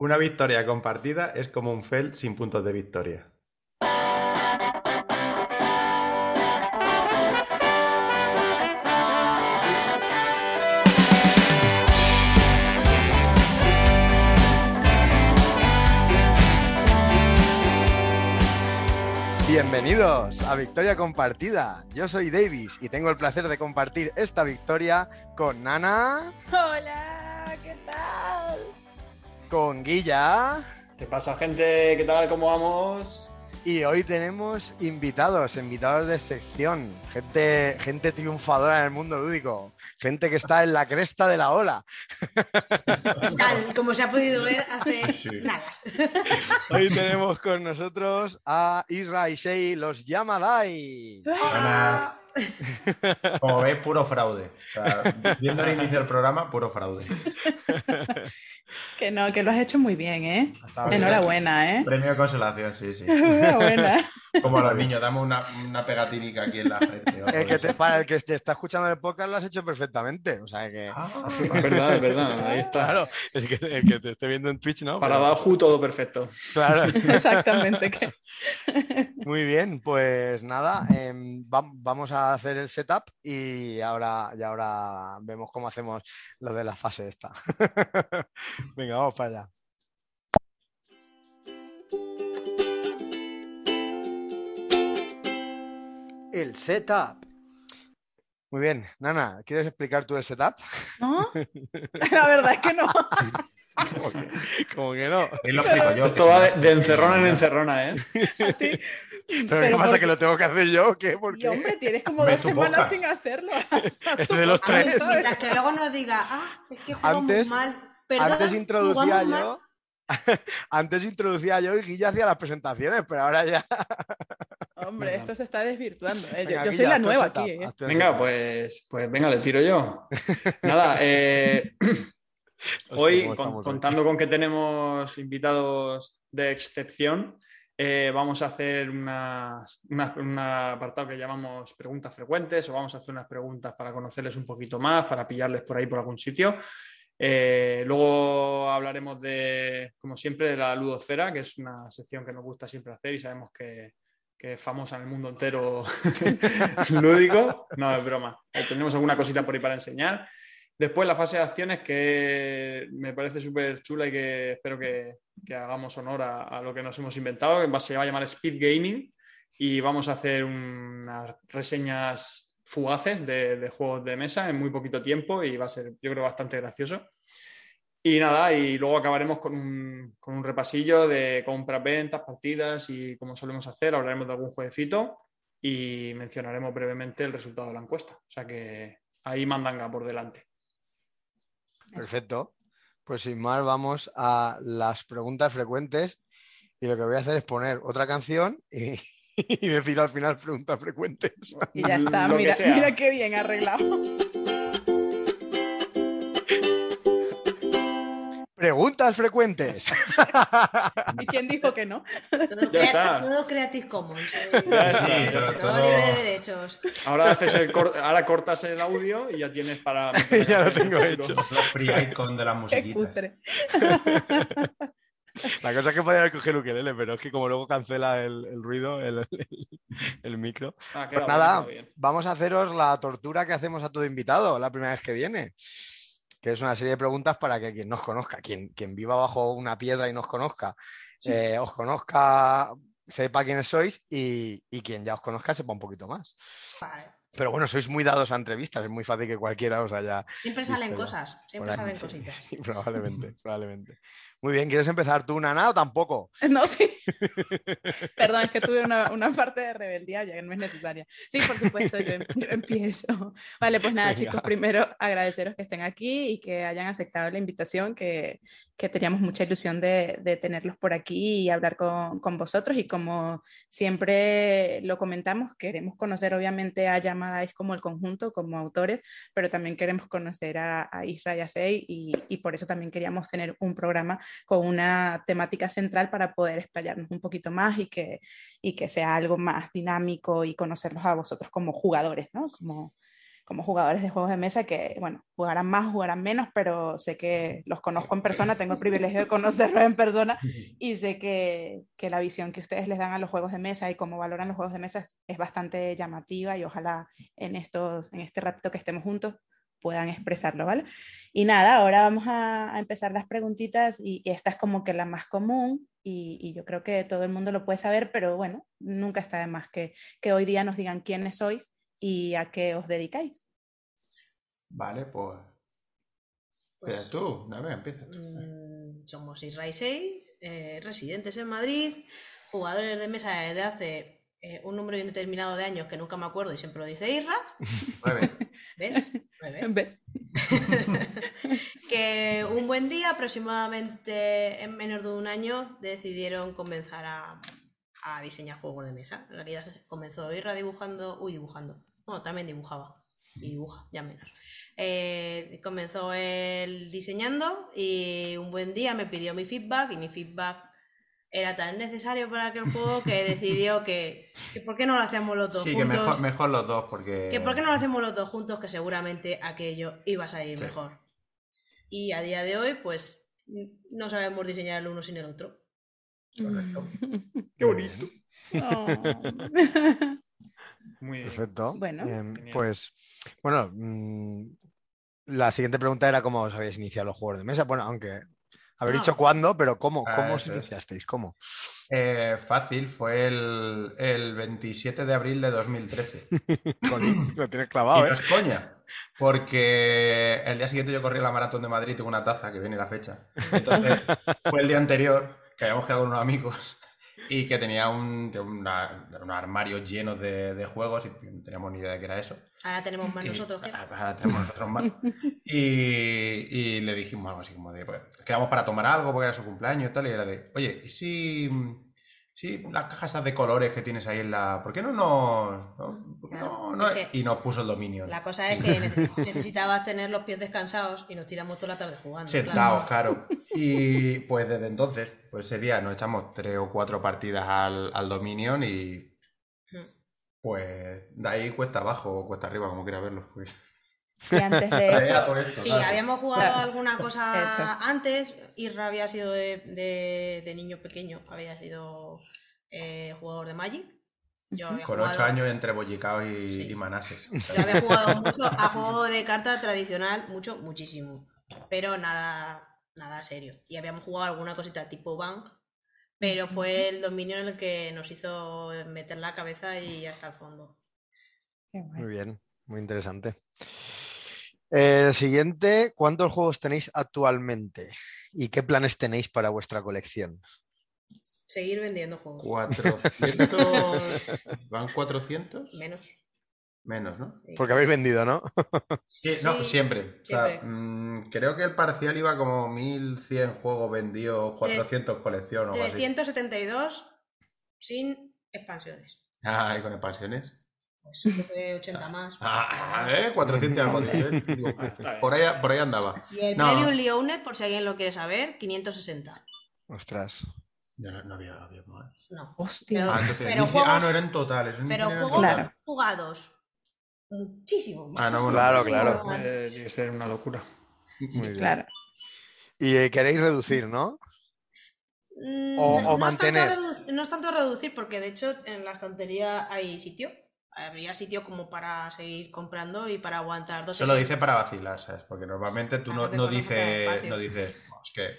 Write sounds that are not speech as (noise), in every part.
Una victoria compartida es como un fel sin puntos de victoria. Bienvenidos a Victoria Compartida. Yo soy Davis y tengo el placer de compartir esta victoria con Nana, Hola. Con Guilla ¿Qué pasa, gente? ¿Qué tal? ¿Cómo vamos? y hoy tenemos invitados, invitados de excepción, gente, gente triunfadora en el mundo lúdico, gente que está en la cresta de la ola. Tal, como se ha podido ver hace (laughs) Sí. nada. Hoy tenemos con nosotros a Isra y Shei, los Yamadai. Ah, Como veis, puro fraude. O sea, viendo el inicio del programa, puro fraude. Que no, que lo has hecho muy bien, ¿eh? Hasta. Enhorabuena, ¿eh? Premio de consolación, sí, sí. (laughs) Enhorabuena. Como a los niños, dame una, una pegatinica aquí en la frente. El que te- para el que te está escuchando el podcast lo has hecho perfectamente. O sea que. Ah, (laughs) Es verdad, es verdad. Ahí está. Claro, es que el que te esté viendo en Twitch, ¿no? Para Pero- Dahu todo perfecto. Claro. (laughs) Exactamente. Que... (laughs) Muy bien, pues nada, em, vam- vamos a hacer el setup y ahora, y ahora vemos cómo hacemos lo de la fase esta. Venga, vamos para allá. El setup. Muy bien, Nana, ¿quieres explicar tú el setup? ¿No? (laughs) La verdad es que no. Como que, no. Lo explico yo. Esto va de, de encerrona en encerrona, ¿eh? Sí. Pero, ¿qué pasa? porque- ¿Que lo tengo que hacer yo o qué? ¿Por Y hombre, tienes como dos semanas boca. sin hacerlo. (laughs) Es de los tres. mientras que luego nos diga, ah, es que jugamos Antes- mal. Perdón, Antes introducía mal. (laughs) Antes introducía yo y Guilla hacía las presentaciones, pero ahora ya. Hombre, esto se está desvirtuando. ¿eh? Yo, Venga, yo Guilla, soy la nueva aquí. ¿eh? Venga, pues, pues venga, le tiro yo. (laughs) Nada, eh, hoy con- contando con que tenemos invitados de excepción, eh, vamos a hacer un apartado que llamamos preguntas frecuentes o vamos a hacer unas preguntas para conocerles un poquito más, para pillarles por ahí por algún sitio. Eh, luego hablaremos de, como siempre, de la ludosfera, que es una sección que nos gusta siempre hacer y sabemos que, es famosa en el mundo entero (laughs) lúdico. No, es broma. Eh, Tenemos alguna cosita por ahí para enseñar. Después la fase de acciones que me parece súper chula y que espero que, hagamos honor a, lo que nos hemos inventado, que se va a llamar Speed Gaming y vamos a hacer unas reseñas fugaces de, de juegos de mesa en muy poquito tiempo y va a ser yo creo bastante gracioso. Y nada, y luego acabaremos con un, con un repasillo de compras, ventas, partidas y como solemos hacer, hablaremos de algún jueguecito y mencionaremos brevemente el resultado de la encuesta. O sea que ahí mandanga por delante. Perfecto. Pues sin más, vamos a las preguntas frecuentes. Y lo que voy a hacer es poner otra canción y, (laughs) y decir al final preguntas frecuentes. (laughs) Y ya (laughs) está. Mira, mira qué bien arreglado. Preguntas frecuentes. ¿Y quién dijo que no? Todo, Ya crea- está. todo Creative Commons. eh. Ya Sí, está. todo todo- libre de derechos. Ahora, haces el cor- ahora cortas el audio y ya tienes para... Ya lo tengo hecho. Los free icon de la Qué musiquita. cutre. La cosa es que podría haber cogido el ukelele, pero es que como luego cancela el, el ruido, el, el- el micro. Ah, Pues bien, nada, vamos a haceros la tortura que hacemos a todo invitado la primera vez que viene. Que es una serie de preguntas para que quien nos conozca, quien, quien viva bajo una piedra y nos conozca, eh, os conozca, sepa quiénes sois y, y quien ya os conozca sepa un poquito más. Vale. Pero bueno, sois muy dados a entrevistas, es muy fácil que cualquiera os haya. Siempre salen cosas, siempre salen sí. cositas. (laughs) probablemente, probablemente. Muy bien, ¿quieres empezar tú, Nana, o tampoco? (laughs) No, sí. Perdón, es que tuve una, una parte de rebeldía ya que no es necesaria. Sí, por supuesto, yo, em- yo empiezo. Vale, pues nada, Venga. chicos, primero agradeceros que estén aquí y que hayan aceptado la invitación, que, que teníamos mucha ilusión de, de tenerlos por aquí y hablar con, con vosotros. Y como siempre lo comentamos, queremos conocer obviamente a Yamadais como el conjunto, como autores, pero también queremos conocer a, a Isra y a Sei y, y por eso también queríamos tener un programa con una temática central para poder explayarnos un poquito más y que, y que sea algo más dinámico y conocerlos a vosotros como jugadores, ¿no? Como, como jugadores de juegos de mesa que, bueno, jugarán más, jugarán menos, pero sé que los conozco en persona, tengo el privilegio de conocerlos en persona (laughs) y sé que, que la visión que ustedes les dan a los juegos de mesa y cómo valoran los juegos de mesa es, es bastante llamativa y ojalá en, estos, en este ratito que estemos juntos puedan expresarlo, ¿vale? Y nada, ahora vamos a, a empezar las preguntitas y, y esta es como que la más común y, y, yo creo que todo el mundo lo puede saber, pero bueno, nunca está de más que, que hoy día nos digan quiénes sois y a qué os dedicáis. Vale, pues. Pues, tú, a ver, empieza tú. mm, somos Israel 6, eh, residentes en Madrid, jugadores de mesa desde hace eh, un número indeterminado de años que nunca me acuerdo y siempre lo dice Isra. Nueve. ¿Ves? Nueve. (laughs) (laughs) Que un buen día, aproximadamente en menos de un año, decidieron comenzar a, a diseñar juegos de mesa. En realidad comenzó Irra dibujando, uy, dibujando. Bueno, también dibujaba. Y dibuja, ya menos. Eh, comenzó él diseñando y un buen día me pidió mi feedback y mi feedback era tan necesario para aquel juego que decidió que, que ¿por qué no lo hacemos los dos Sí, que juntos? mejor, mejor los dos, porque. Que por qué no lo hacemos los dos juntos, que seguramente aquello iba a salir Sí. mejor. Y a día de hoy, pues no sabemos diseñar el uno sin el otro. Correcto. Qué bonito. Oh. Muy bien. Perfecto. Bueno. Em, pues, bueno, mm, la siguiente pregunta era cómo os habéis iniciado los juegos de mesa. Bueno, aunque haber No. dicho cuándo, pero ¿cómo, Ah, cómo os es. iniciasteis? ¿Cómo? Eh, fácil, fue el, el 27 de abril de 2013. (laughs) Jolín, lo tienes Y clavado, no ¿eh? es coña, porque el día siguiente yo corrí la maratón de Madrid, tengo una taza que viene la fecha. Entonces, (laughs) fue el día anterior que habíamos quedado con unos amigos y que tenía un, una- unos armarios llenos de, de juegos y no teníamos ni idea de qué era eso. Ahora tenemos más Y- nosotros. Ahora tenemos nosotros más. (laughs) Y, y le dijimos algo así como de, pues, quedamos para tomar algo porque era su cumpleaños y tal, y era de, oye, ¿y si, si las cajas de colores que tienes ahí en la... ¿Por qué no nos... No, ¿por qué no- no- Es que Y nos puso el dominio. La cosa es que (laughs) nece- necesitabas tener los pies descansados y nos tiramos toda la tarde jugando. Sentados, claro. (laughs) Y pues desde entonces, pues ese día nos echamos tres o cuatro partidas al, al Dominion y claro. pues de ahí cuesta abajo o cuesta arriba, como quiera verlo. pues. Y antes de (laughs) Era eso, por esto, Sí, claro. habíamos jugado Claro. alguna cosa Eso. antes. Irra había sido de, de- de niño pequeño, había sido eh, jugador de Magic. Yo había Con jugado- ocho años entre bollicaos y, Sí. y manases. Yo había jugado mucho a juego de carta tradicional, mucho, muchísimo. Pero nada, nada serio. Y habíamos jugado alguna cosita tipo Bank, pero fue el dominio en el que nos hizo meter la cabeza y hasta el fondo. Muy bien, muy interesante. El siguiente, ¿cuántos juegos tenéis actualmente? ¿Y qué planes tenéis para vuestra colección? Seguir vendiendo juegos. 400. (laughs) ¿Van 400? Menos. Menos, ¿no? Porque habéis vendido, ¿no? Sí, no, siempre. O sea, siempre. mm, creo que el parcial iba como 1100 juegos vendidos, 400 colección o algo así. 372 sin expansiones. Ah, y con expansiones. Pues creo que 80 más. Ah, ¿eh? 400 y algo. ¿eh? (laughs) Digo, bien. por, ahí, por ahí andaba. Y el No. Premium Leonet, por si alguien lo quiere saber, 560. Ostras. Yo no, no había, había más. No. Hostia. Pero- Ah, entonces, pero ah, juegos- no, eran totales. Pero juegos. Claro. jugados. Muchísimo más. Ah, no, bueno, Claro, claro. más. Eh, tiene que ser una locura. Muy bien. Claro. Y eh, queréis reducir, ¿no? Mm, O- o no es mantener. tanto no es tanto reducir, porque de hecho en la estantería hay sitio. Habría sitio como para seguir comprando y para aguantar dos Se lo dice para vacilar, ¿sabes? Porque normalmente tú Ah, no, no dices, no dices, "No, es que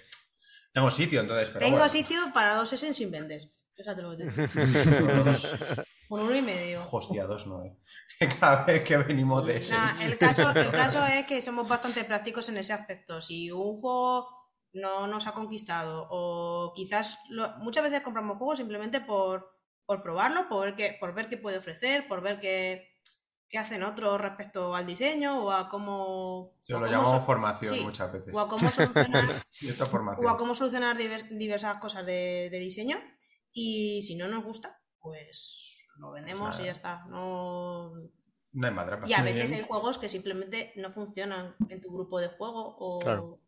tengo sitio, entonces, pero Tengo bueno". sitio para dos sesiones sin vender. Fíjate lo que te digo. (laughs) Un uno y medio. Hostia, dos no, eh. (laughs) Cada vez que venimos de ese. Nah, el, caso, el (laughs) caso es que somos bastante prácticos en ese aspecto. Si un juego no nos ha conquistado o quizás lo- muchas veces compramos juegos simplemente por, por probarlo, por ver, qué, por ver qué puede ofrecer, por ver qué, qué hacen otros respecto al diseño o a cómo... Yo o lo llamamos so- formación sí, muchas veces. o a cómo solucionar, (laughs) Y esta formación. o a cómo solucionar diver- diversas cosas de, de diseño y si no nos gusta, pues lo vendemos y ya está. No, No hay drama. y a veces bien. hay juegos que simplemente no funcionan en tu grupo de juego o Claro.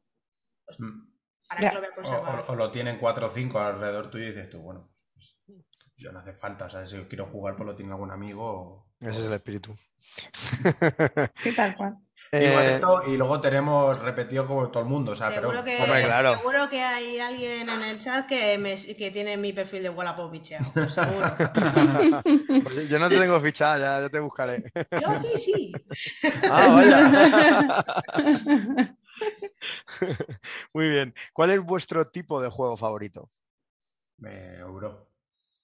Mm. para que lo voy a O, conservar. o- o lo tienen cuatro o cinco alrededor tuyo y dices tú, bueno, pues, yo no hace falta. O sea, si quiero jugar, pues lo tiene algún amigo. o- Ese es el espíritu. Sí, tal cual. (laughs) Eh, esto, y luego tenemos repetido como todo el mundo. O sea, seguro, pero, que, Hombre, claro. seguro que hay alguien en el chat que, me- que tiene mi perfil de Wallapop bicheado. Seguro. (laughs) pues yo no te tengo fichada, ya, ya te buscaré. Yo a ti sí. (laughs) Ah, vaya. Muy bien. ¿Cuál es vuestro tipo de juego favorito? Eh, Euro.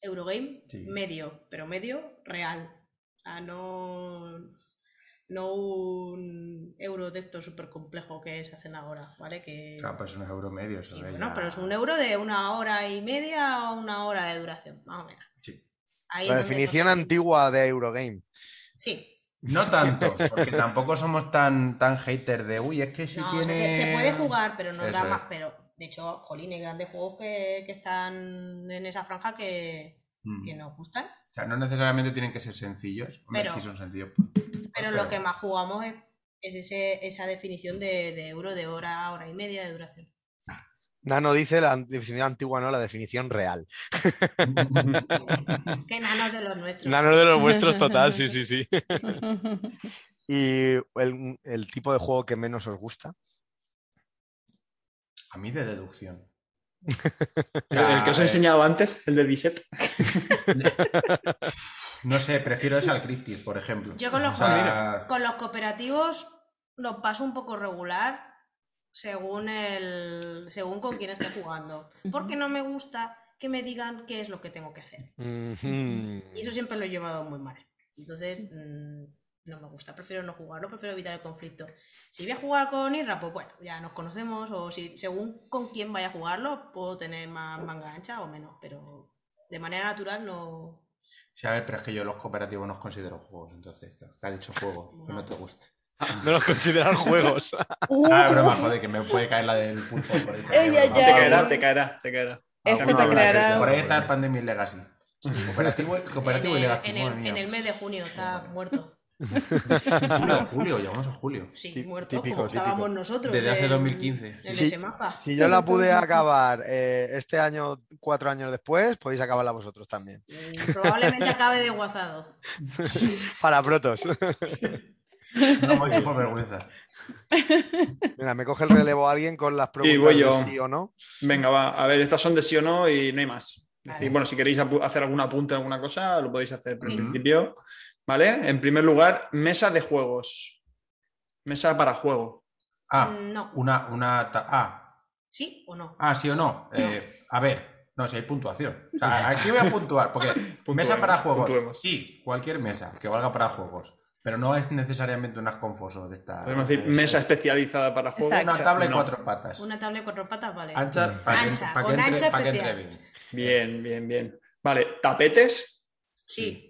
Eurogame, Sí. medio, pero medio real. O sea, no, no un euro de esto súper complejo que se hacen ahora, ¿vale? Que, Claro, pues no es euro medio. Sí, bueno, ya- pero es un euro de una hora y media o una hora de duración, más o menos. Sí. Ahí La definición antigua de Eurogame. Sí, No tanto, porque tampoco somos tan, tan haters de, uy, es que si no, o sea, tiene... se, se puede jugar, pero nos da Eso más. Pero, de hecho, jolín, hay grandes juegos que, que están en esa franja que, Mm. que nos gustan. O sea, no necesariamente tienen que ser sencillos. Hombre, Pero- sí son sencillos. pues, Pero lo que más jugamos es, es ese, esa definición de, de euro de hora, hora y media de duración. Nano dice la definición antigua, no, la definición real. (laughs) Qué nanos de los nuestros. Nano de los vuestros total, sí, sí, sí. (laughs) (laughs) ¿Y el, el tipo de juego que menos os gusta? A mí de deducción. (laughs) El, el que os he enseñado antes, el del Biset. (laughs) No sé, prefiero ese al Cryptid, por ejemplo. Yo con los, O sea, con los cooperativos lo paso un poco regular según el según con quién esté jugando. Porque no me gusta que me digan qué es lo que tengo que hacer. Y eso siempre lo he llevado muy mal. Entonces, mm, no me gusta. Prefiero no jugarlo, prefiero evitar el conflicto. Si voy a jugar con Irra, pues bueno, ya nos conocemos. O si según con quién vaya a jugarlo, puedo tener más manga ancha o menos. Pero de manera natural no. sí, a ver, pero es que yo los cooperativos no los considero juegos, entonces. Que ha dicho juego, que no te guste. (laughs) No los consideran (laughs) juegos. Ah, broma, joder, que me puede caer la del pulpo por ahí. (laughs) Ella Broma. Te ya. caerá, te caerá, te caerá. Esto te creará- Por ahí está el Pandemic Legacy. Cooperativo, cooperativo en, y Legacy. el, en el mes de junio está muerto. (laughs) Julio, julio, llegamos a julio. Sí, Tí- muerto típico, como típico. estábamos nosotros. Desde hace en- 2015. En Sí. ese mapa. Si yo la pude acabar eh, este año, cuatro años después, podéis acabarla vosotros también. Mm, Probablemente acabe de guazado. (laughs) Para protos. No voy por vergüenza. Mira, me coge el relevo alguien con las preguntas voy de sí o no. Venga, va. A ver, estas son de sí o no y no hay más. Decir, bueno, si queréis hacer algún apunte en alguna cosa, lo podéis hacer, pero en Sí. principio, ¿vale? En primer lugar, mesa de juegos. Mesa para juego. Ah, Mm, No. una, una. ta- Ah, ¿Sí o no? ah, sí o no. Eh, a ver, no, si hay puntuación. O sea, (laughs) aquí voy a puntuar, porque (laughs) mesa para juegos. puntuemos. Sí, cualquier mesa que valga para juegos. Pero no es necesariamente unas confosos de esta. Podemos decir de mesa especializada para juego. Exacto. Una tabla y No. cuatro patas. Una tabla de cuatro patas, vale. Ancha, para que, Ancha, que con entre, ancha pa' que entre especial. bien. Bien, bien, bien. Vale, tapetes. Sí.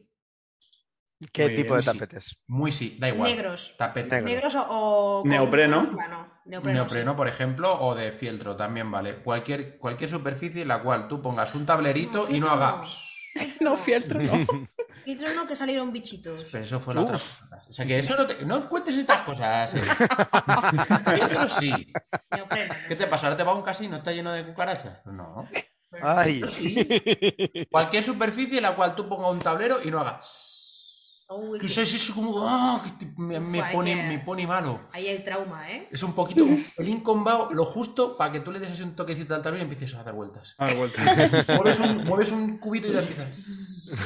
¿Qué Muy tipo bien. de tapetes? Muy sí, da igual. Negros. Tapete. Negro. Negros o, Neopreno. plano. Neopreno, Neopreno, sí. por ejemplo, o de fieltro también vale. Cualquier, cualquier superficie en la cual tú pongas un tablerito y no hagas. (laughs) No, no. fieltro, no. (laughs) Filtro no, que salieron bichitos. Pero eso fue la Uh. otra. O sea, que eso no te. No cuentes estas cosas. eh. (laughs) Fieltro sí. Neopreno. ¿Qué te pasa? ¿Ahora te va a un casino? ¿Está lleno de cucarachas? No. Ay, Sí. Cualquier superficie en la cual tú pongas un tablero y no hagas. Uy, Que que- eso es como. ah, que te- me, me pone, me pone malo. Ahí hay trauma, ¿eh? Es un poquito, un pelín combao, lo justo para que tú le des así un toquecito al tablero y empieces a dar vueltas. A ver, vuelta. (laughs) mueves, un, mueves un cubito y ya empiezas. (laughs)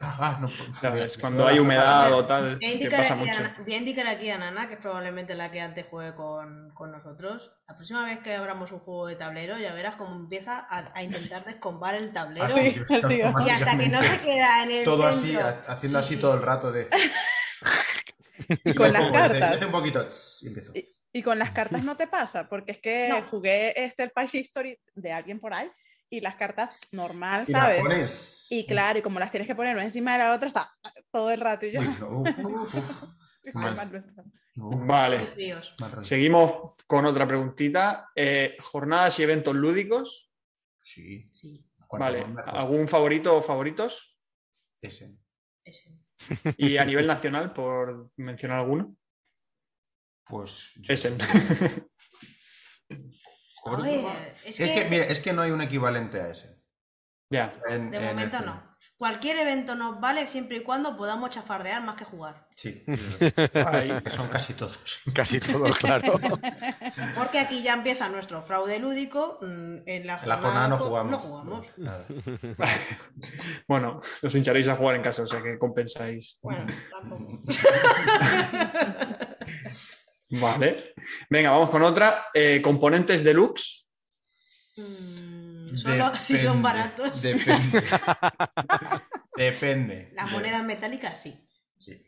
Ah, no, Ya ves, cuando hay humedad o tal, Voy a que indicar, pasa aquí mucho. a, voy a indicar aquí a Nana, que es probablemente la que antes juegue con, con nosotros. La próxima vez que abramos un juego de tablero, ya verás cómo empieza a, a intentar descombar el tablero. Así, tío. (laughs) Y hasta que no se queda en el Todo centro. así, ha- haciendo Sí, así sí. todo el rato de. (laughs) Y (laughs) con las cartas. Hace un poquito. tss, Y empiezo. Y, y con las cartas no te pasa, porque es que No. jugué este el Page History de alguien por ahí y las cartas normal, Y ¿sabes? pones. Y claro, y como las tienes que poner una encima de la otra, está todo el rato y yo. Uy, (laughs) no, uf, uf, Vale, seguimos con otra preguntita. Eh, jornadas y eventos lúdicos. Sí. Sí, Vale. ¿algún favorito o favoritos? Ese. Ese. Y a nivel nacional, por mencionar alguno. Pues. ver, es que, mira, es que no hay un equivalente a ese. ya. En- de en momento este. no. Cualquier evento nos vale siempre y cuando podamos chafardear más que jugar. Sí, son casi todos. Casi todos, claro. (laughs) Porque aquí ya empieza nuestro fraude lúdico. mm, En la En la jornada no jugamos. No jugamos. Nada. (laughs) Bueno, os hincharéis a jugar en casa, o sea que compensáis. Bueno, tampoco. (laughs) Vale. Venga, vamos con otra. Eh, componentes deluxe. Mm, Solo si son baratos. Depende. (laughs) Depende. Las monedas metálicas sí. Sí.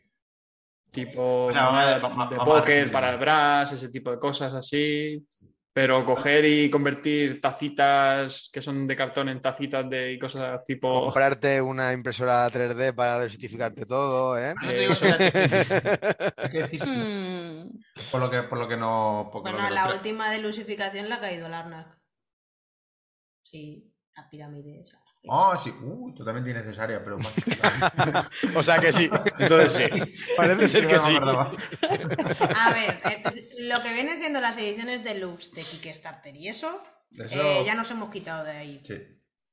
Tipo O sea, de, de póker para el brass, ese tipo de cosas así. Pero coger y convertir tacitas que son de cartón en tacitas de y cosas tipo. Comprarte una impresora 3D para certificarte todo, ¿eh? No te digo decir- hay que decir sí. Mm, Por lo que, por lo que no. por lo Bueno, que la no- última de lusificación la ha caído el Arnak. Sí, la pirámide esa. Ah, sí. Uh, totalmente innecesaria, pero más. (laughs) O sea que sí. Entonces sí. Parece ser que sí. A ver, eh, lo que vienen siendo las ediciones deluxe de Kickstarter y eso, Eso- eh, ya nos hemos quitado de ahí. Sí.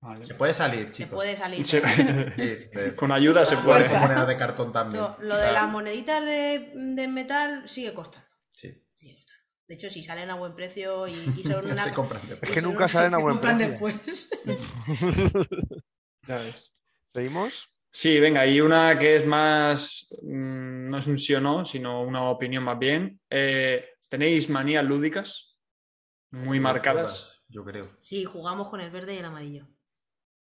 Vale. Se puede salir, Se chicos. puede salir. Se- Sí, de- (laughs) Con ayuda se puede. Moneda de cartón también. Lo lo de las moneditas de, de metal sigue costando. De hecho, si salen a buen precio y, y (laughs) son una. Se compran después. Es que nunca salen a (laughs) se buen compran precio. después. (laughs) Ya ves. ¿Seguimos? Sí, venga, y una que es más, mm, no es un sí o no, sino una opinión más bien. Eh, ¿Tenéis manías lúdicas? Muy marcadas. Todas, yo creo. Sí, jugamos con el verde y el amarillo.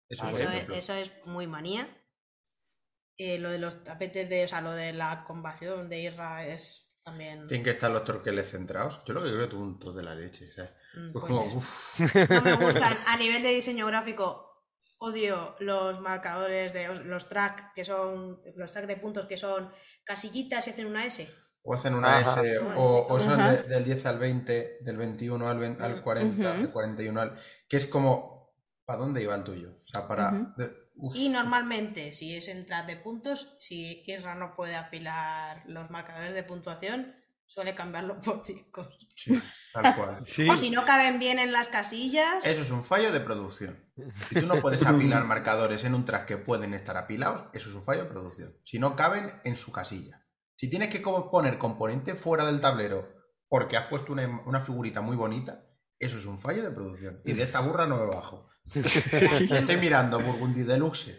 Eso, Eso es, ejemplo. eso es muy manía. Eh, lo de los tapetes de, o sea, lo de la combación de Irra es también. Tienen que estar los torqueles centrados. Yo lo que creo que tonto de la leche. ¿sabes? Pues pues como, eso. uf, No me gustan. (laughs) A nivel de diseño gráfico, odio los marcadores de los track que son los track de puntos que son casillitas y hacen una S. o hacen una Ajá. S, o, o son de- del 10 al 20, del 21 al, 20 al 40, Ujú. del 41 al. que es como. ¿Para dónde iba el tuyo? O sea, para. De- uf, Y normalmente, si es en track de puntos, si Irra no puede apilar los marcadores de puntuación, suele cambiarlo (laughs) por discos. sí, tal cual. (laughs) Sí. O si no caben bien en las casillas. Eso es un fallo de producción. Si tú no (laughs) puedes apilar marcadores en un track que pueden estar apilados, eso es un fallo de producción. Si no caben en su casilla. Si tienes que poner componente fuera del tablero porque has puesto una, una figurita muy bonita, eso es un fallo de producción. Y de esta burra no me bajo. (laughs) Estoy mirando Burgundy Deluxe.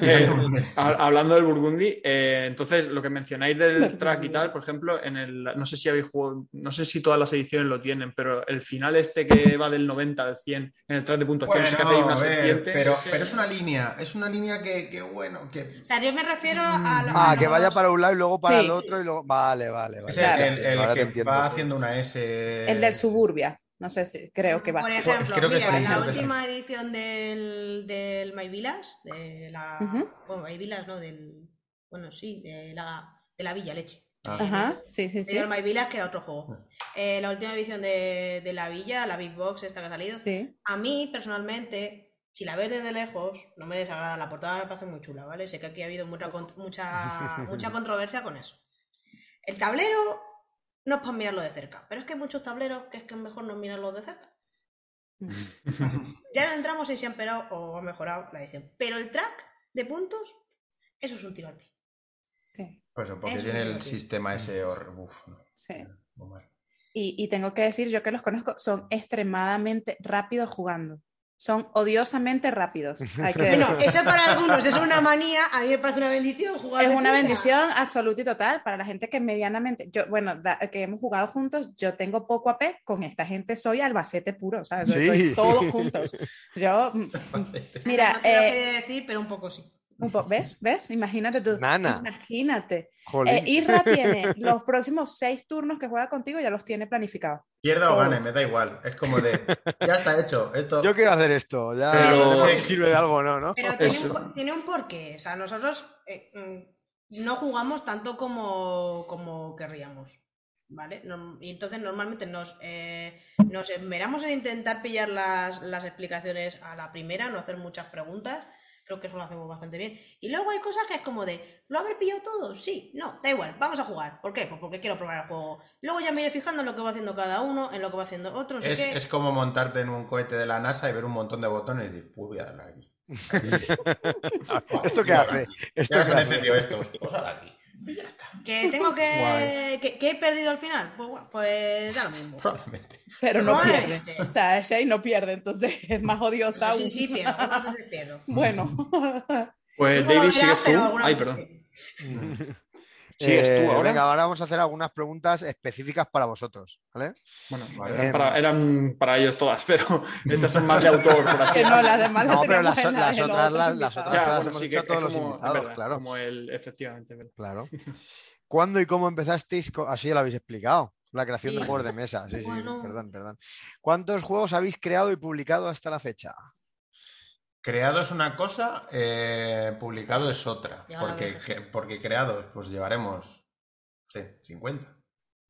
Eh, ha- hablando del Burgundy, eh, entonces lo que mencionáis del track y tal, por ejemplo, en el, no sé si habéis jugado, no sé si todas las ediciones lo tienen, pero el final este que va del 90 al 100 en el track de puntuación, sí que hacéis una serpiente. pero, es una línea, es una línea que, que bueno, que O sea, yo me refiero a. lo- Ah, a que vaya para un lado y luego para Sí. el otro y luego. Vale, vale, vale. es el, Claro. el- el Ahora te que entiendo, va haciendo una S. el del Suburbia. No sé si creo que va. Por a ser. ejemplo, Creo que mira, sí, la creo que sí. última edición del, del My Village, de la. Ujú. Bueno, My Village, no, del. Bueno, sí, de la, de la Villa Leche. Ah. Ajá, sí, sí, sí. el My Village, que era otro juego. Eh, la última edición de, de la Villa, la Big Box, esta que ha salido. Sí. A mí, personalmente, si la ves desde lejos, no me desagrada. La portada me parece muy chula, ¿vale? Sé que aquí ha habido mucha, mucha, (laughs) mucha controversia con eso. El tablero no es para mirarlo de cerca, pero es que hay muchos tableros que es que es mejor no mirarlos de cerca. (laughs) Ya no entramos en si han empeorado o ha mejorado la edición. Pero el track de puntos, eso es un tiro al pie. sí, Pues eso, porque Es tiene el sistema ese. hor- uf, no, sí. Y, y tengo que decir, yo que los conozco, son extremadamente rápidos jugando. Son odiosamente rápidos. Hay que Bueno, eso para algunos es una manía, a mí me parece una bendición jugar Es de una prisa. bendición absoluta y total para la gente que medianamente, yo, bueno, da- que hemos jugado juntos, yo tengo poco AP, con esta gente soy albacete puro, ¿sabes? Soy Sí. todos juntos. Yo, mm, mira, no te lo eh, quería decir, pero un poco sí. Un po- ¿ves? ¿Ves? Imagínate tú. Nana. Imagínate. Eh, Isra (laughs) tiene los próximos seis turnos que juega contigo, ya los tiene planificados. Pierda o gane, me da igual. Es como de. Ya está hecho. Esto. Yo quiero hacer esto, ya Pero- no sé si sirve de algo o no, ¿no? Pero tiene un, por- tiene un porqué. O sea, nosotros eh, mm, no jugamos tanto como, como querríamos. ¿Vale? Y entonces normalmente nos, eh, nos esmeramos en intentar pillar las, las explicaciones a la primera, no hacer muchas preguntas. Creo que eso lo hacemos bastante bien. Y luego hay cosas que es como de, ¿lo habré pillado todo? Sí, no, da igual, vamos a jugar. ¿Por qué? Pues porque quiero probar el juego. Luego ya me iré fijando en lo que va haciendo cada uno, en lo que va haciendo otro. Es, es como montarte en un cohete de la NASA y ver un montón de botones y decir, pues voy a darle aquí. (laughs) ¿Esto qué hace? ¿Esto Ya qué hace? entendido esto. Pues aquí. Y ya está. Que tengo que, que. que he perdido al final. Pues bueno, pues da lo mismo. Probablemente. Pero no pierde. O sea, Shay no pierde, entonces (laughs) es más odiosa Sí, aún. sí, pierdo. Bueno, Pues David, algunas Ay, perdón. ¿Sigues Eh, tú ahora? Venga, ahora vamos a hacer algunas preguntas específicas para vosotros, ¿vale? Bueno, Vale. eran, para, eran para ellos todas, (laughs) pero estas son más de autor, por así que no, las demás No, pero las- otras las- otras- Ya, las bueno, hemos sí, hecho todos los invitados, verdad, claro. Como el, efectivamente. verdad. Claro. ¿Cuándo y cómo empezasteis? Así ya lo habéis explicado. La creación de juegos de mesa. Sí, sí, Bueno. perdón, perdón. ¿Cuántos juegos habéis creado y publicado hasta la fecha? Creado es una cosa, eh, publicado es otra. Ya Porque, que- porque creados, pues llevaremos, no sé, 50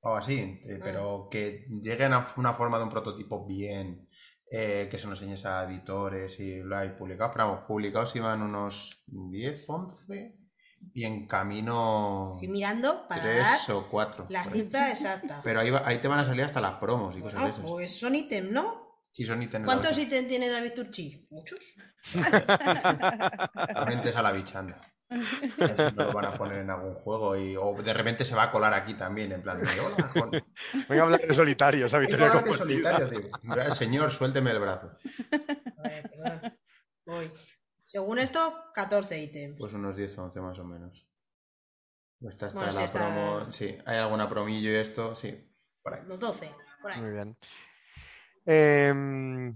o así. Eh, Pero que lleguen a una forma de un prototipo bien, eh, que se nos enseñes a editores y bla, y publicados. Pero vamos, publicados iban unos 10, 11 y en camino Estoy mirando para 3 dar o 4. la cifra exacta. Pero ahí, va- ahí te van a salir hasta las promos y cosas de Ah, esas. pues son ítems, ¿no? Sí, son ítems. ¿Cuántos ítems tiene David Turchi? Muchos. Realmente es a la bichanda. A ver si nos lo van a poner en algún juego y, o de repente se va a colar aquí también, en plan de hola, con... Venga a hablar de solitarios, a victoria Vengo a hablar de solitario, tío. Señor, suélteme el brazo. A ver, perdón. Voy. Según esto, 14 ítems. Pues unos 10 o 11 más o menos. Esta está Bueno, sí la está- promo. Sí, hay alguna promillo y esto, sí. Por ahí. Los 12, por ahí. Muy bien. Em,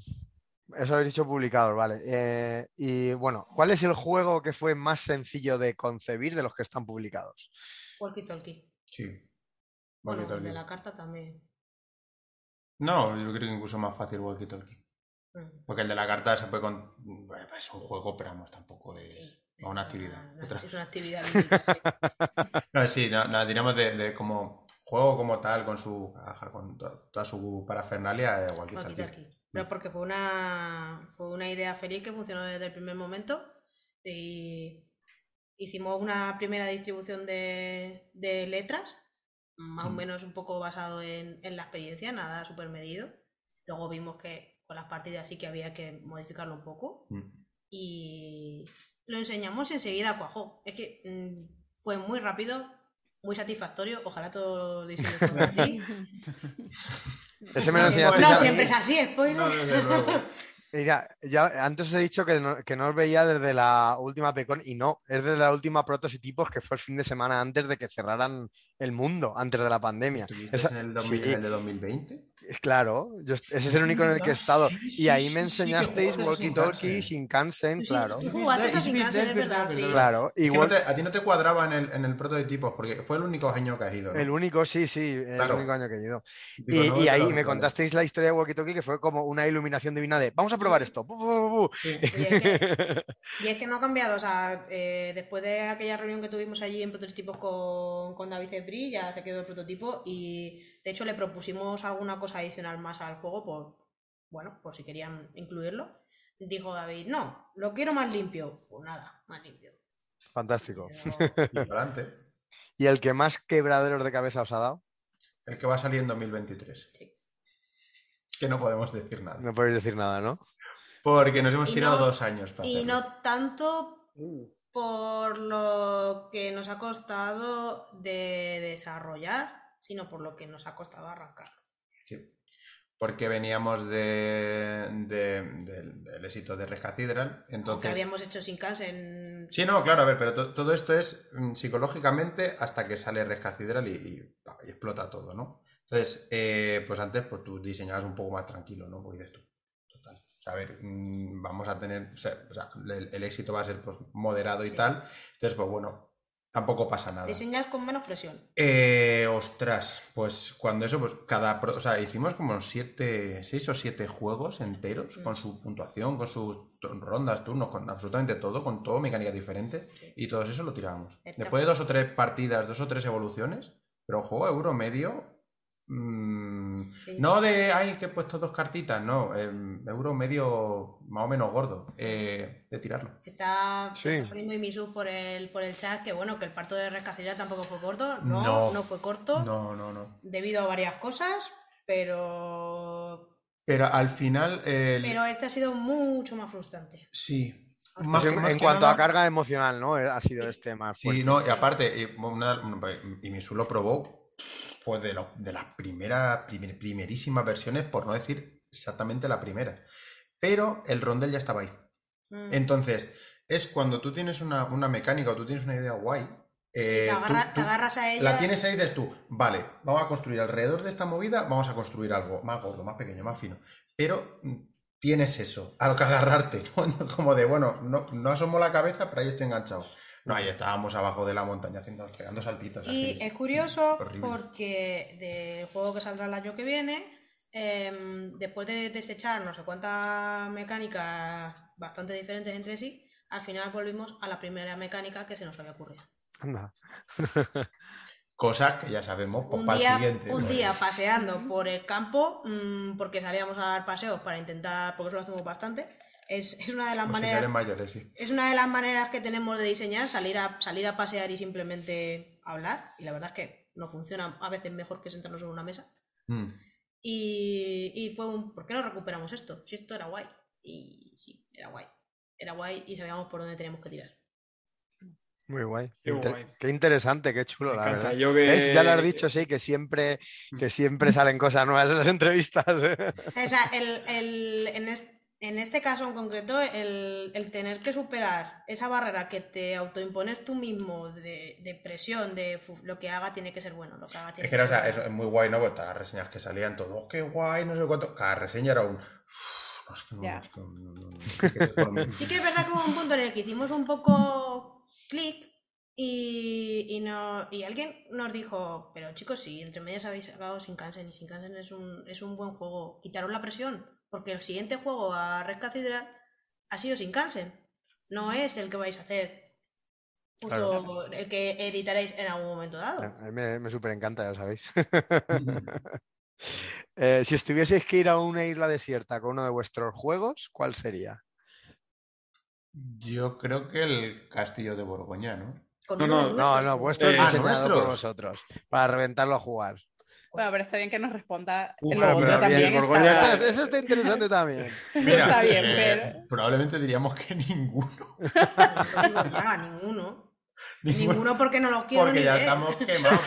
eso habéis dicho publicados, vale. Eh, y bueno, ¿cuál es el juego que fue más sencillo de concebir de los que están publicados? Walkie talkie. Sí. Bueno, Walkie el de talkie. la carta también. No, yo creo que incluso más fácil Walkie Talkie. Mm. Porque el de la carta se puede con. Es un juego, pero vamos, tampoco es Sí. una actividad. Otra- Es una actividad. (laughs) No, sí, no, no, diríamos de, de como juego como tal, con su caja, con to- toda su parafernalia, eh, Walkie Talkie. Pero porque fue una, fue una idea feliz que funcionó desde el primer momento. Y hicimos una primera distribución de, de letras, más o Mm. menos un poco basado en, en la experiencia, nada súper medido. Luego vimos que con las partidas sí que había que modificarlo un poco. Mm. y lo enseñamos enseguida cuajó. Es que mm, fue muy rápido, muy satisfactorio. Ojalá todos los diseños (laughs) fueran así. Ese me lo No siempre- enseñasteis no siempre es así, spoiler. No, desde luego. Mira, ya antes os he dicho que no, que no os veía desde la última Pecon y no, es desde la última Prototipos que fue el fin de semana antes de que cerraran el mundo, antes de la pandemia. ¿Estuviste Esa- en el, 2000 sí. el de 2020? Es Claro, yo- ese es el único en el que he (laughs) estado. Y ahí me enseñasteis walkie talkie, Shinkansen, claro. Tú jugaste a Shinkansen, es verdad, sí. Claro, no igual te- a ti no te cuadraba en el, en el prototipos, porque fue el único año que has ido. ¿no? el único, sí, sí, el Claro. único año que he ido. Digo, Y, no, y te ahí me contasteis la historia de Walkie Talkie que fue como una iluminación divina de vamos a probar esto. pu, pu, pu, pu". Sí. Y es, que, (laughs) y es que no ha cambiado, o sea, eh, después de aquella reunión que tuvimos allí en prototipos con, con David Cebri, ya se quedó el prototipo y de hecho le propusimos alguna cosa adicional más al juego por, bueno, por si querían incluirlo. Dijo David, no, lo quiero más limpio. Pues nada, más limpio. Fantástico. Pero- Y adelante. (laughs) ¿Y el que más quebraderos de cabeza os ha dado? El que va a salir en 2023. Sí. Que no podemos decir nada. No podéis decir nada, ¿no? Porque nos hemos Y tirado no- dos años para Y hacerlo. no tanto Uh, por lo que nos ha costado de desarrollar, sino por lo que nos ha costado arrancar. Sí. Porque veníamos de, de- del, del éxito de. Aunque Entonces. habíamos hecho sin en Sí, no, claro, a ver, pero to- todo esto es mm, psicológicamente hasta que sale Red Cathedral y, y, explota todo, ¿no? Entonces, eh, pues antes pues tú diseñabas un poco más tranquilo, ¿no? Pues dices tú, total. O sea, a ver, mm, vamos a tener, o sea, o sea, el, el éxito va a ser pues moderado y Sí. tal. Entonces, pues bueno, tampoco pasa nada. diseñas con menos presión. Eh, ostras, pues cuando eso, pues cada, pro- o sea, hicimos como siete, seis o siete juegos enteros Mm. con su puntuación, con sus rondas, turnos, con absolutamente todo, con todo mecánicas diferentes Sí. y todo eso lo tirábamos. Después de dos o tres partidas, dos o tres evoluciones, pero un juego euro medio, mm, Sí. no de, ay, que he puesto dos cartitas, no, em, euro medio más o menos gordo, eh, de tirarlo. Está, Sí. está poniendo Imisu por el, por el chat que bueno, que el parto de Rescacilla tampoco fue corto. No, No. no, fue corto. No, no, no. Debido a varias cosas, pero. Pero al final, el- Pero este ha sido mucho más frustrante. Sí, Más, Pues en, más en que cuanto nada- a carga emocional, ¿no? Eh, Ha sido este más Sí, fuerte. no, y aparte, y, una- y Misu lo probó pues de, lo- de las primeras, primer- primerísimas versiones, por no decir exactamente la primera. Pero el rondel ya estaba ahí. Mm. Entonces, es cuando tú tienes una, una mecánica o tú tienes una idea guay. Sí, eh, te, tú- agarra- tú te agarras a ella. la tienes ahí y dices tú, vale, vamos a construir alrededor de esta movida, vamos a construir algo más gordo, más pequeño, más fino. Pero mm, tienes eso, a lo que agarrarte, (laughs) ¿no? Como de, bueno, no, no asomo la cabeza, pero ahí estoy enganchado. No, ahí estábamos abajo de la montaña haciendo, pegando saltitos. Y así. es curioso horrible. porque del juego que saldrá el año que viene, em, después de desechar no sé cuántas mecánicas bastante diferentes entre sí, al final volvimos a la primera mecánica que se nos había ocurrido. Anda. Cosas que ya sabemos, pues un para el día, siguiente. un ¿no? día paseando por el campo, mm, porque salíamos a dar paseos para intentar, porque eso lo hacemos bastante, es, es una de las Los maneras mayores, sí. es una de las maneras que tenemos de diseñar, salir a, salir a pasear y simplemente hablar. Y la verdad es que nos funciona a veces mejor que sentarnos en una mesa. Mm. Y, y fue un, ¿por qué no recuperamos esto? Si esto era guay. Y sí, era guay. Era guay y sabíamos por dónde teníamos que tirar. Muy guay. Qué Inter- guay. Qué interesante, qué chulo, Me la verdad. Yo que- ¿Ves? Ya lo has dicho, sí, que siempre, que siempre salen cosas nuevas en las entrevistas. ¿eh? O sea, el, el- en, es- en este caso en concreto, el, el tener que superar esa barrera que te autoimpones tú mismo de, de presión, de "Fu, lo que haga tiene que ser bueno, lo que haga tiene Es que, que no, o ser sea, bueno". es muy guay, ¿no? Pues todas las reseñas que salían, todo, "Oh, qué guay, no sé cuánto. Cada reseña era un. Sí que es verdad que hubo un punto en el que hicimos un poco clic y, y, no, y alguien nos dijo, pero chicos, si entre medias habéis sacado Shinkansen y Shinkansen es un, es un buen juego, quitaros la presión, porque el siguiente juego a Red Cathedral ha sido Shinkansen, no es el que vais a hacer, justo el que editaréis en algún momento dado. A mí me, me súper encanta, ya sabéis. (laughs) Eh, si estuvieseis que ir a una isla desierta con uno de vuestros juegos, ¿cuál sería? Yo creo que el castillo de Borgoña, ¿no? Con No, uno de no, No, no, vuestro Eh, diseñado por vosotros, para reventarlo a jugar. Bueno, pero está bien que nos responda Uf, lo otro también. Borgoña- está- Eso, eso está interesante también. (laughs) Está bien, eh, pero- Probablemente diríamos que (laughs) ninguno. No ninguno. Ninguno porque no lo quiero Porque ni ya ver. estamos quemados.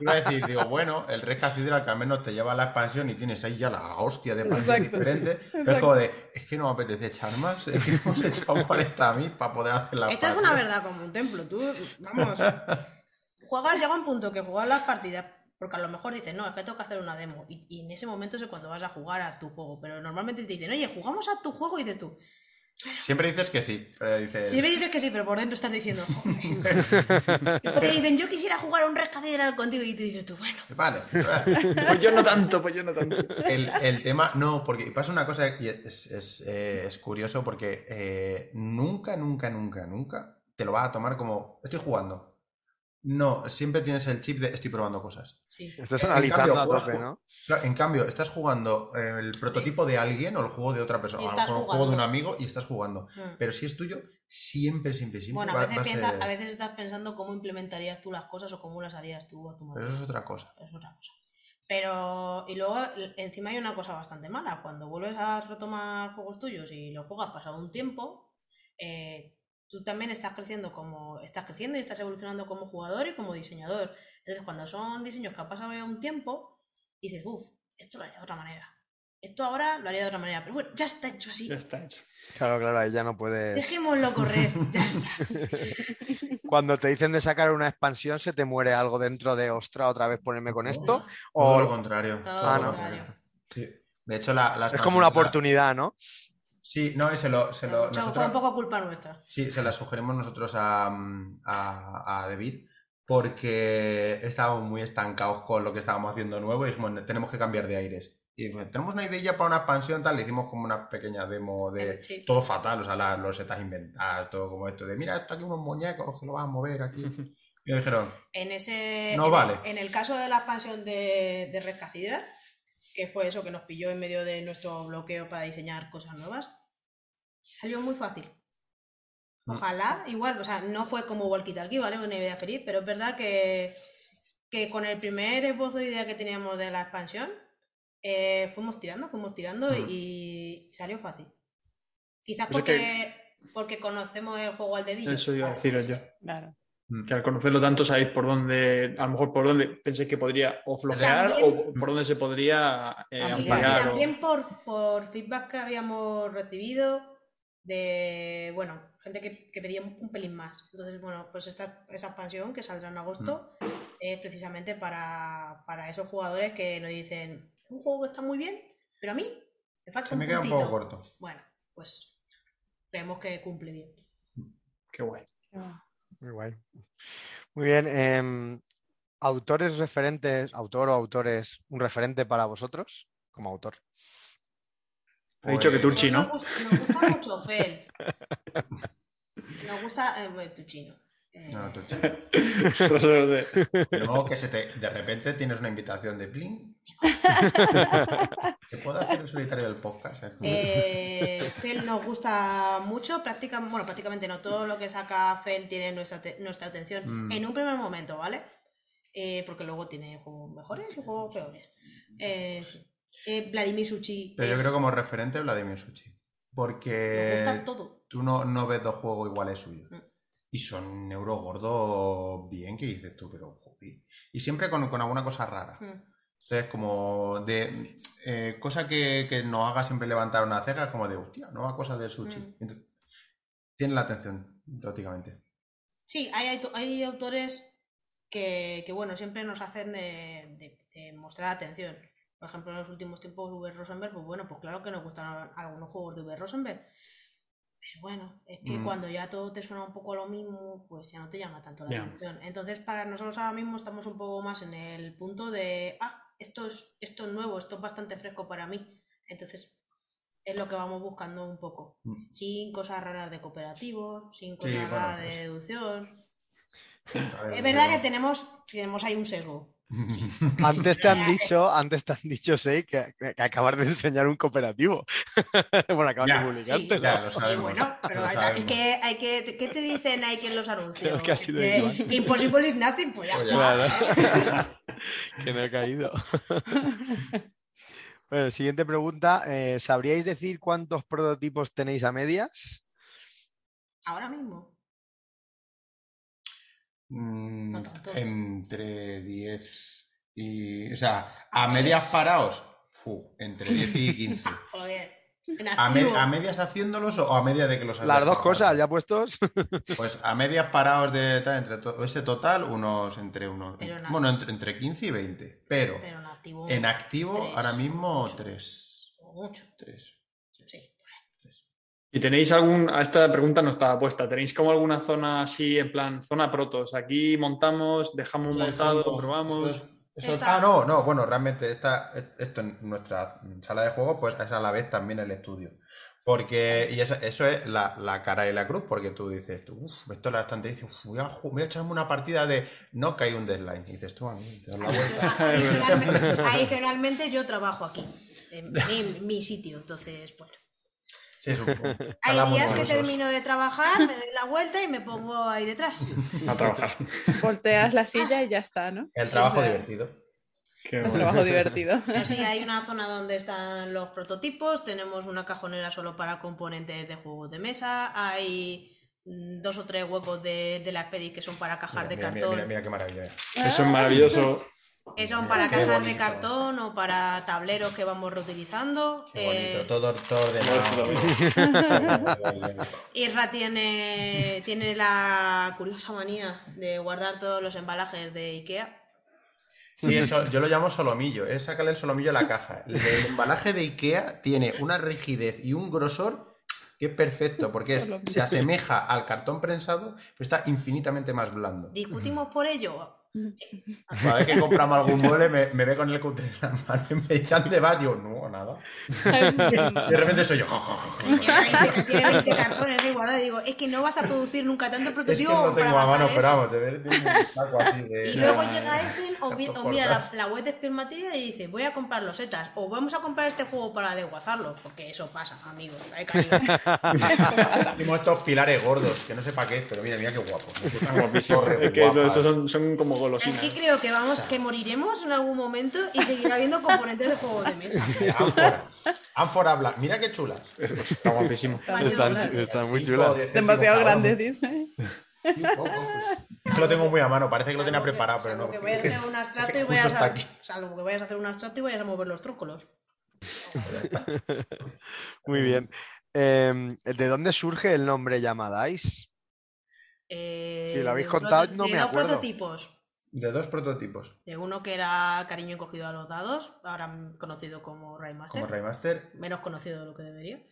Iba a decir, digo, bueno, el Red Cathedral que al menos te lleva la expansión y tienes ahí ya la hostia de expansión Exacto. diferente. Pero es como de, es que no me apetece echar más. Es que hemos echado (laughs) 40.000 para poder hacer la Esto es una verdad como un templo. Tú, vamos, juegas, llega un punto que juegas las partidas, porque a lo mejor dices, no, es que tengo que hacer una demo. Y, y en ese momento es cuando vas a jugar a tu juego. Pero normalmente te dicen, oye, jugamos a tu juego y dices tú. Siempre dices que sí, pero dices... Que sí, pero por dentro estás diciendo, (laughs) joder. Porque dicen, yo quisiera jugar a un Red Cathedral contigo. Y tú dices tú, bueno. Vale, (laughs) vale. Pues yo no tanto, pues yo no tanto. El, el tema, no, porque pasa una cosa y es, es, eh, es curioso porque eh, nunca, nunca, nunca, nunca te lo vas a tomar como estoy jugando. No, siempre tienes el chip de estoy probando cosas. Sí. Estás analizando cambio, a tope, ¿no? Claro, en cambio, estás jugando eh, el prototipo de alguien o el juego de otra persona, o un juego de un amigo y estás jugando. Mm. Pero si es tuyo, siempre, siempre, siempre Bueno, a veces, va a piensa- ser- a veces estás pensando cómo implementarías tú las cosas o cómo las harías tú a tu Pero manera. eso es otra cosa. es otra cosa. Pero, y luego encima hay una cosa bastante mala. Cuando vuelves a retomar juegos tuyos y los juegas pasado un tiempo, eh, tú también estás creciendo como, estás creciendo y estás evolucionando como jugador y como diseñador. Entonces, cuando son diseños que ha pasado ya un tiempo, dices, uff, esto lo haría de otra manera. Esto ahora lo haría de otra manera. Pero bueno, ya está hecho así. Ya está hecho. Claro, claro, ahí ya no puedes. Dejémoslo correr. Ya está. (laughs) Cuando te dicen de sacar una expansión, ¿se te muere algo dentro de ostra otra vez ponerme con esto? Todo O lo contrario. Todo todo lo contrario. Sí. De hecho, la, la es como una la- oportunidad, ¿no? Sí, no, y se lo, se lo- Mucho- Fue nosotros- un poco culpa nuestra. Sí, se la sugerimos nosotros a, a, a David porque estábamos muy estancados con lo que estábamos haciendo nuevo y dijimos, tenemos que cambiar de aires. Y dijimos, tenemos una idea para una expansión tal, le hicimos como una pequeña demo de Eh, sí. todo fatal, o sea, la- los setas inventados, todo como esto de, mira, esto aquí unos muñecos que lo vas a mover aquí. (laughs) Y nos dijeron, En ese. No en, vale. En el caso de la expansión de, de Red Cathedral, que fue eso que nos pilló en medio de nuestro bloqueo para diseñar cosas nuevas, salió muy fácil. Mm. Ojalá, igual, o sea, no fue como Walkie Talkie, ¿vale? Una idea feliz, pero es verdad que, que con el primer esbozo de idea que teníamos de la expansión, eh, fuimos tirando, fuimos tirando Mm. y salió fácil. Quizás Pues es porque. porque conocemos el juego al dedillo. Eso iba a deciros yo. Claro. Que al conocerlo tanto sabéis por dónde, a lo mejor por dónde penséis que podría o flojear También- o por dónde se podría eh, Y ampliar. o- también por, por feedback que habíamos recibido de, bueno, gente que, que pedía un, pelín más. Entonces, bueno, pues esta, esa expansión que saldrá en agosto Mm. es precisamente para, para esos jugadores que nos dicen, un juego que está muy bien, pero a mí me falta Se un me queda un puntito". poco corto. Bueno, pues creemos que cumple bien. Qué guay. Qué bueno. Muy guay. Muy bien. em, autores referentes, autor o autores, un referente para vosotros como autor. He dicho que Pues- Turchi, Nos ¿no? gusta, nos gusta mucho Fel. (laughs) Nos gusta eh. Eh, No, tú, sé. Pero luego que se te, de repente tienes una invitación de Bling. (laughs) ¿Te puedo hacer el solitario del podcast? Eh, Fel nos gusta mucho, prácticamente, bueno, prácticamente no, todo lo que saca Fel tiene nuestra, nuestra atención Mm. en un primer momento, ¿vale? Eh, porque luego tiene juegos mejores y juegos peores. Eh, sí. Eh, Vladimir Suchi Pero yo creo como referente Vladimir Suchi. nos Porque gusta todo. tú no, no ves dos juegos iguales suyos. Mm. Y son euro gordos bien que dices tú, pero joder. Y siempre con, con alguna cosa rara. Mm. Entonces, como de eh, cosa que, que nos haga siempre levantar una ceja, como de, hostia, nueva cosa del sushi. Mm. Entonces, tiene la atención, lógicamente. Sí, hay, hay, hay autores que, que, bueno, siempre nos hacen de, de- de mostrar atención. Por ejemplo, en los últimos tiempos, V. Rosenberg, pues bueno, pues claro que nos gustan algunos juegos de V. Rosenberg. Pero bueno, es que Mm. cuando ya todo te suena un poco a lo mismo, pues ya no te llama tanto la atención. Entonces, para nosotros ahora mismo estamos un poco más en el punto de, ah, esto es, esto es nuevo, esto es bastante fresco para mí. Entonces, es lo que vamos buscando un poco. Mm. Sin cosas raras de cooperativo, sin Sí, cosas bueno, raras pues- de deducción. (laughs) Ver, Es verdad pero- que tenemos, tenemos ahí un sesgo. (laughs) Antes te han dicho, antes te han dicho, Sei, que, que acabas de enseñar un cooperativo. (laughs) bueno, acabas Ya. de publicarte. Sí, Ya, ¿no? lo Sí, (laughs) sabemos. bueno, pero lo hay, sabemos. que hay que. ¿Qué te dicen ahí que en los anuncios? Que ha sido Que. Impossible is nothing, pues ya Pues está. que no he caído. bueno, siguiente pregunta. eh, ¿Sabríais decir cuántos prototipos tenéis a medias? Ahora mismo. Mm, No tanto. entre 10 y. O sea, a medias paraos, fu, entre 10 y 15. (laughs) Joder. ¿A, me- a medias haciéndolos o a media de que los Las dos cosas, ya puestos. (laughs) Pues a medias paraos de tal, entre to- ese total, unos entre unos. Bueno, entre, entre 15 y 20. Pero, Pero en activo. en activo, tres, ahora mismo mucho. 3. como mucho. 3. ¿Y tenéis algún, a esta pregunta no estaba puesta, ¿tenéis como alguna zona así, en plan, zona protos? Aquí montamos, dejamos montado, probamos. Está- Ah, no, no, bueno, realmente esta, esto en nuestra sala de juego, pues es a la vez también el estudio. Porque, y eso, eso es la, la cara y la cruz, porque tú dices, tú, uff, esto es la estantería, y dices, "Uf, voy, voy a echarme una partida de no que hay un deadline. Y dices tú, a mí, te das la vuelta. (laughs) Adicionalmente, adicionalmente yo trabajo aquí. En, en mi sitio. Entonces, bueno. Sí, es un poco. (laughs) Hay días que termino de trabajar, me doy la vuelta y me pongo ahí detrás. A trabajar. Volteas la silla y ya está, ¿no? El trabajo divertido. Qué Un bueno. trabajo (laughs) divertido. Sí, hay una zona donde están los prototipos, tenemos una cajonera solo para componentes de juegos de mesa, hay mm, dos o tres huecos de, de la Expedit que son para cajas Mira, de mira, mira, cartón, mira, mira qué maravilla. Eso es maravilloso. Que son para Qué cajas de bonito. cartón o para tableros que vamos reutilizando. Qué bonito, Eh, todo, todo ordenado. (laughs) Irra tiene, tiene la curiosa manía de guardar todos los embalajes de Ikea. Sí, eso, yo lo llamo solomillo, es sacarle el solomillo a la caja. El, el embalaje de Ikea tiene una rigidez y un grosor que es perfecto, porque es- se asemeja al cartón prensado, pero está infinitamente más blando. ¿Discutimos por ello? (laughs) Cada vez que compramos algún mueble me, me ve con el cutre en la mano y me echan debate, digo, no, nada. Y (laughs) de repente soy yo. Tiene 20, tiene 20 cartones ahí guardados. Digo, es que no vas a producir nunca tanto Es que prototipo no para tengo a mano, pero vamos, de ver, un saco así de... Y luego llega Essen o, mira la, la web de Spiel Material y dice, voy a comprar los setas o vamos a comprar este juego para desguazarlo, porque eso pasa, amigos. hay cariño. (laughs) Tenemos estos pilares gordos, que no sé para qué, pero mira, mira qué guapo. Guapísimo. Es que guapa. todo eso son, son como golosinas. Es que creo que vamos, que moriremos en algún momento y seguirá habiendo componentes de juego de mesa. (laughs) Ánfora. Ánfora blanca. Mira qué chulas. Está guapísimo. Están, están muy chulas. Demasiado grandes, dice. Sí, poco, pues. Es que lo tengo muy a mano, parece que lo tenía Salvo preparado, pero salvo no. que vayas a hacer un abstracto y vayas a, aquí. salvo que vayas a hacer un abstracto y vayas a mover los trócolos. (laughs) Muy bien. Eh, ¿De dónde surge el nombre Llamadais? Eh, Si lo habéis contado, no me acuerdo. prototipos. De dos prototipos. De uno que era cariño encogido a los dados, ahora conocido como Raymaster. Como Raymaster. Menos conocido de lo que debería.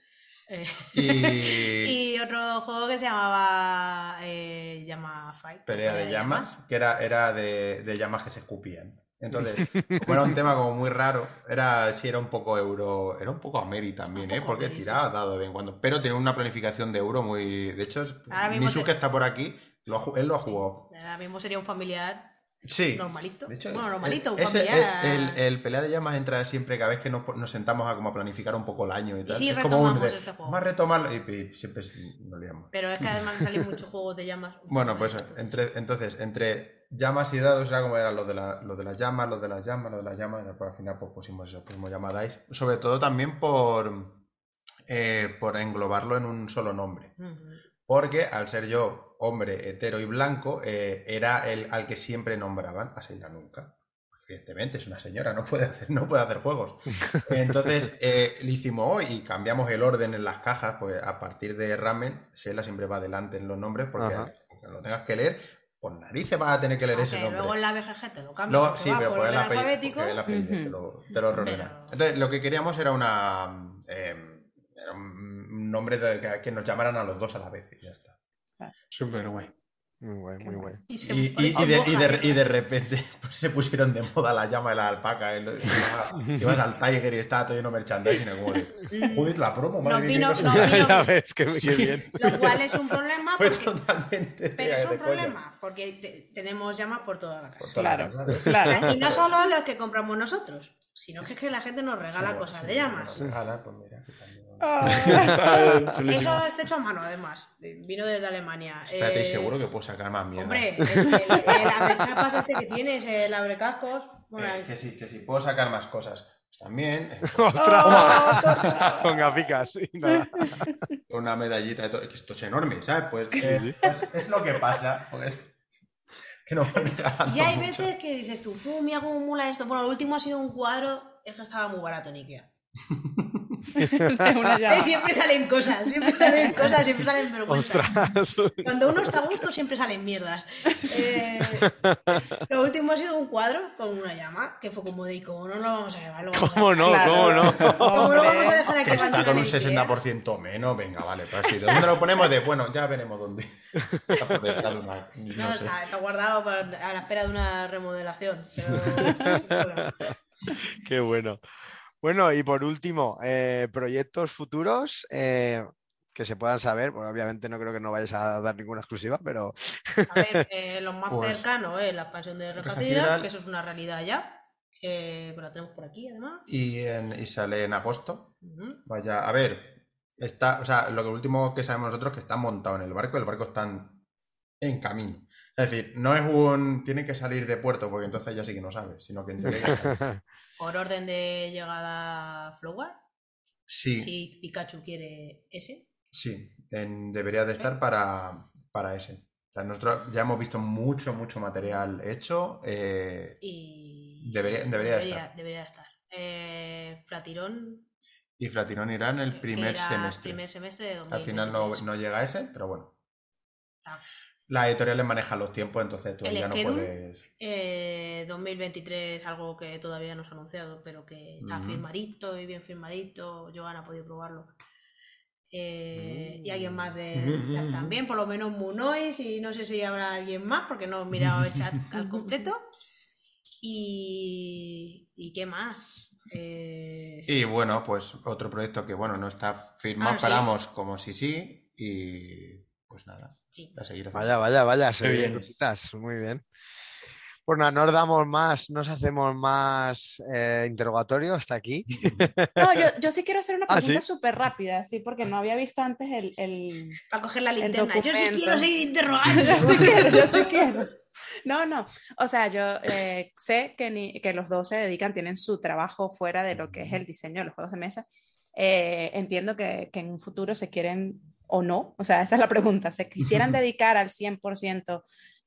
Eh, Y. (laughs) y otro juego que se llamaba eh, Llama Fight. pelea de llamas, que era, era de, de llamas que se escupían. Entonces, (laughs) como era un tema como muy raro, era sí era un poco euro, era un poco Ameri también, Un ¿eh? Porque Ameri, sí. tiraba dado de vez en cuando. Pero tenía una planificación de euro muy. De hecho, es- Ahora mismo Misu te- que está por aquí, lo él lo ha jugado. Ahora mismo sería un familiar Sí. normalito. De hecho, bueno, normalito, familiar. el, el pelea de llamas entra siempre cada vez que nos, nos sentamos a como a planificar un poco el año y tal. sí, es como un retomamos este juego. A retomarlo y, y siempre nos liamos. Pero es que además salen muchos juegos de llamas. (laughs) Bueno, pues entre, entonces, entre llamas y dados era como eran los de, la- los de las llamas, los de las llamas, los de las llamas, y al final pues pusimos eso, pusimos llamadais. Sobre todo también por, eh, por englobarlo en un solo nombre. Porque al ser yo hombre, hetero y blanco, eh, era el al que siempre nombraban a Seila nunca. Evidentemente, es una señora, no puede hacer, no puede hacer juegos. (laughs) Entonces, eh, le hicimos hoy y cambiamos el orden en las cajas, pues a partir de Ramen, Seila siempre va adelante en los nombres, porque Ajá. aunque lo tengas que leer, por narices vas a tener que leer ese nombre. luego en la BGG te lo cambian. Porque sí, va pero por por el orden apellido, alfabético. porque el apellido te lo, te lo reordena. Pero- Entonces, lo que queríamos era una eh, era un nombre de, que, que nos llamaran a los dos a la vez y ya está. Súper guay. Muy guay, muy guay. Y, de, de- y de repente (laughs) pues, se pusieron de moda la llama de la alpaca. el- ibas, (laughs) ibas al Tiger y estaba todo lleno de merchandising. como de, Joder, la promo, madre Nos mía, vino- (laughs) qué nos cosa". vino- ya ves, que, que bien. Lo cual es un problema porque... totalmente Pero es un problema, porque te- tenemos llamas por toda la casa. toda la Claro, claro. Y no solo los que compramos nosotros, sino que es que la gente nos regala Sí, cosas sí, de llamas. nos regala, pues mira, (laughs) chulísimo. Eso está hecho a mano, además. Vino desde Alemania. Espérate, y Eh, seguro que puedo sacar más mierda. Hombre, el, el, el abrechapas este que tienes, el abrecascos. Bueno, Eh, que sí, que sí, puedo sacar más cosas. Pues también, eh, (laughs) ¡Ostras! (laughs) Con gaficas. una medallita de todo. Esto es enorme, ¿sabes? Pues, eh, pues es lo que pasa. porque- que no van regalando Y hay mucho. veces que dices tú, ¡fu, mira cómo mula esto! Bueno, lo último ha sido un cuadro, es que estaba muy barato en Ikea. (laughs) Eh, Siempre salen cosas, siempre salen cosas, siempre salen vergüenzas. ¡Ostras! Cuando uno está a gusto siempre salen mierdas. Eh, lo último ha sido un cuadro con una llama, que fue como de, ¿cómo no lo vamos a llevar? Lo vamos a ¿Cómo no? Claro. ¿Cómo no? ¿Cómo lo vamos a Hombre. dejar aquí Que está con un en Ikea? 60% menos, venga, vale, pues así. ¿Dónde lo ponemos? De, bueno, ya veremos dónde. Está por detrás de una. No, No, sé. está, está guardado para- a la espera de una remodelación. Pero... (laughs) Qué bueno. Bueno, y por último, eh, proyectos futuros eh, que se puedan saber. Bueno, obviamente no creo que no vayáis a dar ninguna exclusiva, pero A ver, (laughs) eh, lo más Pues- cercano es la expansión de Sideral. que eso es una realidad ya. Eh, pero la tenemos por aquí, además. Y, en- y sale en agosto. Vaya, a ver, está, o sea, lo que último que sabemos nosotros es que está montado en el barco, el barco está en, en camino. Es decir, no es un tiene que salir de puerto, porque entonces ya sí que no sabes, sino que en teoría sabe. (laughs) Por orden de llegada Flower, Sí, sí, si Pikachu quiere ese. en- debería de estar para, para ese. O sea, nosotros ya hemos visto mucho, mucho material hecho. eh, Y Debería- debería de estar. debería estar. Eh, Flatirón, y Flatirón irá en el primer semestre. primer semestre de Al final no, 2023. no llega a ese, pero bueno. Ah. Las editoriales manejan los tiempos, entonces tú El ya no puedes. Eh, 2023, algo que todavía no se ha anunciado, pero que está firmadito y bien firmadito. Joan ha podido probarlo. Eh, Y Mm. alguien más de chat (laughs) también, por lo menos Munois, y no sé si habrá alguien más, porque no he mirado el chat (laughs) al completo. Y, ¿y qué más? Eh, Y bueno, pues otro proyecto que bueno, no está firmado, Ah, sí. esperamos como si sí, y pues nada, sí. a seguir haciendo. vaya, vaya, vaya, se bien. cositas, muy bien. Pues nada, nos damos más, nos hacemos más eh, interrogatorio hasta aquí. (laughs) No, yo, yo sí quiero hacer una Ah, pregunta ¿sí? súper rápida, sí, porque no había visto antes el... el... Para coger la linterna. Yo sí quiero seguir (laughs) interrogando. yo sí quiero, yo sí quiero. No, no. O sea, yo eh, sé que, ni- que los dos se dedican, tienen su trabajo fuera de lo que es el diseño de los juegos de mesa. Eh, entiendo que, que en un futuro se quieren o no, o sea, esa es la pregunta, ¿se quisieran dedicar al 100%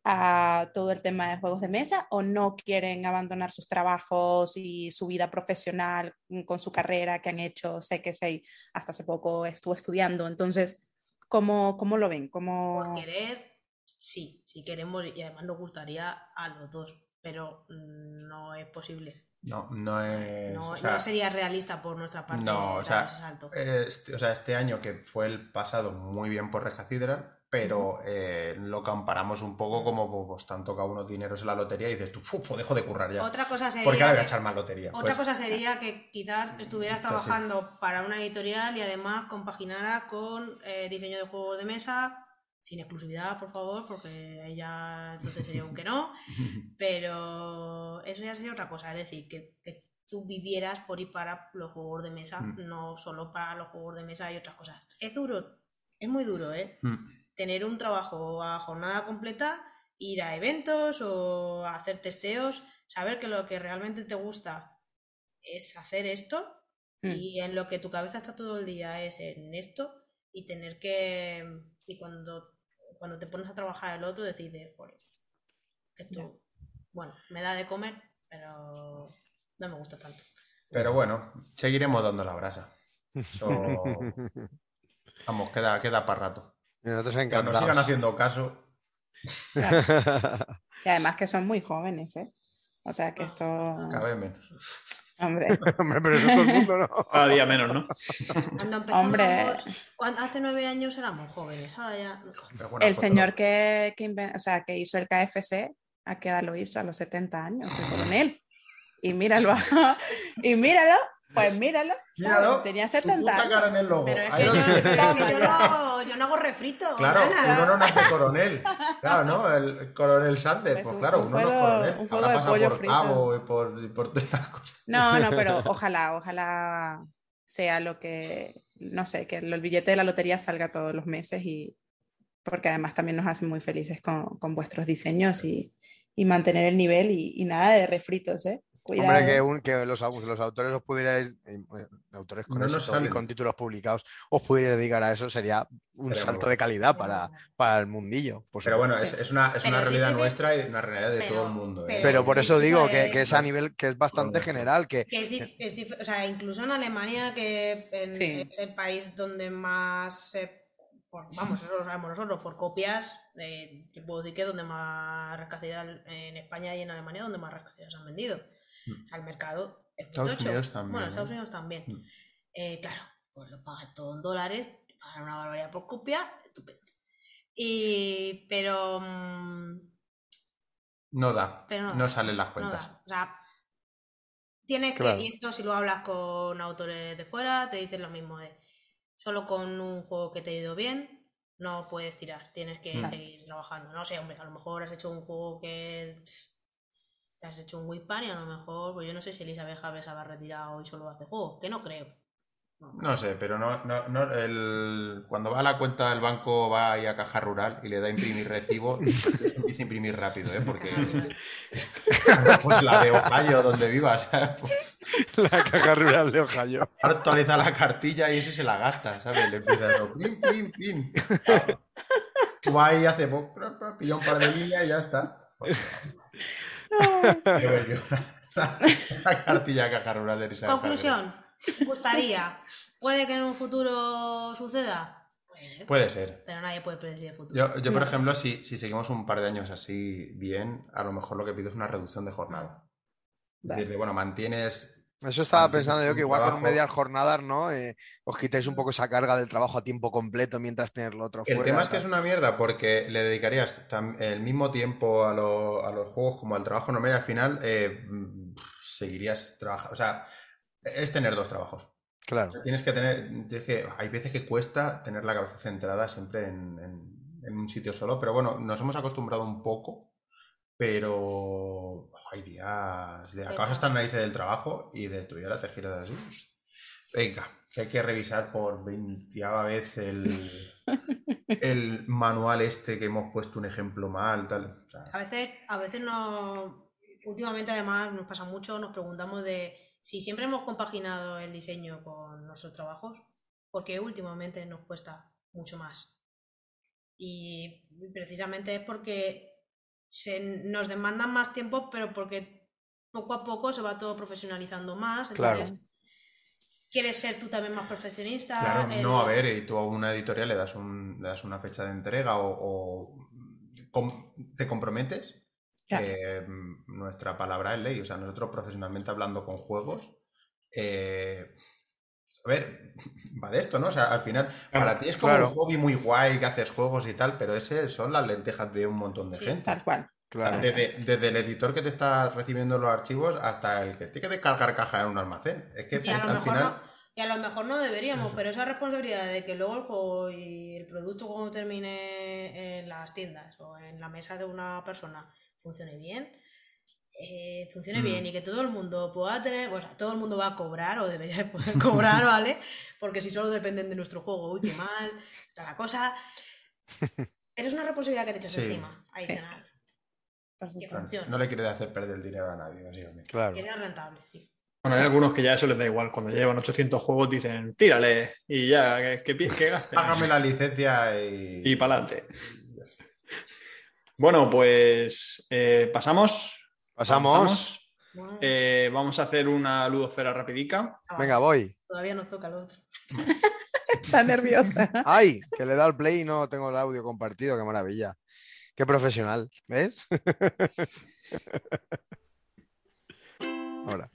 a todo el tema de juegos de mesa o no quieren abandonar sus trabajos y su vida profesional con su carrera que han hecho? Sé que Sei hasta hace poco estuvo estudiando, entonces, ¿cómo, cómo lo ven? ¿Cómo... Por querer, sí, si queremos, y además nos gustaría a los dos, pero no es posible. No, no es. No, o sea, no sería realista por nuestra parte no, o sea, salto. Este, o sea, este año que fue el pasado muy bien por Red Cathedral, pero eh, lo comparamos un poco como pues te han tocado unos dineros en la lotería y dices tú, "Fu, pues dejo de currar ya. Otra cosa sería Porque ahora voy a echar más lotería. Otra Pues, cosa sería que quizás estuvieras sí. trabajando para una editorial y además compaginara con eh, diseño de juegos de mesa, sin exclusividad, por favor, porque ahí ya entonces sería un que no, (laughs) pero eso ya sería otra cosa, es decir, que, que tú vivieras por y para los juegos de mesa, Mm. no solo para los juegos de mesa y otras cosas. Es duro, es muy duro, ¿eh? Mm. tener un trabajo a jornada completa, ir a eventos o a hacer testeos, saber que lo que realmente te gusta es hacer esto Mm. y en lo que tu cabeza está todo el día es en esto y tener que y cuando cuando te pones a trabajar el otro decides joder que esto bueno me da de comer pero no me gusta tanto Pero bueno, seguiremos dando la brasa. Eso, (laughs) vamos, queda, queda para rato. Que nos sigan haciendo caso. (laughs) Y además que son muy jóvenes, ¿eh? O sea que esto, Cada vez menos. Hombre, (laughs) Hombre, pero eso todo el mundo, ¿no? (laughs) Cada día menos, ¿no? cuando empezamos Hombre. cuando- hace nueve años éramos jóvenes ahora ya bueno, el pues señor no. que, que, o sea, que hizo el KFC, ¿a qué edad lo hizo? A los 70 años, el coronel. Y míralo, (laughs) y míralo, pues míralo, tenía tu 70 puta años. cara en el logo. pero es que yo, es que no hago, yo no hago refrito Claro, nana. uno no nace coronel. Claro, ¿no? El coronel Sanders. Pues Pues claro, un uno no es coronel. un juego Ahora de pasa pollo por frito. cabo y por, y por todas las cosas. No, no, (laughs) pero ojalá, ojalá sea lo que, no sé, que el billete de la lotería salga todos los meses y porque además también nos hacen muy felices con, con vuestros diseños y, y mantener el nivel y, y nada de refritos, ¿eh? Cuidado. Hombre, que, un- que los, los autores os pudierais, eh, eh, autores con No éxito y con títulos publicados, os pudierais dedicar a eso, sería un muy salto bueno. de calidad para, para el mundillo. por Pero bueno, es, es una, es Pero una sí realidad te- nuestra y una realidad de Pero- todo el mundo. ¿eh? pero- Pero por eso digo que, es- que es a nivel que es bastante general, que Que es, dif- o sea, incluso en Alemania, que en- Sí. es el país donde más, se- por- vamos, eso lo sabemos nosotros, por copias, eh, puedo decir que es donde más rascacielos en España y en Alemania, donde más rascacielos han vendido. Mm. Al mercado es Estados. Unidos también, Bueno, ¿eh? Estados Unidos también. Mm. Eh, claro, pues lo pagas todo en dólares, te pagan una barbaridad por copia, estupendo. Y, pero, mm, No da. Pero no no da, salen las no cuentas. da. O sea, tienes Claro. que, y esto si lo hablas con autores de fuera, te dicen lo mismo de solo con un juego que te ha ido bien, no puedes tirar, tienes que Mm. seguir trabajando. No sé, hombre, a lo mejor has hecho un juego que te has hecho un Whipan y a lo mejor, pues yo no sé si Elizabeth Javes habrá retirado y solo hace juegos, que no creo. No sé, pero no, no, no el, cuando va a la cuenta del banco, va ahí a caja rural y le da a imprimir recibo, (laughs) empieza a imprimir rápido, ¿eh? Porque (laughs) (laughs) pues la de Ohio, donde vivas, pues, la caja rural de Ohio. actualiza la cartilla y eso se la gasta, ¿sabes? Le empieza eso, pin, pin, pin. Tú vas ahí hace poco, pilla un par de líneas y ya está. La (laughs) cartilla caja rural de Elizabeth Conclusión, gustaría, puede que en un futuro suceda, puede ser, Puede ser. pero nadie puede predecir el futuro. Yo, yo, por ejemplo, si, si seguimos un par de años así bien, a lo mejor lo que pido es una reducción de jornada. Es decir, de, bueno, mantienes. Eso estaba pensando yo que igual con trabajo. medias jornadas, ¿no? Eh, os quitáis un poco esa carga del trabajo a tiempo completo mientras tener lo otro El fuera. tema es que es una mierda porque le dedicarías el mismo tiempo a, lo- a los juegos como al trabajo normal y al final eh, seguirías trabajando. O sea, es tener dos trabajos. Claro. Tienes que tener, tienes que, hay veces que cuesta tener la cabeza centrada siempre en, en- en un sitio solo, pero bueno, nos hemos acostumbrado un poco, pero hay días de acabas hasta la narices del trabajo y de tu y ahora te giras así. Venga, que hay que revisar por veintiava vez el, (laughs) el manual este que hemos puesto un ejemplo mal, tal. O sea, A veces, a veces no. Últimamente, además, nos pasa mucho, nos preguntamos de si siempre hemos compaginado el diseño con nuestros trabajos, porque últimamente nos cuesta mucho más. Y precisamente es porque se, nos demandan más tiempo, pero porque poco a poco se va todo profesionalizando más. Claro. Entonces, quieres ser tú también más perfeccionista. Claro, el- no, a ver, y tú a una editorial le das, un, le das una fecha de entrega o, te comprometes. Claro. Eh, nuestra palabra es ley, o sea, nosotros profesionalmente hablando con juegos, eh, a ver, (laughs) va de esto, ¿no? O sea, al final, para ti es como claro. un hobby muy guay que haces juegos y tal, pero ese son las lentejas de un montón de Sí, gente. Tal cual. Claro. Desde, desde el editor que te está recibiendo los archivos hasta el que tiene que descargar caja en un almacén. Es que Y a, lo al mejor final. no, y a lo mejor no deberíamos, pero esa responsabilidad de que luego el juego y el producto cuando termine en las tiendas o en la mesa de una persona funcione bien, eh, funcione Mm. bien y que todo el mundo pueda tener, o sea, todo el mundo va a cobrar o debería de poder (laughs) cobrar, ¿vale? Porque si solo dependen de nuestro juego, uy, qué mal, está la cosa. (laughs) Pero es una responsabilidad que te echas Sí. encima, adicional, Por que funcione, No le quiere hacer perder el dinero a nadie, básicamente. Claro. que sea rentable, sí. Bueno, hay algunos que ya eso les da igual. Cuando llevan 800 juegos dicen, tírale y ya, que, que gasten. Págame la licencia y. Y para adelante. Bueno, pues eh, pasamos. Pasamos. Eh, vamos a hacer una ludosfera rapidica. ah, Venga, voy. Todavía nos toca lo otro. (laughs) Está nerviosa. ¡Ay! Que le da al play y no tengo el audio compartido. ¡Qué maravilla! ¡Qué profesional! ¿Ves? (laughs) Ahora.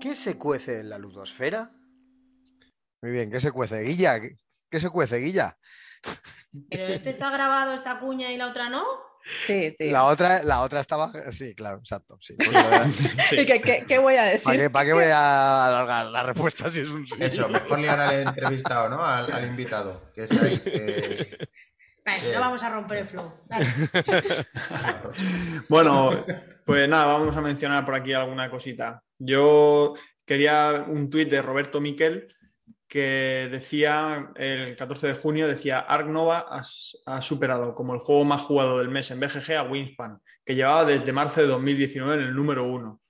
¿Qué se cuece en la ludosfera? Muy bien, ¿qué se cuece? Guilla, ¿qué, qué se cuece, Guilla? Pero este está grabado, esta cuña y la otra no. Sí, tío. La otra, la otra estaba. Sí, claro, exacto. Sí, (laughs) ¿Y qué, qué- qué voy a decir? ¿Para qué, para qué voy a alargar la respuesta si es un sí? Eso, mejor ligar al entrevistado, ¿no? Al, al invitado. Que es ahí. que- Vale, Bien. no vamos a romper el flow. Dale. (laughs) Bueno, pues nada, vamos a mencionar por aquí alguna cosita. Yo quería un tuit de Roberto Miquel que decía, el 14 de junio, decía, Ark Nova ha, ha superado como el juego más jugado del mes en BGG a Wingspan, que llevaba desde marzo de 2019 en el número uno.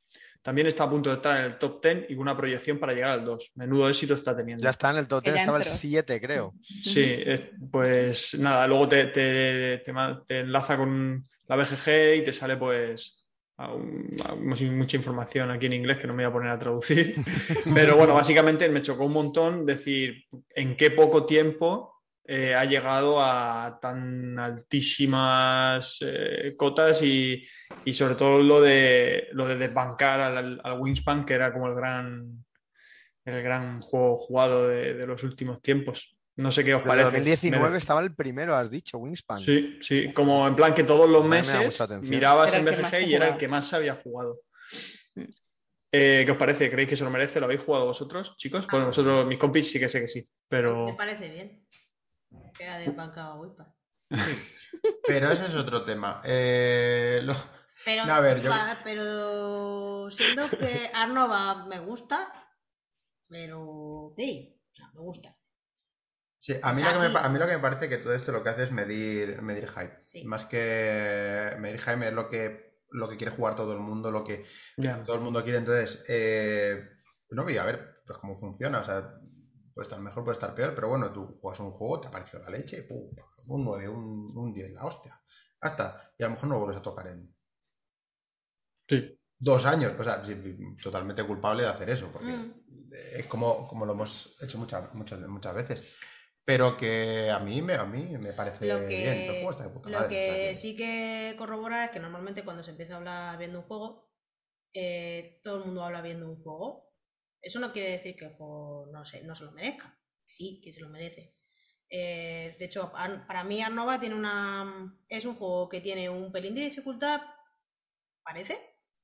También está a punto de estar en el top 10 y con una proyección para llegar al 2. Menudo éxito está teniendo. Ya está en el top Que 10, ya estaba el entró. 7, creo. Sí, es- pues nada, luego te, te- te enlaza con la BGG y te sale pues mucha información aquí en inglés que no me voy a poner a traducir. (laughs) Pero bueno, básicamente me chocó un montón decir en qué poco tiempo eh, ha llegado a tan altísimas eh, cotas y, y sobre todo lo de, lo de desbancar al, al Wingspan, que era como el gran, el gran juego jugado de los últimos tiempos. No sé qué os parece. 2019 Me- estaba el primero, has dicho, Wingspan. Sí, sí, como en plan que todos los me meses mirabas en BGG y era el que más se había jugado. Mm. Eh, ¿Qué os parece? ¿Creéis que se lo merece? ¿Lo habéis jugado vosotros, chicos? Pues vosotros, mis compis, sí que sé que sí. Me Pero parece bien. Que era de Wipa. Pero ese es otro tema. Eh, lo- Pero, No, a ver, yo- pero siendo que Arnova me gusta, pero sí, o sea, me gusta. Sí, a, mí lo que me, a mí lo que me parece que todo esto lo que hace es medir, medir hype. Sí. Más que medir hype es lo que, lo que quiere jugar todo el mundo, lo que todo el mundo quiere. Entonces, eh, no voy a ver pues cómo funciona. O sea, puede estar mejor, puede estar peor, pero bueno, tú juegas un juego, te apareció la leche, pum, un 9, un, un 10, la hostia. Hasta. Y a lo mejor no vuelves a tocar en Sí. dos años. O sea, totalmente culpable de hacer eso, porque Mm. es como, como lo hemos hecho muchas, muchas, muchas veces. Pero que a mí me, a mí me parece Lo bien. El que, juego está de puta lo madre, que sí que corrobora es que normalmente cuando se empieza a hablar viendo un juego, eh, todo el mundo habla viendo un juego. Eso no quiere decir que el juego no se, no se lo merezca. Sí, que se lo merece. Eh, de hecho, Ar- para mí Arnova tiene una. Es un juego que tiene un pelín de dificultad, parece,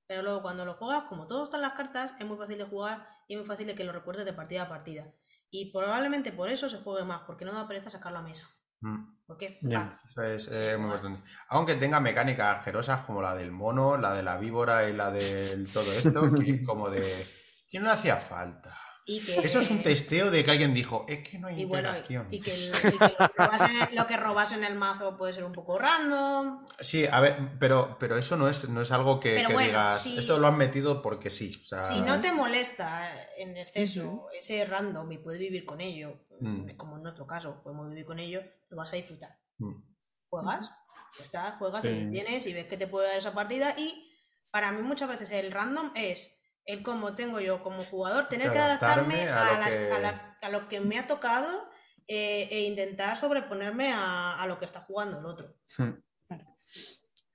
pero luego cuando lo juegas, como todo está en las cartas, es muy fácil de jugar y es muy fácil de que lo recuerdes de partida a partida. Y probablemente por eso se juegue más, porque no da pereza sacarlo a mesa. Mm. ¿Por qué? Ya. Eso es eh, muy importante. Aunque tenga mecánicas asquerosas como la del mono, la de la víbora y la del todo esto, (laughs) que es como de. Que no hacía falta. Y que, Eso es un testeo de que alguien dijo, es que no hay Y bueno, interacción. y que, el- y que lo, que robas en el, lo que robas en el mazo puede ser un poco random. Sí, a ver, pero, pero eso no es, no es algo que, bueno, digas, si- esto lo han metido porque sí. O sea, Si no te molesta en exceso ese random y puedes vivir con ello, Mm. como en nuestro caso, podemos vivir con ello, lo vas a disfrutar. Mm. Juegas, ya está, juegas, Sí. te tienes y ves que te puede dar esa partida. Y para mí, muchas veces el random es el cómo tengo yo como jugador, tener Que que adaptarme a, a lo las- que- a la- a lo que me ha tocado eh, e intentar sobreponerme a, a lo que está jugando el otro. Hmm.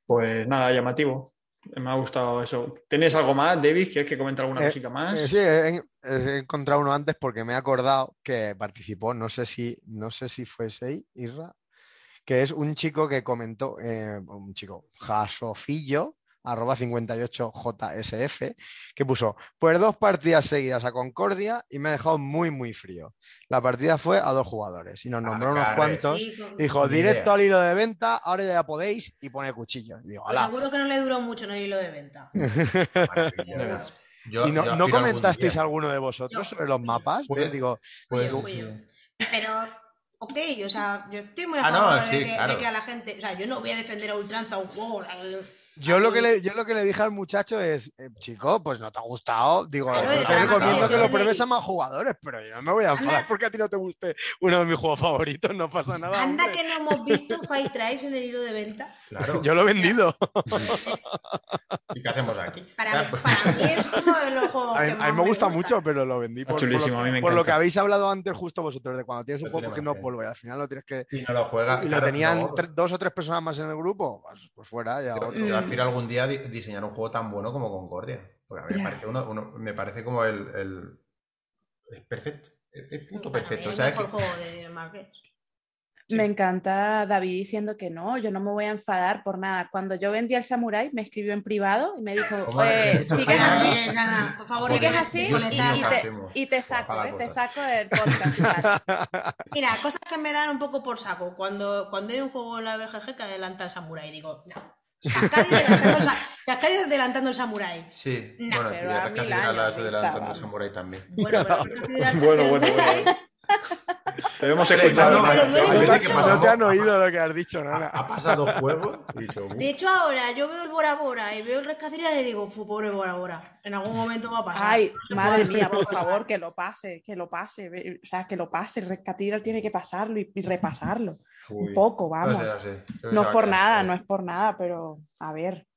Pues nada, llamativo. Me ha gustado eso. ¿Tienes algo más, David? ¿Quieres que comente alguna Eh, cosita más? Eh, sí, he, he encontrado uno antes porque me he acordado que participó, no sé si, no sé si fue Sei, Irra, que es un chico que comentó, eh, un chico, Jasofillo, arroba 58JSF, que puso, pues dos partidas seguidas a Concordia y me ha dejado muy, muy frío. La partida fue a dos jugadores y nos nombró unos cuantos. Sí, con- Dijo, directo idea. al hilo de venta, ahora ya podéis y pone cuchillos. Digo, pues seguro que no le duró mucho en el hilo de venta. (laughs) Yo- ¿Y no, yo comentasteis alguno de vosotros Yo. sobre los mapas? Pues- digo, Pues, yo, fui. Pero, ok, o sea, yo estoy muy a Ah, no, favor de, que a la gente, o sea, yo no voy a defender a ultranza un juego. Yo lo, que le, yo lo que le dije al muchacho es, eh, chico, pues no te ha gustado. Digo, Claro, te recomiendo que lo pruebes a más jugadores, pero yo no me voy a enfadar Anda. porque a ti no te guste uno de mis juegos favoritos, no pasa nada. Anda hombre. que no hemos visto Fight Tribes en el hilo de venta. Claro. Yo lo he vendido. ¿Y qué hacemos aquí? Para, para mí es uno de los juegos A mí, que a más mí me gusta mucho, pero lo vendí por, por chulísimo, lo, a mí me por lo que habéis hablado antes justo vosotros, de cuando tienes un juego sí. polvo y al final lo tienes que... Y no lo juega. Y lo tenían no. dos o tres personas más en el grupo, pues, pues fuera, ya Yo, otro. yo aspiro algún día a diseñar un juego tan bueno como Concordia. Porque a mí me parece, uno, uno- me parece como el, el- Es perfecto. Es, mí perfecto. es O sea, el es que- mejor juego de Marqués. Sí. Me encanta David diciendo que no, yo no me voy a enfadar por nada. Cuando yo vendí al Samurai, me escribió en privado y me dijo, ¿Cómo "Oye, es? sigues así, Eh, por favor, sigues así y, te, hacemos. y te saco, ¿eh? te saco del podcast. y tal". (laughs) Mira, cosas que me dan un poco por saco. Cuando, cuando hay un juego en la BGG que adelanta al Samurai, digo, no. Cascadios adelantando, el adelantando el Samurai. Sí, No, bueno, pero a mil años las Antonio vamos. Samurai también. Bueno, pero el (laughs) Bueno, bueno. Debemos Pero escuchar. no, te han oído lo que has dicho, Ha, nada. ha pasado juego. De hecho, ahora yo veo el Bora Bora y veo el Rescaciria y le digo, fu, pobre Bora Bora. En algún momento va a pasar. Ay, madre mía, por favor, que lo pase, que lo pase, o sea, que lo pase, el rescatidor tiene que pasarlo y, y repasarlo. Uy, Un poco, vamos. No es por nada, no es por nada, pero a ver.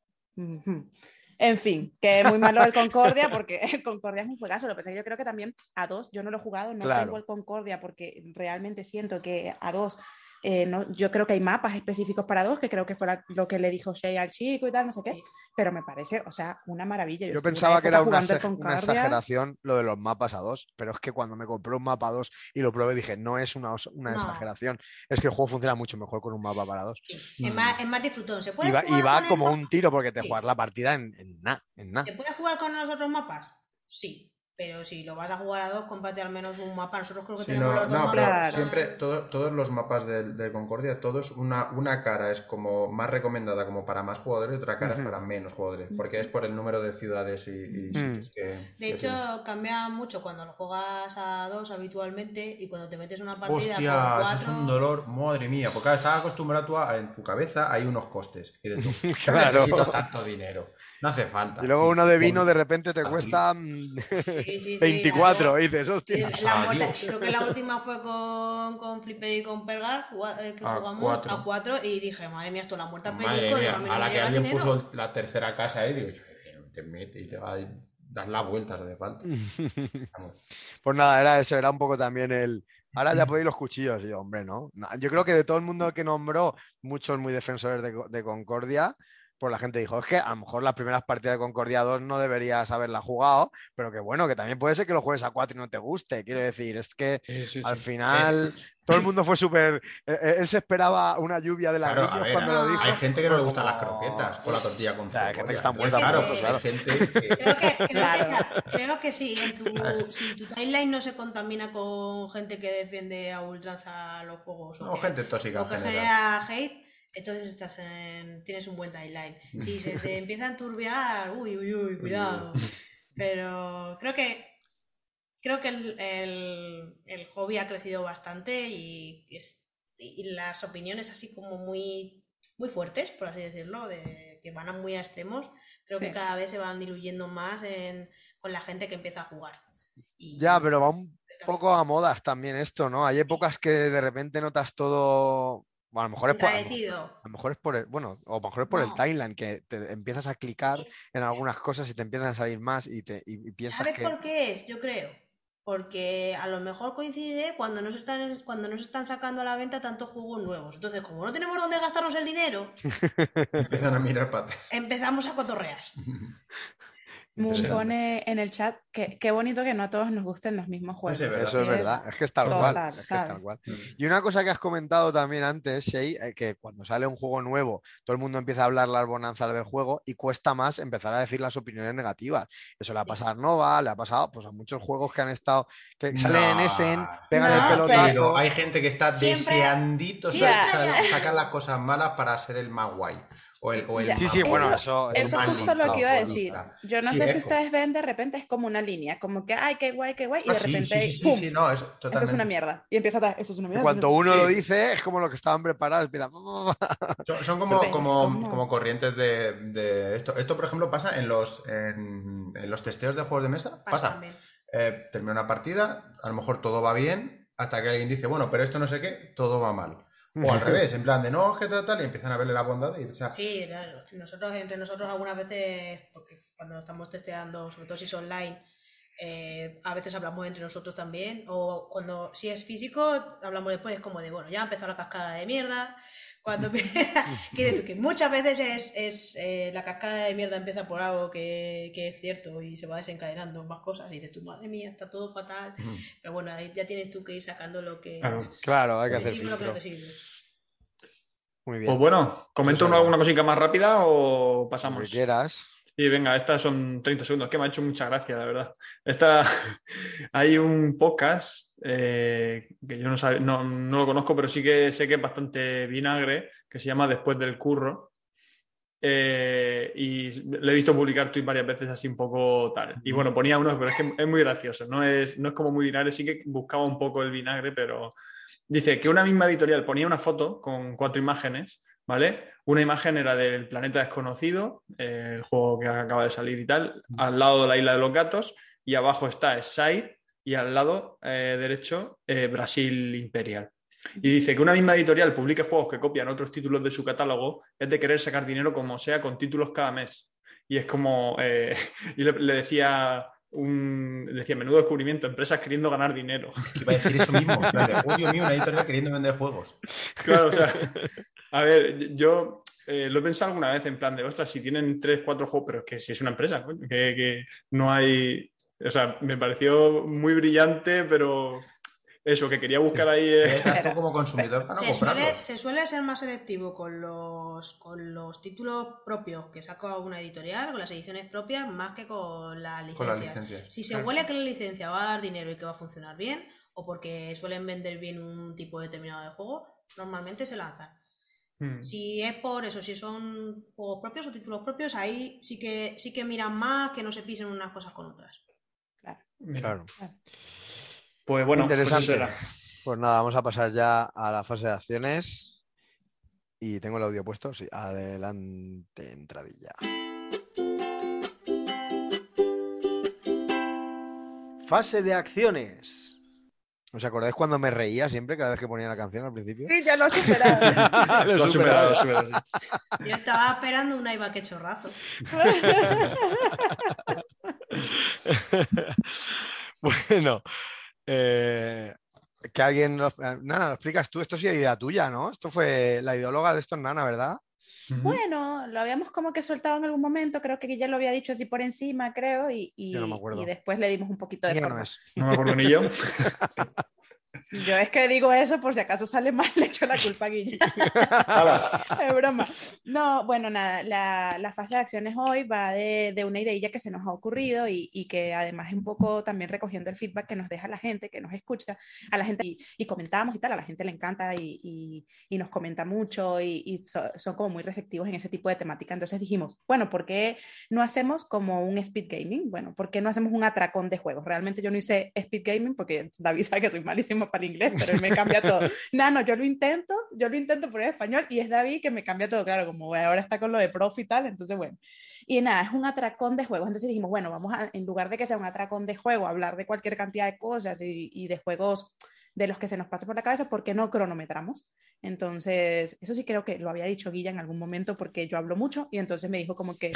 En fin, que muy malo el Concordia (laughs) porque el Concordia es un juegazo. Lo que pasa es que yo creo que también a dos, yo no lo he jugado, no Claro. tengo el Concordia porque realmente siento que a dos, eh, no, yo creo que hay mapas específicos para dos, que creo que fue la- lo que le dijo Shay al chico y tal, no sé qué, pero me parece, o sea, una maravilla. Yo pensaba que era una, exageración lo de los mapas a dos, pero es que cuando me compré un mapa a dos y lo probé dije, no es una, una No. exageración, es que el juego funciona mucho mejor con un mapa para dos. Es más, es más disfrutón. ¿Se puede Y va, y jugar va con el como un tiro porque te Sí. juegas la partida en, en nada, en nada. ¿Se puede jugar con los otros mapas? Sí. Pero si lo vas a jugar a dos, cómprate al menos un mapa. Nosotros creo que Sí, tenemos no, los dos no, pero mapas. Claro. siempre, todo- todos los mapas de, de Concordia, todos, una, una cara es como más recomendada como para más jugadores y otra cara es para menos jugadores, porque es por el número de ciudades y, y Mm. sitios que... De que hecho, tiene. cambia mucho cuando lo juegas a dos habitualmente y cuando te metes una partida Hostia, con eso es cuatro. un dolor, madre mía, porque claro, estás acostumbrado tú a, en tu cabeza hay unos costes. Y dices tú, (laughs) "Yo Claro. necesito tanto dinero, no hace falta. Y luego uno de vino de repente te cuesta mm, Sí, sí, (laughs) sí, 24 la- y dices, Eh, hostia. la muerte- creo que la última fue con, con Flipper y con Pergar, eh, que A jugamos cuatro. a cuatro y dije, madre mía, esto la muerte a Madre pellizco, mía, digo, a no la que alguien dinero. puso la tercera casa ahí, digo, "Joder, te mete y te va a dar la vuelta de falta. (laughs) Pues nada, era eso, era un poco también el. Ahora ya podéis los cuchillos. Y yo, hombre, no. Yo creo que de todo el mundo que nombró, muchos muy defensores de, de Concordia, pues la gente dijo, es que a lo mejor las primeras partidas de Concordia 2 no deberías haberla jugado, pero que bueno, que también puede ser que lo juegues a 4 y no te guste. Quiero decir, es que Sí, sí, al sí. final todo el mundo fue súper. eh, eh, Él se esperaba una lluvia de Claro, a ladrillos ver, cuando no, lo dijo. hay gente que no le gustan las croquetas o la tortilla con O sea, hay gente que está muerta, Claro, pues, claro. hay gente que... Creo que, creo, Claro. que, creo que sí, en tu, si tu timeline no se contamina con gente que defiende a ultranza los juegos o No, que, gente tóxica o que genera hate, entonces estás en, tienes un buen timeline. Si se te (laughs) empieza a enturbiar, uy, uy, uy, cuidado. Pero creo que creo que el, el- el hobby ha crecido bastante y, es- y las opiniones así como muy, muy fuertes, por así decirlo, de, que van a muy a extremos, creo que cada vez se van diluyendo más en- con la gente que empieza a jugar. Y- Ya, pero va un poco a modas también esto, ¿no? Hay épocas que de repente notas todo. Bueno, a lo mejor es por, a lo mejor- Enrarecido. a lo mejor es por el, bueno, o a lo mejor es por el No. timeline, que te empiezas a clicar en algunas cosas y te empiezan a salir más y, te, y, y piensas ¿Sabes que. por qué es? Yo creo. Porque a lo mejor coincide cuando nos están, cuando nos están sacando a la venta tantos juegos nuevos. Entonces, como no tenemos dónde gastarnos el dinero, (laughs) Empiezan a mirar atrás. empezamos a cotorrear. (laughs) Moon pone en el chat que qué bonito que no a todos nos gusten los mismos juegos. es verdad. Eso es verdad, es que es tal total, cual. Es que es ¿sabes? tal cual. Mm. Y una cosa que has comentado también antes, Shei, eh, que cuando sale un juego nuevo, todo el mundo empieza a hablar las bonanzas del juego y cuesta más empezar a decir las opiniones negativas. Eso le ha pasado a Nova, le ha pasado pues, a muchos juegos que han estado, que salen en. Essen, pegan No, el pelotazo. Pero hay gente que está Siempre- deseandito siempre sacar (laughs) las cosas malas para ser el más guay. O el, o el Ya. Sí, sí, bueno, Eso- eso, Eso es justo lo que iba a decir. ultra. Yo no Sí, sé si ustedes ven de repente es como una línea, como que, ay, qué guay, qué guay, y Ah, de repente, sí, sí, sí, ¡pum! sí, no, eso, Eso es una mierda. Y empieza a esto es una mierda. cuando uno Sí. lo dice es como lo que estaban preparados. Son, son como, Pero, como, ¿cómo? como corrientes de, de esto. Esto, por ejemplo, pasa en los, en, en los testeos de juegos de mesa. Pasa. Eh, termina una partida, a lo mejor todo va bien, hasta que alguien dice, bueno, pero esto no sé qué, todo va mal. O al (laughs) revés, en plan de no, es que tal, tal, y empiezan a verle la bondad y o sea, Sí, claro. Nosotros, entre nosotros algunas veces, porque cuando estamos testeando, sobre todo si es online, eh, a veces hablamos entre nosotros también, o cuando si es físico, hablamos después, es como de, bueno, ya ha empezado la cascada de mierda. Cuando (laughs) que tú, que muchas veces es, es eh, la cascada de mierda empieza por algo que, que es cierto y se va desencadenando más cosas, y dices tú, madre mía, está todo fatal. Pero bueno, ahí ya tienes tú que ir sacando lo que, Claro. Claro, hay que hacer que filtro. Muy bien. Pues bueno, ¿comento una- alguna cosita más rápida o Lo pasamos? que quieras. Sí, venga, estas son 30 segundos, que me ha hecho mucha gracia, la verdad. Esta, (laughs) hay un podcast eh, que yo no, sabe- no, no lo conozco, pero sí que sé que es bastante vinagre, que se llama Después del curro. Eh, y le he visto publicar tweets varias veces así un poco tal. Y bueno, ponía uno, pero es que es muy gracioso, no es, no es como muy vinagre, sí que buscaba un poco el vinagre, pero dice que una misma editorial ponía una foto con cuatro imágenes, ¿vale? Una imagen era del Planeta Desconocido, eh, el juego que acaba de salir y tal, al lado de la Isla de los Gatos, y abajo está Side, y al lado eh, derecho eh, Brasil Imperial. Y dice que una misma editorial publique juegos que copian otros títulos de su catálogo es de querer sacar dinero como sea con títulos cada mes. Y es como, eh, (laughs) y le, le decía un, decía, menudo descubrimiento, empresas queriendo ganar dinero. Iba a decir eso mismo. en plan de, "Oh, Dios mío, una editorial queriendo vender juegos. Claro, o sea, (laughs) a ver, yo eh, lo he pensado alguna vez en plan de, ostras, si tienen tres, cuatro juegos, pero es que si es una empresa, que, que no hay, o sea, me pareció muy brillante, pero eso, que quería buscar ahí... eh, como consumidor para no Se suele, se suele ser más selectivo con los, con los títulos propios que saca una editorial, con las ediciones propias, más que con las Con las licencias. licencias. Si se Claro. huele que la licencia va a dar dinero y que va a funcionar bien, o porque suelen vender bien un tipo determinado de juego, normalmente se lanzan. hmm, Si es por eso, si son juegos propios o títulos propios, ahí sí que, sí que miran más que no se pisen unas cosas con otras. Mira. Claro. Pues bueno, pues eso Interesante. era. Pues nada, vamos a pasar ya a la fase de acciones. Y tengo el audio puesto. Sí, adelante, entradilla. Fase de acciones. ¿Os acordáis cuando me reía siempre cada vez que ponía la canción al principio? Sí, ya lo he superado. (laughs) Lo he superado, lo has superado. Yo estaba esperando una iba que chorrazo. (laughs) (laughs) bueno, eh, que alguien nos... Nana, lo explicas tú. Esto sí es idea tuya, ¿no? Esto fue la ideóloga de esto, es Nana, ¿verdad? Bueno, lo habíamos como que soltado en algún momento, creo que ya lo había dicho así por encima, creo, y, y- Yo no me acuerdo. y después le dimos un poquito de no forma. es. No me acuerdo ni yo. (laughs) Yo es que digo eso por si acaso sale mal, (laughs) le echo la culpa a Guille. (laughs) es broma. No, bueno, nada, la, la, fase de acciones hoy va de, de una idea que se nos ha ocurrido y, y, que además es un poco también recogiendo el feedback que nos deja la gente, que nos escucha, a la gente y, y comentamos y tal, a la gente le encanta y, y nos comenta mucho y, so, son como muy receptivos en ese tipo de temática. Entonces dijimos, bueno, ¿por qué no hacemos como un speed gaming? Bueno, ¿por qué no hacemos un atracón de juegos? Realmente yo no hice speed gaming porque David sabe que soy malísimo para el inglés, pero él me cambia todo. (laughs) no, no, yo lo intento, yo lo intento por español y es David que me cambia todo, claro, como ahora está con lo de prof y tal, entonces bueno. Y nada, es un atracón de juegos. Entonces dijimos, bueno, vamos a, en lugar de que sea un atracón de juego, hablar de cualquier cantidad de cosas y, y de juegos de los que se nos pase por la cabeza, ¿por qué no cronometramos? Entonces, eso sí creo que lo había dicho Guilla en algún momento porque yo hablo mucho y entonces me dijo como que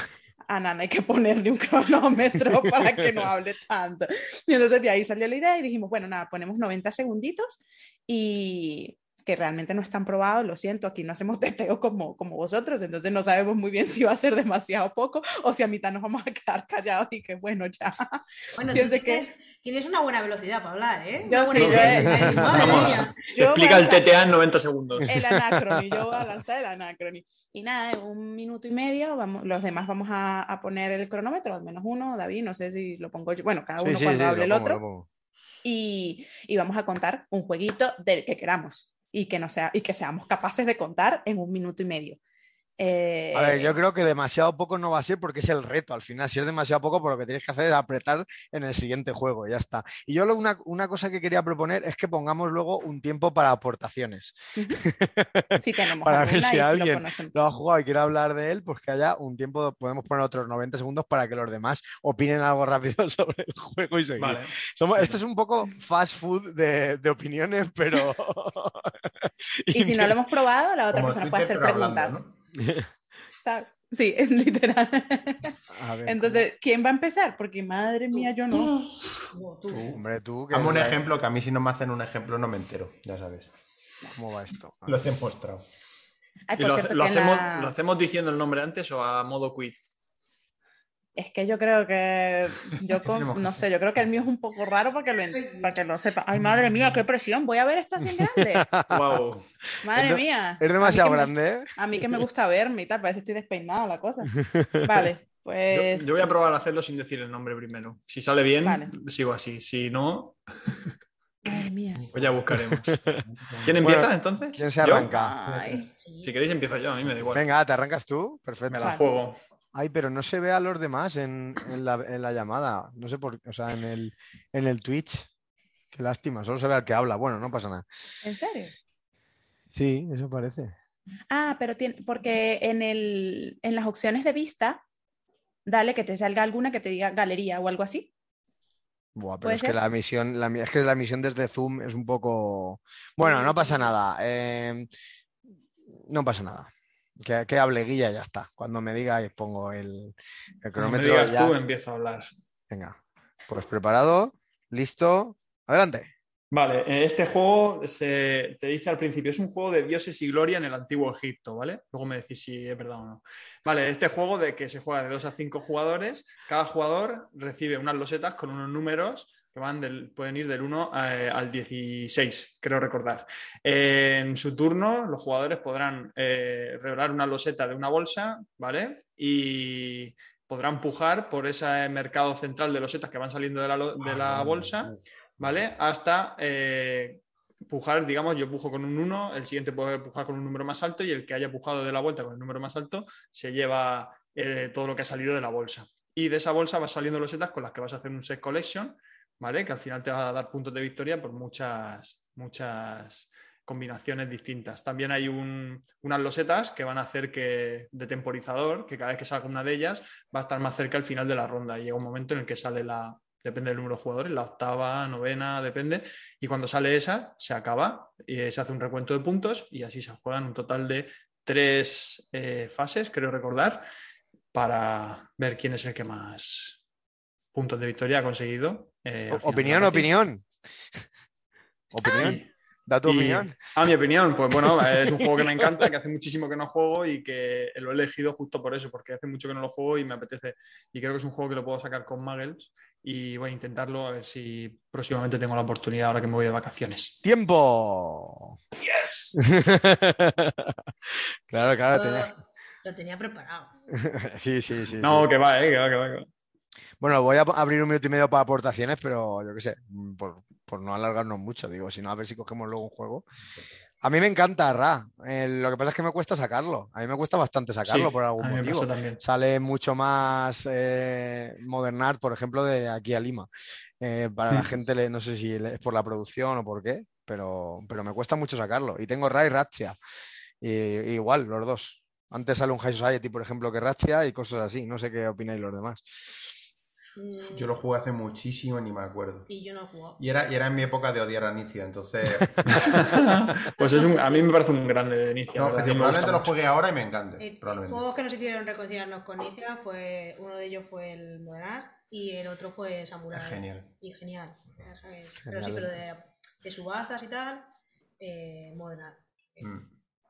a Nana hay que ponerle un (laughs) cronómetro para que no hable tanto. Y entonces de ahí salió la idea y dijimos, bueno, nada, ponemos 90 segunditos y, que realmente no están probados, lo siento, aquí no hacemos (laughs) testeo como, como vosotros, entonces no sabemos muy bien si va a ser demasiado poco o si a mitad nos vamos a quedar callados y que bueno, ya. (laughs) Bueno, tú tienes, que... tienes, una buena velocidad para hablar, ¿eh? Yo sí, yo, eh, Vamos, yo explica el TTA en 90 segundos. El anacrony, yo voy a (laughs) lanzar el anacrony. Y nada, en un minuto y medio, vamos, los demás vamos a, a, poner el cronómetro, al menos uno, David, no sé si lo pongo yo, bueno, cada uno sí, sí, cuando sí, hable el pongo, otro. Y, y vamos a contar un jueguito del que queramos y que, no sea, y que seamos capaces de contar en un minuto y medio. Eh, a ver, yo creo que demasiado poco no va a ser porque es el reto. Al final, si es demasiado poco, pues lo que tienes que hacer es apretar en el siguiente juego, ya está. Y yo lo, una, una, cosa que quería proponer es que pongamos luego un tiempo para aportaciones. (laughs) Sí, tenemos para ver si lo alguien lo, ha jugado y quiere hablar de él, pues que haya un tiempo, podemos poner otros 90 segundos para que los demás opinen algo rápido (laughs) sobre el juego y seguir. Vale. Somos, esto es un poco fast food de, de opiniones, pero... (laughs) Y si no lo hemos probado, la otra Como persona puede hacer preguntas. hablando, Sí, es (laughs) literal. A ver, Entonces, ¿quién va a empezar? Porque madre mía, yo no. No, tú. tú, hombre, tú... Dame un ejemplo, que a mí si no me hacen un ejemplo no me entero, ya sabes. ¿Cómo va esto? Lo he demostrado. Ay, ¿Y por lo, cierto, lo que en hacemos, la- ¿Lo hacemos diciendo el nombre antes o a modo quiz? Es que yo creo que (laughs) yo con- no sé, yo creo que el mío es un poco raro para que lo, para que lo sepa. Ay, madre mía, qué presión. Voy a ver esto así en grande. (laughs) Wow. Madre Es de- mía. Es demasiado que me- grande, ¿eh? A mí que me gusta verme y tal, parece que estoy despeinada la cosa. (laughs) Vale, pues yo voy a probar a hacerlo sin decir el nombre primero. Si sale bien, Vale. sigo así. Si no, madre mía. pues ya buscaremos. ¿Quién empieza Bueno, entonces? ¿quién se ¿Yo? arranca? Ay, Sí. Si queréis empiezo yo, a mí me da igual. Venga, ¿te arrancas tú? Perfecto. me la Vale. juego. Ay, pero no se ve a los demás en, en la, en la llamada. No sé por qué, o sea, en el, en el Twitch. Qué lástima, solo se ve al que habla. Bueno, no pasa nada. ¿En serio? Sí, eso parece. Ah, pero tiene, porque en, el, en las opciones de vista, dale que te salga alguna que te diga galería o algo así. Buah, pero ¿Puede es que la emisión, la, es que la emisión desde Zoom es un poco. Bueno, no pasa nada. eh, no pasa nada. Que, que hable y ya está. Cuando me diga pongo el, el Cuando me cronómetro. digas ya. tú, empiezo a hablar. Venga. Pues preparado, listo. Adelante. Vale, eh, este juego se, te dice al principio, es un juego de dioses y gloria en el antiguo Egipto, ¿vale? Luego me decís si es verdad o no. Vale, este juego de que se juega de 2 a 5 jugadores, cada jugador recibe unas losetas con unos números que van del, pueden ir del 1 a- al 16, creo recordar. Eh, en su turno, los jugadores podrán eh, revelar una loseta de una bolsa, ¿vale? Y podrán pujar por ese mercado central de losetas que van saliendo de la, de la bolsa. ¿vale? Hasta eh, pujar, digamos, yo pujo con un 1, el siguiente puede pujar con un número más alto y el que haya pujado de la vuelta con el número más alto se lleva eh, todo lo que ha salido de la bolsa. Y de esa bolsa vas saliendo los setas con las que vas a hacer un set collection, Que al final te va a dar puntos de victoria por muchas, muchas combinaciones distintas. También hay un- unas losetas que van a hacer que de temporizador, que cada vez que salga una de ellas va a estar más cerca al final de la ronda. Y llega un momento en el que sale la, depende del número de jugadores, la octava, novena, depende. Y cuando sale esa, se acaba y se hace un recuento de puntos y así se juegan un total de tres eh, fases, creo recordar, para ver quién es el que más puntos de victoria ha conseguido. Eh, Opinión, opinión. Opinión. Da tu y- opinión. A mi opinión, pues bueno, (laughs) es un juego que me encanta, que hace muchísimo que no juego y que lo he elegido justo por eso, porque hace mucho que no lo juego y me apetece. Y creo que es un juego que lo puedo sacar con Muggles y voy a intentarlo a ver si próximamente tengo la oportunidad ahora que me voy de vacaciones. ¡Tiempo! ¡Yes! (laughs) claro, claro. Lo, tenía- lo tenía preparado. (laughs) sí, sí, sí. No, sí. que va, eh, que va, que va, que va. Bueno, voy a abrir un minuto y medio para aportaciones, pero yo qué sé, mm, por, por no alargarnos mucho, digo, si no, a ver si cogemos luego un juego. A mí me encanta Ra. eh, lo que pasa es que me cuesta sacarlo. A mí me cuesta bastante sacarlo Sí, por algún motivo. Sale mucho más eh, Modern Art, por ejemplo, de aquí a Lima. Eh, para la Mm. gente, no sé si es por la producción o por qué, pero, pero me cuesta mucho sacarlo. Y tengo Ra y Ratchia. Y, y igual, los dos. Antes sale un High Society, por ejemplo, que Ratchia y cosas así. No sé qué opináis los demás. Mm, Yo lo jugué hace muchísimo y ni me acuerdo. Y yo no he jugado. Y era, y era en mi época de odiar a Inicia, entonces. (laughs) pues es un, a mí me parece un grande de inicio. No, objetivo, probablemente lo juegue ahora y me encante. Eh, probablemente. juegos que nos hicieron reconciliarnos con Nicia fue uno de ellos fue el Modern Art y el otro fue Samurai. Es genial. Y genial. Pero sí, pero de, de subastas y tal, eh, Modern Art. Mm.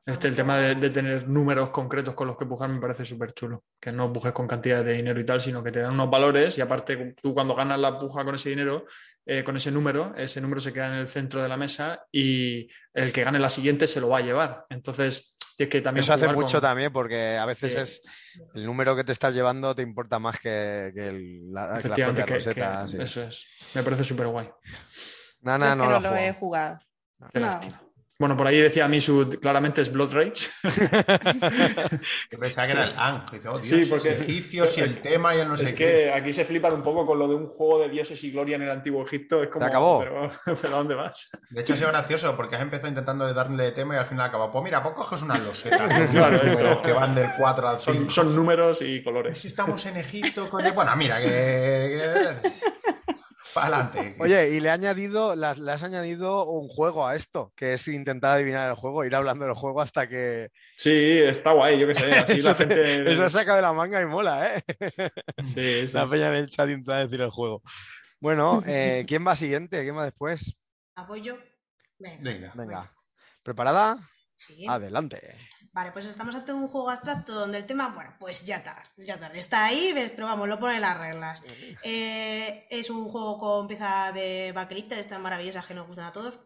Este, el tema de, de tener números concretos con los que pujar me parece súper chulo. Que no pujes con cantidades de dinero y tal, sino que te dan unos valores y aparte tú cuando ganas la puja con ese dinero, eh, con ese número, ese número se queda en el centro de la mesa y el que gane la siguiente se lo va a llevar. Entonces, tienes que también... Eso hace mucho con- también, porque a veces es el número que te estás llevando te importa más que, que el- la, que rosetas, sí. eso es. Me parece súper guay. Nana Es que no, no lo he jugado. jugado. Qué No. lástima. Bueno, por ahí decía Misu, claramente es Blood Rage. Yo pensaba que era el Ang. Dice, oh, Dios, Sí, porque- los egipcios y el tema y el no sé es qué. que aquí se flipan un poco con lo de un juego de dioses y gloria en el antiguo Egipto. Es como, acabó. Pero, (laughs) pero ¿a dónde vas? De hecho, ha sido gracioso porque has empezado intentando darle tema y al final acaba. Pues mira, pues coges unas losquetas (laughs) Claro, que van del 4 al 5. Son, son números y colores. Si estamos en Egipto, coño. Bueno, mira, que. Adelante. (laughs) Oye, y le, he añadido, las- le has añadido un juego a esto, que es intentar adivinar el juego, ir hablando del juego hasta que. Sí, está guay, yo qué sé. Así (laughs) eso, la te- eso saca de la manga y mola, ¿eh? Sí, (laughs) sí, La peña en el chat intenta decir el juego. Bueno, eh, ¿quién va siguiente? ¿Quién va después? ¿Apoyo? Venga. Venga. Venga. ¿Preparada? Sí. Adelante. Vale, pues estamos ante un juego abstracto donde el tema, bueno, pues ya está, ya está, está ahí, ves, pero vamos, lo pone las reglas. Eh, es un juego con pieza de baquelita, de estas maravillosas que nos gustan a todos.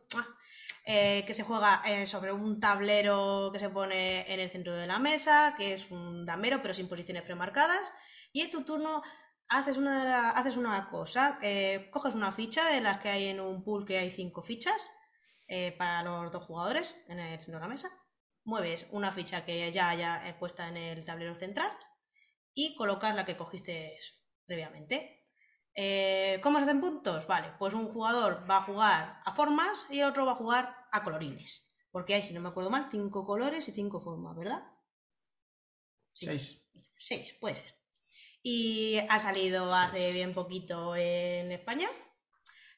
Eh, que se juega eh, sobre un tablero que se pone en el centro de la mesa, que es un damero, pero sin posiciones premarcadas, y en tu turno haces una, haces una cosa, coges una ficha de las que hay en un pool que hay cinco fichas para los dos jugadores en el centro de la mesa mueves una ficha que ya haya eh, puesta en el tablero central y colocas la que cogiste previamente. Eh, ¿Cómo se hacen puntos? Vale, pues un jugador va a jugar a formas y el otro va a jugar a colorines. Porque hay, si no me acuerdo mal, cinco colores y cinco formas, ¿verdad? Sí. Seis. Seis, puede ser. Y ha salido hace bien poquito en España.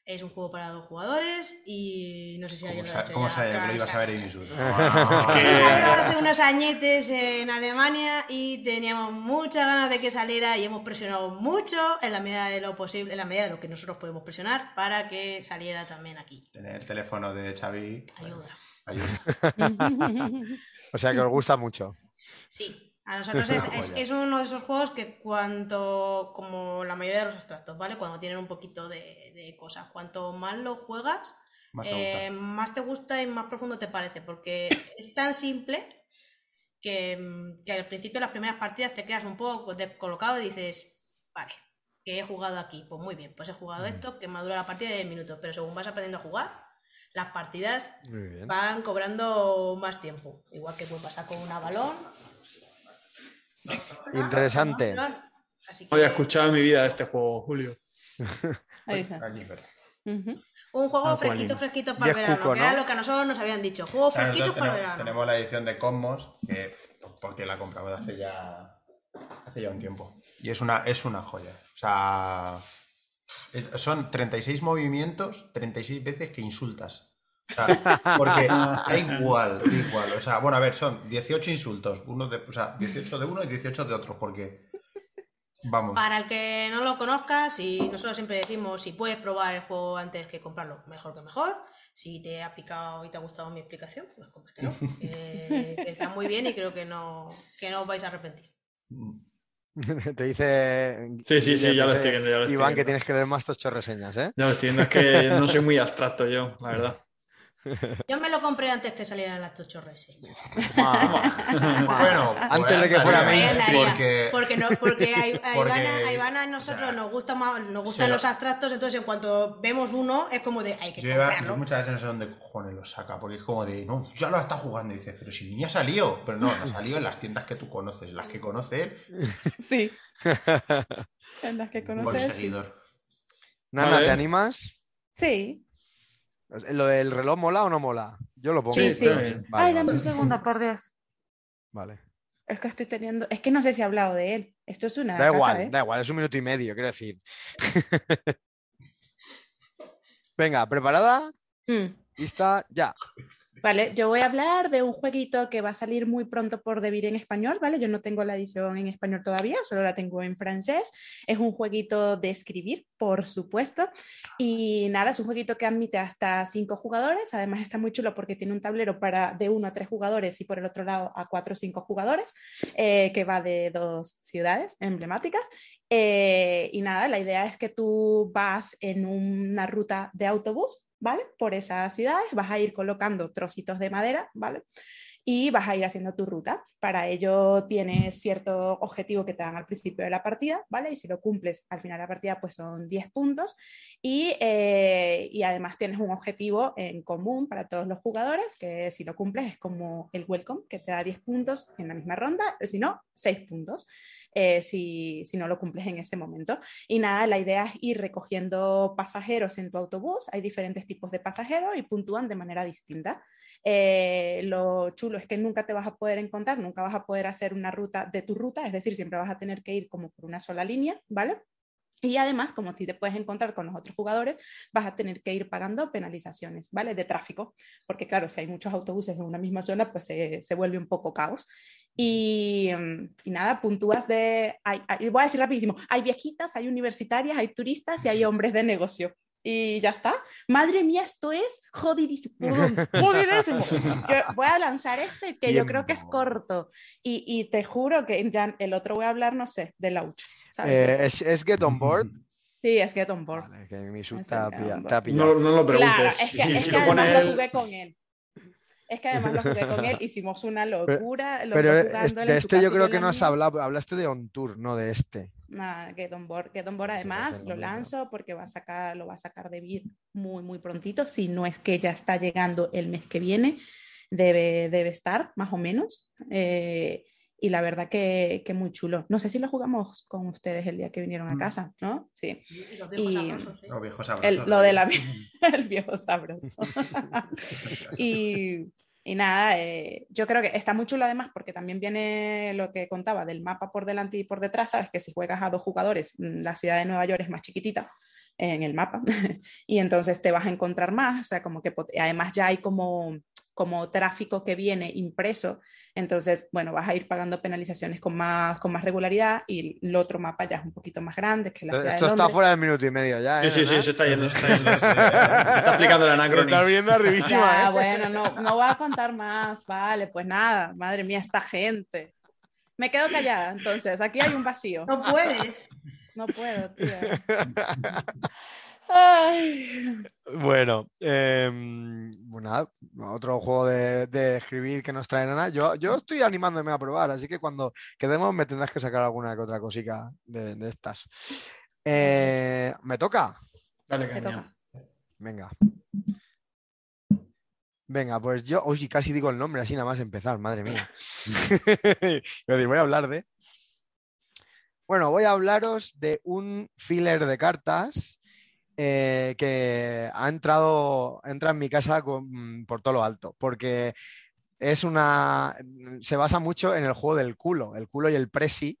Es un juego para dos jugadores y no sé si ¿Cómo, alguien lo ha hecho cómo ya sabía (laughs) que lo ibas a ver, ¿sabes? Inisu? Salió hace unos añetes en Alemania y teníamos muchas ganas de que saliera y hemos presionado mucho en la medida de lo posible, en la medida de lo que nosotros podemos presionar para que saliera también aquí. Tener el teléfono de Xavi. Ayuda. ayuda. (laughs) (laughs) O sea que os gusta mucho. Sí, a nosotros es, es- es uno de esos juegos que cuanto, como la mayoría de los abstractos, ¿vale? Cuando tienen un poquito de, de cosas, cuanto más lo juegas, Más te gusta. eh, más te gusta y más profundo te parece, porque (coughs) es tan simple que, mm, que al principio las primeras partidas te quedas un poco descolocado y dices, vale, que he jugado aquí, pues muy bien, pues he jugado esto, que me dura la partida de 10 minutos, pero según vas aprendiendo a jugar, las partidas van cobrando más tiempo, igual que puede pasar con una balón. Interesante. No había escuchado en mi vida este juego, Julio. Ahí está. Un juego Ah, fresquito, fresquito para el verano, cuco, que era ¿no? lo que a nosotros nos habían dicho, fresquitos nosotros para el verano. tenemos la edición de Cosmos, que porque la compramos hace ya hace ya un tiempo. Y es una, es una joya. O sea, es- son 36 movimientos, 36 veces que insultas. O sea, porque (laughs) da igual, da igual. O sea, bueno, a ver, son 18 insultos. Uno de, o sea, 18 de uno y 18 de otro, porque. Vamos. Para el que no lo conozca, si nosotros siempre decimos si puedes probar el juego antes que comprarlo, mejor que mejor. Si te ha picado y te ha gustado mi explicación, pues cómpratelo. (laughs) Eh, está muy bien y creo que no, que no os vais a arrepentir. (laughs) Te dice. Sí, sí, sí, ya lo estoy viendo. Ya lo estoy Iván, que tienes que leer más tocho reseñas, ¿eh? Ya lo estoy viendo, es que no soy muy abstracto yo, la verdad. (laughs) Yo me lo compré antes que salieran las tocho reseñas. Bueno, Antes de que fuera mainstream. Porque, Porque, no, porque a, a (laughs) Porque- Ivana, a Ivana nosotros nos gusta más, nos gustan Sí, los abstractos, entonces en cuanto vemos uno es como de hay que yo, iba- comprarlo. yo muchas veces no sé dónde cojones lo saca, porque es como de, no, ya lo está jugando. Y dices, pero si ni ha salido. Pero no, no ha salido en las tiendas que tú conoces, las que conoce él, (laughs) Sí. En las que buen conoces. sí. seguidor. Nana. ¿te animas? Sí. ¿Lo del reloj mola o no mola? Yo lo pongo. Sí, sí. Vale, Ay, dame vale. un segundo, (laughs) por Dios. Vale. Es que estoy teniendo. Es que no sé si he hablado de él. Esto es una. Da caca, igual, ¿eh? da igual, es un minuto y medio, quiero decir. (laughs) Venga, ¿preparada? Mm. ¿Lista? Ya. Vale, yo voy a hablar de un jueguito que va a salir muy pronto por Devir en español, ¿vale? Yo no tengo la edición en español todavía, solo la tengo en francés. Es un jueguito de escribir, por supuesto. Y nada, es un jueguito que admite hasta cinco jugadores. Además está muy chulo porque tiene un tablero para de uno a tres jugadores y por el otro lado a cuatro o cinco jugadores, eh, que va de dos ciudades emblemáticas. Eh, y nada, la idea es que tú vas en una ruta de autobús, ¿vale? Por esas ciudades, vas a ir colocando trocitos de madera, ¿vale? Y vas a ir haciendo tu ruta. Para ello tienes cierto objetivo que te dan al principio de la partida, ¿vale? Y si lo cumples al final de la partida, pues son 10 puntos. Y, eh, y además tienes un objetivo en común para todos los jugadores, que si lo cumples es como el welcome, que te da 10 puntos en la misma ronda, si no, 6 puntos. Eh, si, si no lo cumples en ese momento. Y nada, la idea es ir recogiendo pasajeros en tu autobús. Hay diferentes tipos de pasajeros y puntúan de manera distinta. Eh, lo chulo es que nunca te vas a poder encontrar, nunca vas a poder hacer una ruta de tu ruta, es decir, siempre vas a tener que ir como por una sola línea, ¿vale? Y además, como tú te puedes encontrar con los otros jugadores, vas a tener que ir pagando penalizaciones, ¿vale? De tráfico, porque claro, si hay muchos autobuses en una misma zona, pues se, se vuelve un poco caos. Y, mm, y nada, puntúas de, hay, hay- voy a decir rapidísimo, hay viejitas, hay universitarias, hay turistas y hay hombres de negocio. Y ya está. Madre mía, esto es jodidísimo. (laughs) jodidísimo. Yo voy a lanzar este que yo creo que es corto. Y, y te juro que ya el otro voy a hablar, no sé, de Lauch. ¿sabes? Eh, ¿es, es Get On Board? Sí, es Get On Board. Vale, que mi sub pilla- Board. pillado. No, no lo preguntes. Claro, es que, si es si que lo pone además lo él- jugué con él. Es que además lo jugué con él, hicimos una (laughs) locura. Pero dos es- de este yo creo que no has hablado, hablaste de On Tour, no de este. Nada, Get On Board. Get On Board Sí, además parece lo lanzo porque va a sacar, lo va a sacar de Vir muy, muy prontito. Si no es que ya está llegando el mes que viene, debe, debe estar más o menos. Eh, y la verdad que, que muy chulo. No sé si lo jugamos con ustedes el día que vinieron a Mm. casa, ¿no? Sí. Y los viejos Y- sabrosos, ¿eh? Los viejos El- sabrosos. lo de la (laughs) el viejo sabroso. (laughs) y, y nada, eh, yo creo que está muy chulo además porque también viene lo que contaba del mapa por delante y por detrás, sabes que si juegas a dos jugadores, mm, la ciudad de Nueva York es más chiquitita en el mapa (laughs) y entonces te vas a encontrar más, o sea, como que además ya hay como como tráfico que viene impreso, entonces, bueno, vas a ir pagando penalizaciones con más, con más regularidad y el otro mapa ya es un poquito más grande, que es la ciudad Esto de está fuera del minuto y medio ya. Sí, ¿eh, sí, sí, Nana? se está yendo. Se está, yendo. (laughs) está aplicando el Te anacronismo. estás viendo arribísima, Ya, ¿eh? bueno, no, no voy a contar más, vale, pues nada, madre mía, esta gente. Me quedo callada, entonces, aquí hay un vacío. No puedes. No puedo, tío. (laughs) Ay. Bueno, em, bueno, nada, otro juego de, de escribir que nos trae Nana. Yo, yo estoy animándome a probar, así que cuando quedemos me tendrás que sacar alguna que otra cosica de, de estas. Eh, ¿Me toca? Dale, Me toca. Venga. Venga, pues yo, oye, casi digo el nombre así nada más empezar, madre mía. (laughs) (laughs) Voy a hablar de. Bueno, voy a hablaros de un filler de cartas eh, que ha entrado, entra en mi casa con- por todo lo alto, porque es una. se basa mucho en el juego del culo, el culo y el presi,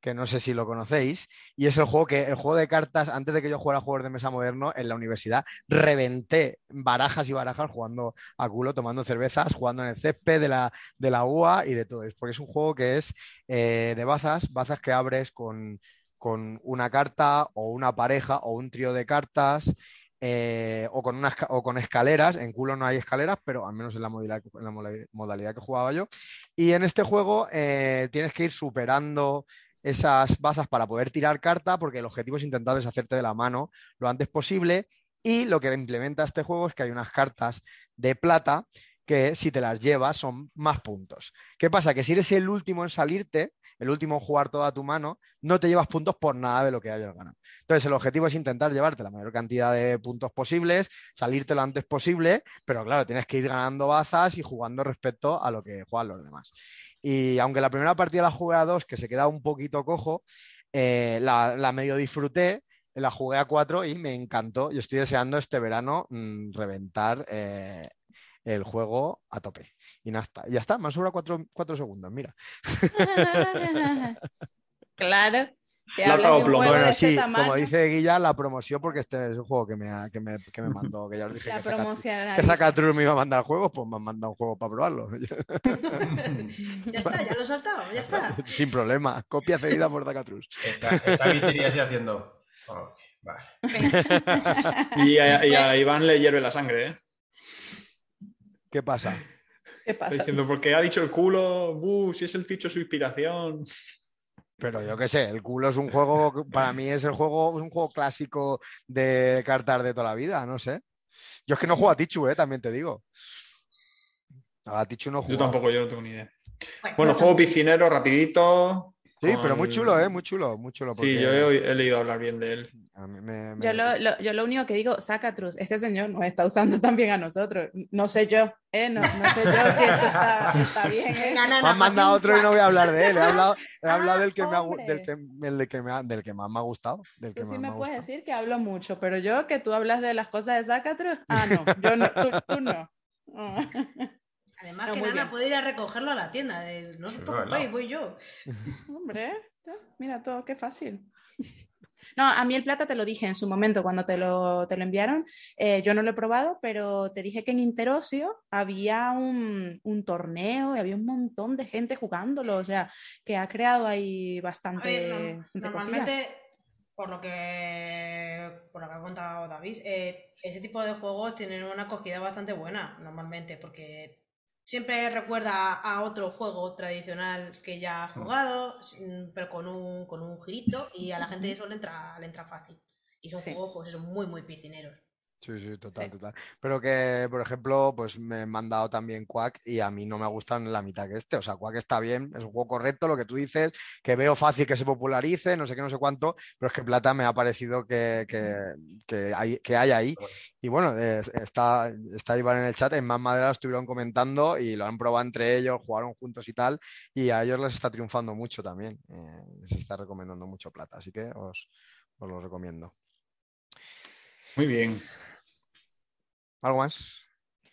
que no sé si lo conocéis, y es el juego que, el juego de cartas, antes de que yo jugara juegos de mesa moderno en la universidad, reventé barajas y barajas jugando a culo, tomando cervezas, jugando en el césped de la, de la UA y de todo eso, porque es un juego que es eh, de bazas, bazas que abres con, con una carta o una pareja o un trío de cartas. eh, o, con o con escaleras, en culo no hay escaleras, pero al menos en la modalidad que jugaba yo. Y en este juego eh, tienes que ir superando esas bazas para poder tirar carta, porque el objetivo es intentar deshacerte de la mano lo antes posible. Y lo que implementa este juego es que hay unas cartas de plata que si te las llevas son más puntos. ¿Qué pasa? Que si eres el último en salirte, el último jugar toda tu mano, no te llevas puntos por nada de lo que hayas ganado. Entonces, el objetivo es intentar llevarte la mayor cantidad de puntos posibles, salirte lo antes posible, pero claro, tienes que ir ganando bazas y jugando respecto a lo que juegan los demás. Y aunque la primera partida la jugué a dos, que se queda un poquito cojo, eh, la, medio disfruté, la jugué a cuatro y me encantó. Y estoy deseando este verano mmm, reventar eh, el juego a tope. Y nada, está. ya está, me han sobrado cuatro, cuatro segundos, mira. (laughs) claro. Si La de un Bueno, de sí, tamaño, como dice Guilla, la promoción, porque este es un juego que me, que me, que me mandó, que ya os dije la que Zacatrus- promoción. que Zacatrus me iba a mandar juegos, pues me han mandado un juego para probarlo. (laughs) Ya está, ya lo he soltado, ya está. Sin problema, copia cedida por Zacatrus. Está, está haciendo. Ok, vale. (laughs) Y a, y a Iván le hierve la sangre, ¿eh? ¿Qué pasa? ¿Qué Está pasa? diciendo, porque ha dicho el culo, "buh, si es el dicho su inspiración. Pero yo qué sé, el culo es un juego, para mí es el juego, es un juego clásico de cartas de toda la vida, no sé. Yo es que no juego a Tichu, eh, también te digo. A Tichu no Yo juego. tampoco, yo no tengo ni idea. Bueno, Bueno, juego piscinero, rapidito. Sí, pero muy con- chulo, eh, muy chulo, muy chulo. Sí, porque yo he, he leído hablar bien de él. a mí me- me- Yo lo, lo- yo lo único que digo, Zacatrus, este señor nos está usando también a nosotros. No sé yo, ¿eh? No, no sé yo si esto está, está bien, ¿eh? Me han mandado otro y no voy a hablar de él. He hablado, he Ah, hablado del, que me ha, del, que, el de que me ha- del que más me ha gustado. Del que Tú sí más me ha puedes decir que hablo mucho, pero yo que tú hablas de las cosas de Zacatrus, ah, no, yo no, tú, tú no. (laughs) Ah. Además, No, que Nana bien. puede ir a recogerlo a la tienda. de, no os preocupéis, voy yo. (laughs) Hombre, mira todo, qué fácil. (laughs) No, a mí el plata te lo dije en su momento cuando te lo, te lo enviaron. eh, yo no lo he probado, pero te dije que en Interocio había un, un torneo y había un montón de gente jugándolo. O sea, que ha creado ahí A bastante, ver, no- bastante normalmente, por lo que por lo que ha contado David, eh, ese tipo de juegos tienen una acogida bastante buena, normalmente, porque siempre recuerda a otro juego tradicional que ya ha jugado, sin- pero con un, con un girito, y a la gente eso le entra, le entra fácil. Y son Sí. juegos, pues eso, muy, muy piscineros. Sí, sí, total, Sí. total. Pero que, por ejemplo, pues me han mandado también Quack y a mí no me gustan la mitad que este. O sea, Quack está bien, es un juego correcto, lo que tú dices, que veo fácil que se popularice, no sé qué, no sé cuánto, pero es que Plata me ha parecido que, que, que hay, que hay ahí. Y bueno, eh, está, está Iván en el chat, en Más Madera lo estuvieron comentando y lo han probado entre ellos, jugaron juntos y tal, y a ellos les está triunfando mucho también. eh, les está recomendando mucho Plata, así que os, os lo recomiendo. Muy bien. ¿Algo más?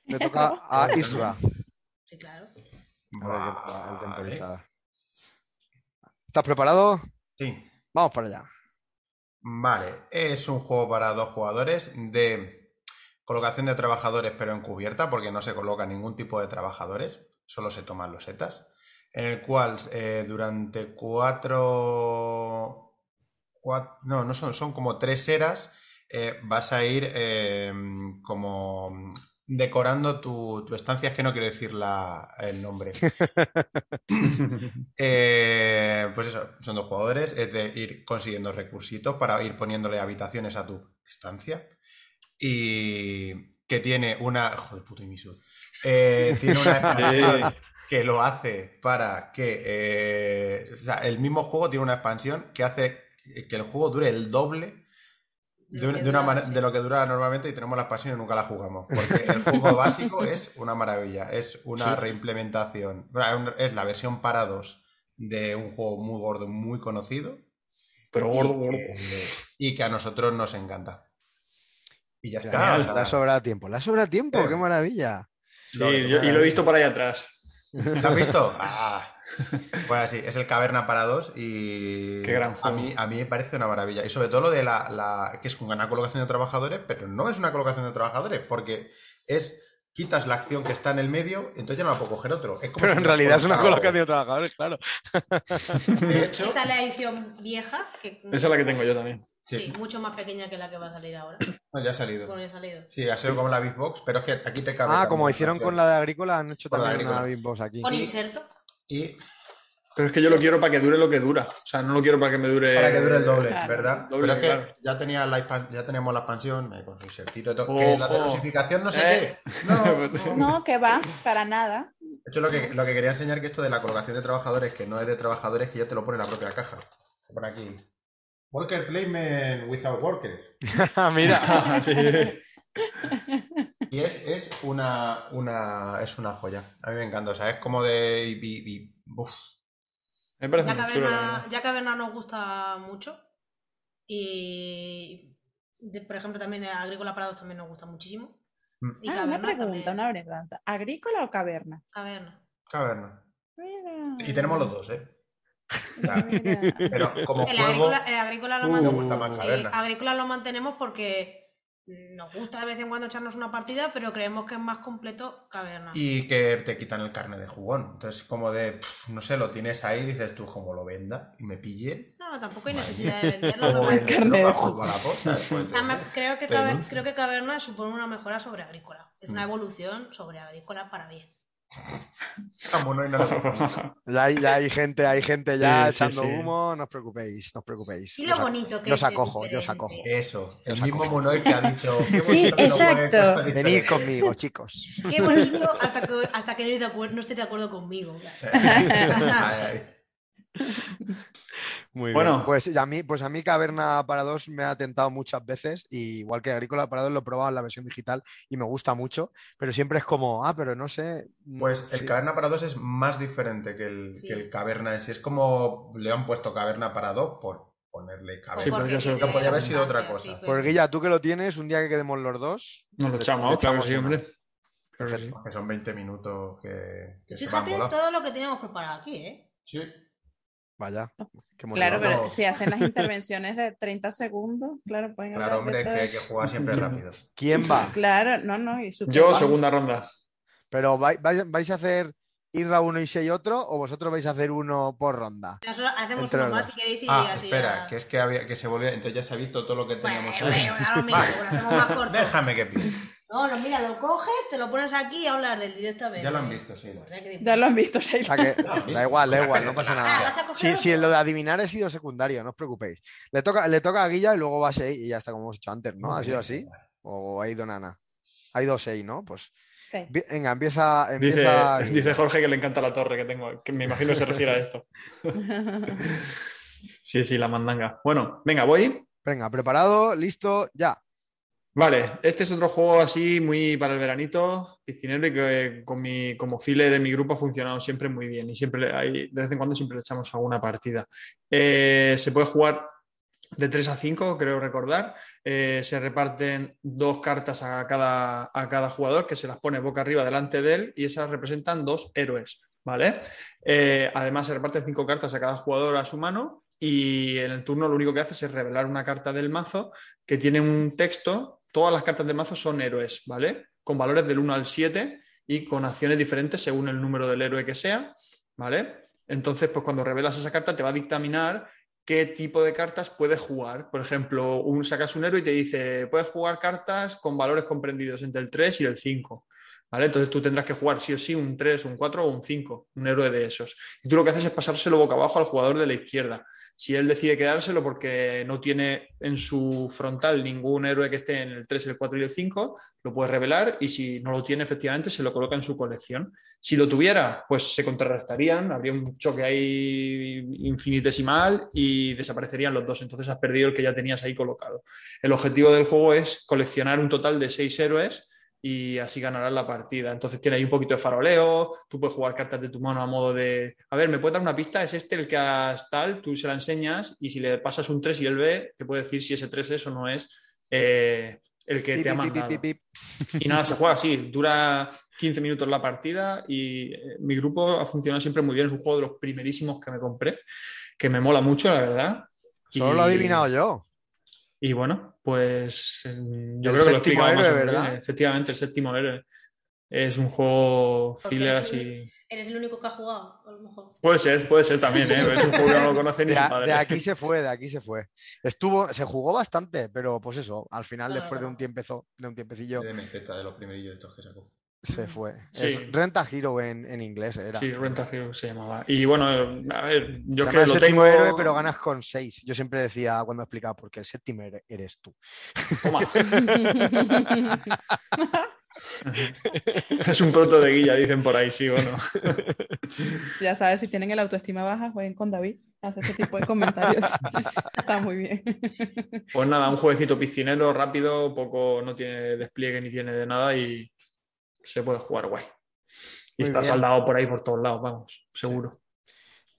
Le (laughs) toca a Isra. Sí, claro. Vale. temporizador. ¿Estás preparado? Sí. Vamos para allá. Vale, es un juego para dos jugadores de colocación de trabajadores, pero encubierta, porque no se coloca ningún tipo de trabajadores, solo se toman los setas, en el cual eh, durante cuatro, cuat- no, no son, son como tres eras, eh, vas a ir eh, como decorando tu, tu estancia, es que no quiero decir la, el nombre. (laughs) Eh, pues eso, son dos jugadores, es de ir consiguiendo recursitos para ir poniéndole habitaciones a tu estancia. Y que tiene una. Joder, puto Imisud. Eh, tiene una (laughs) expansión que lo hace para que. eh, o sea, el mismo juego tiene una expansión que hace que el juego dure el doble De un- una dura, mane- sí. de lo que dura normalmente y tenemos la expansión y nunca la jugamos. Porque el (laughs) juego básico es una maravilla. Es una Sí. reimplementación. Es la versión para dos de un juego muy gordo, muy conocido. Pero gordo, y, gordo. que, y que a nosotros nos encanta. Y ya está. Genial, o sea, Le ha sobrado tiempo, le ha sobrado tiempo, Sí. qué maravilla. Sí, lo- yo- y lo he visto por ahí atrás. ¿Lo has visto? (laughs) Ah. (laughs) Bueno, sí, es el Caverna para dos y Qué gran a juego. mí, a mí me parece una maravilla. Y sobre todo lo de la, la- que es una colocación de trabajadores, pero no es una colocación de trabajadores, porque es quitas la acción que está en el medio, entonces ya no la puedo coger otro. Es como Pero si en realidad es una colocación de trabajadores, claro. (laughs) De hecho, Esta es la edición vieja, que Esa es la que tengo yo también. sí. Sí. mucho más pequeña que la que va a salir ahora. no, ya ha salido. Sí, ha sido como la Big Box, pero es que aquí te cabe. Ah, como hicieron con la de Agrícola, han hecho Con también una. Big Boss aquí. Con Y- inserto. Y Pero es que yo lo quiero para que dure lo que dura. O sea, no lo quiero para que me dure. Para que dure el doble, Claro. ¿verdad? Doble, Pero es que claro. ya, tenía la ya tenemos la expansión eh, con su insertito y todo. Que la de notificación no sé Eh. qué. No, no. (laughs) No, que va, para nada. De hecho, lo que, lo que quería enseñar que esto de la colocación de trabajadores, que no es de trabajadores, que ya te lo pone en la propia caja. Se pone aquí. Worker placement without workers. (laughs) Mira, (laughs) Sí. Y es, es una, una es una joya. A mí me encanta. O sea, es como de. y- y- y- uf. Me parece Ya muy Caverna, ya Caverna nos gusta mucho. Y de- por ejemplo también Agrícola Parados también nos gusta muchísimo. Mm. Y Ah, una pregunta, también. una pregunta. ¿Agrícola o caverna? Caverna. Caverna. Mira. Y tenemos los dos, ¿eh? Pero como El juego. agrícola, el agrícola lo Uh, mantenemos. sí, agrícola lo mantenemos porque nos gusta de vez en cuando echarnos una partida, pero creemos que es más completo Caverna. Y que te quitan el carne de jugón. Entonces, como de, no sé, lo tienes ahí, dices tú, como lo venda y me pille. No, tampoco hay necesidad de (laughs) venderlo. O normal. venderlo carne de jugón. jugar a la posta, (laughs) Además, creo que, creo Caverna supone una mejora sobre Agrícola. Es Mm. una evolución sobre Agrícola para bien. Y (laughs) ya hay, ya hay gente, hay gente ya Sí, echando sí. humo, no os preocupéis, no os preocupéis. Y lo bonito que yo es. os acojo, yo os acojo. Eso, el mismo. Munoy que ha dicho. (laughs) "Qué Sí, exacto. Venid diferentes". conmigo, chicos. Qué bonito hasta que, hasta que no, esté de acuer- no esté de acuerdo conmigo. (laughs) Ay, ay. (laughs) Muy Bueno. bien. Pues a mí, pues a mí Caverna para dos me ha tentado muchas veces, y igual que Agrícola para dos lo he probado en la versión digital y me gusta mucho, pero siempre es como, ah, pero no sé. mm, Pues el sí. Caverna para dos es más diferente que el, Sí. que el Caverna en sí. Es como le han puesto Caverna para dos por ponerle Caverna. Sí, Porque podría haber sido otra cosa. sí, Pues pues, Guilla, tú que lo tienes, un día que quedemos los dos, Nos lo echamos, claro hombre. Claro que son 20 minutos que, que se van Fíjate todo lo que teníamos preparado aquí, ¿eh? Sí. Vaya. qué Claro, pero si hacen las intervenciones de 30 segundos, claro, pueden Claro, hombre, que hay que jugar siempre rápido. (laughs) ¿Quién va? Claro, no, no. Y Yo, segunda ronda. Pero vais, vais- a hacer Irra uno y Sei otro, o vosotros vais a hacer uno por ronda. Nosotros hacemos Entre uno los más si queréis y Ah, así espera, ya- que es que, había, que se volvió. Entonces ya se ha visto todo lo que Bueno, teníamos bueno, ahí. lo (laughs) mismo, lo hacemos más corto. Déjame que pille. No, no, mira, lo coges, te lo pones aquí y hablas del directamente. Ya lo han visto, sí. O sea que- Ya lo han visto, O Sheila. sea que (laughs) da igual, da igual, no pasa Ah, nada. ¿vas a coger Si, otro? si en lo de adivinar he sido secundario, no os preocupéis. Le toca, le toca a Guilla y luego va a Sei y ya está como hemos hecho antes, ¿no? ¿Ha sido así? ¿O ha ido Nana? Ha ido Sei, ¿no? Pues Sí. venga, empieza, Dice, empieza dice Jorge que le encanta la torre que tengo, que me imagino que se refiere a esto. (laughs) Sí, sí, la mandanga. Bueno, venga, voy. Venga, preparado, listo, ya. Vale, este es otro juego así muy para el veranito, piscinero y que con mi, como filler en mi grupo ha funcionado siempre muy bien y siempre hay, de vez en cuando siempre le echamos alguna partida. Eh, se puede jugar de 3 a 5, creo recordar. Eh, se reparten dos cartas a cada, a cada jugador que se las pone boca arriba delante de él y esas representan dos héroes, ¿vale? Eh, además se reparten cinco cartas a cada jugador a su mano y en el turno lo único que haces es revelar una carta del mazo que tiene un texto. Todas las cartas del mazo son héroes, ¿vale? Con valores del 1 al 7 y con acciones diferentes según el número del héroe que sea, ¿vale? Entonces, pues cuando revelas esa carta te va a dictaminar qué tipo de cartas puedes jugar. Por ejemplo, un, sacas un héroe y te dice, puedes jugar cartas con valores comprendidos entre el 3 y el 5. ¿Vale? Entonces tú tendrás que jugar sí o sí un 3, un 4 o un 5, un héroe de esos. Y tú lo que haces es pasárselo boca abajo al jugador de la izquierda. Si él decide quedárselo porque no tiene en su frontal ningún héroe que esté en el 3, el 4 y el 5, lo puede revelar y si no lo tiene, efectivamente, se lo coloca en su colección. Si lo tuviera, pues se contrarrestarían, habría un choque ahí infinitesimal y desaparecerían los dos. Entonces has perdido el que ya tenías ahí colocado. El objetivo del juego es coleccionar un total de seis héroes y así ganarás la partida. Entonces tiene ahí un poquito de faroleo, tú puedes jugar cartas de tu mano a modo de, a ver, ¿me puedes dar una pista? ¿Es este el que has tal? Tú se la enseñas y si le pasas un 3 y él ve, te puede decir si ese 3 es o no es eh, el que Pip, te ha mandado. pip, pip. Y nada, se juega así, dura 15 minutos la partida y eh, mi grupo ha funcionado siempre muy bien, es un juego de los primerísimos que me compré, que me mola mucho, la verdad. Solo Y- lo he adivinado yo. Y bueno, pues eh, yo El creo que lo más. Efectivamente, el séptimo héroe. Es un juego Porque filler eres así. Eres el único que ha jugado, a lo mejor. Puede ser, puede ser también, ¿eh? Es un juego que no lo conoce ni De, padre. de aquí se fue, de aquí se fue. Estuvo, se jugó bastante, pero pues eso, al final, Claro, después de un claro. tiempezo, de un tiempecillo. De los primerillos estos que sacó. Se fue. Sí. Es Renta Hero en, en inglés era. Sí, Renta Hero se llamaba. Y bueno, a ver, yo Te que lo tengo. séptimo héroe, pero ganas con 6. Yo siempre decía cuando explicaba, porque el séptimo héroe eres tú. Toma. (laughs) es un proto de guilla, dicen por ahí, sí o no. (laughs) Ya sabes, si tienen el autoestima baja, jueguen con David. Hace ese tipo de comentarios. (laughs) Está muy bien. Pues nada, un jueguecito piscinero, rápido, poco, no tiene despliegue ni tiene de nada y se puede jugar guay. Y Muy está bien. saldado por ahí por todos lados, vamos, seguro.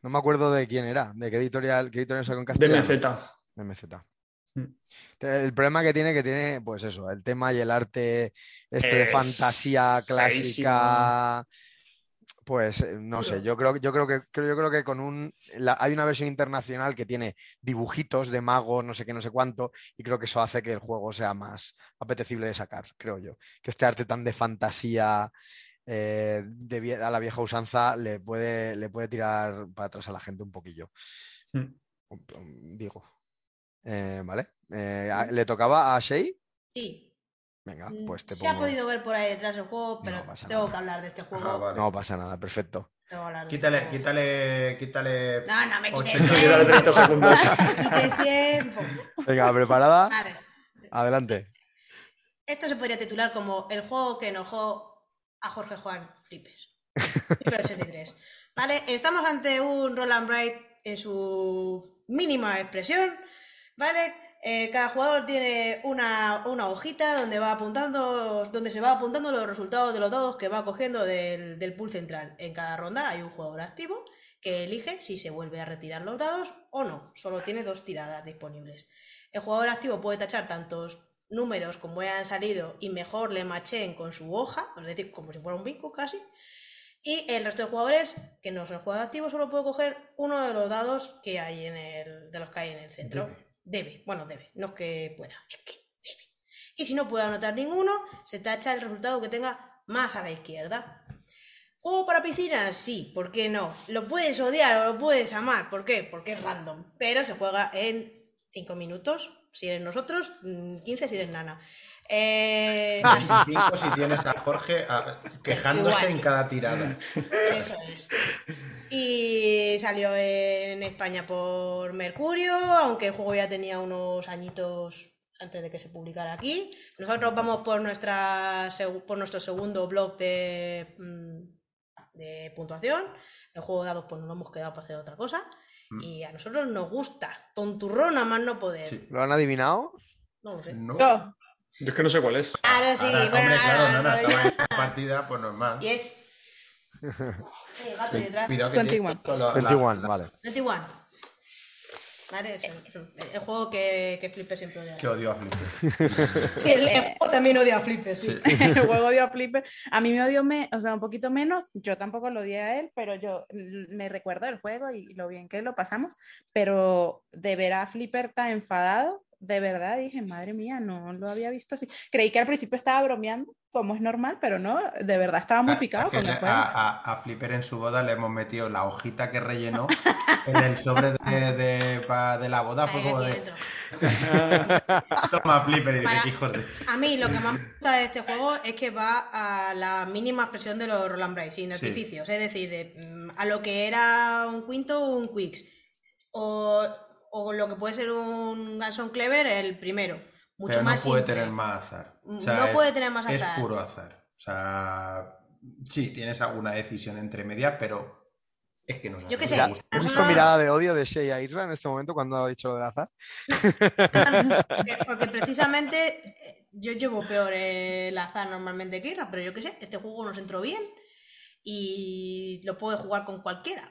No me acuerdo de quién era, de qué editorial, qué editorial sacó en De castellano. MZ. De MZ. Mm. El problema que tiene, que tiene, pues eso, el tema y el arte este de fantasía clásica. Pues eh, no sé, yo creo, yo creo que creo, yo creo que con un la- hay una versión internacional que tiene dibujitos de magos, no sé qué, no sé cuánto, y creo que eso hace que el juego sea más apetecible de sacar, creo yo. Que este arte tan de fantasía eh, de a la vieja usanza le puede, le puede tirar para atrás a la gente un poquillo. Mm. Um, um, Digo. Eh, ¿Vale? Eh, ¿Le tocaba a Shay? Sí. Venga, Mm, pues te Se ha pongo- podido ver por ahí detrás el juego, pero No pasa tengo nada. que hablar de este juego. Ah, vale. No pasa nada, perfecto. Tengo que hablar de este Quítale, quítale, quítale. No, no me quites 80 Quítale 30 tiempo. segundos. (laughs) quites tiempo. Venga, ¿preparada? Vale. Adelante. Esto se podría titular como el juego que enojó a Jorge Juan Flipper. (laughs) Flipper 83. Vale, estamos ante un Roland Bright en su mínima expresión. Vale, Eh, cada jugador tiene una, una hojita donde va apuntando, donde se va apuntando los resultados de los dados que va cogiendo del, del pool central. En cada ronda hay un jugador activo que elige si se vuelve a retirar los dados o no. Solo tiene dos tiradas disponibles. El jugador activo puede tachar tantos números como hayan salido y mejor le machen con su hoja, es decir, como si fuera un bingo casi. Y el resto de jugadores, que no son jugadores activos, solo puede coger uno de los dados que hay en el, de los que hay en el centro. Debe, bueno, debe, no es que pueda, es que debe. Y si no puede anotar ninguno, se tacha el resultado que tenga más a la izquierda. ¿Juego para piscinas? Sí, ¿por qué no? Lo puedes odiar o lo puedes amar, ¿por qué? Porque es random, pero se juega en 5 minutos, si eres nosotros, mm, 15 si eres nana. Eh, 25 si tienes a Jorge a- quejándose Igual. en cada tirada. Eso es. Y salió en España por Mercurio, aunque el juego ya tenía unos añitos antes de que se publicara aquí. Nosotros vamos por, nuestra, por nuestro segundo blog de, mm, de puntuación. El juego de dados pues nos lo hemos quedado para hacer otra cosa. Y a nosotros nos gusta. Tonturrón a más no poder. Sí. ¿Lo han adivinado? No lo sé. No. Yo es que no sé cuál es. Ahora sí, Ahora, bueno, hombre, claro, ahora- no, no, en la partida, pues normal. Y es. Sí, el gato detrás. Cuidado que 21. tienes todo lo- la- 21, la- vale. 21. ¿Vale? Es el, juego que, que Flipper siempre odia. Que odio a Flipper. (laughs) Sí, el, el juego también odia a Flipper, sí. Sí. (laughs) el juego odió a Flipper. A mí me odió, me, o sea, un poquito menos. Yo tampoco lo odié a él, pero yo me recuerdo del juego y lo bien que lo pasamos. Pero de ver a Flipper tan enfadado, de verdad dije, madre mía, no lo había visto así. Creí que al principio estaba bromeando, como es normal, pero no, de verdad estaba muy A- picado a, con el le- juego. a, a- a Flipper en su boda le hemos metido la hojita que rellenó en el sobre de, de- la boda. Fue como de. (laughs) Toma Flipper y dice, Para- "Qué hijos de. A mí lo que más me gusta de este juego es que va a la mínima expresión de los Roland Bright, sin Sí. artificios. Es decir, de, mm, a lo que era un quinto o un Quicks. O, o lo que puede ser un Ganson Clever, el primero. Mucho Pero no más puede simple. tener más azar. O No es- puede tener más azar. Es puro azar. O sea, sí, tienes alguna decisión entre medias, pero es que no Yo qué sé. ¿Has visto mirada de odio de Shea Isra en este momento cuando ha dicho lo del azar? Porque, porque precisamente eh, yo llevo peor el azar normalmente que Irra, pero yo qué sé, este juego nos entró bien y lo puede jugar con cualquiera.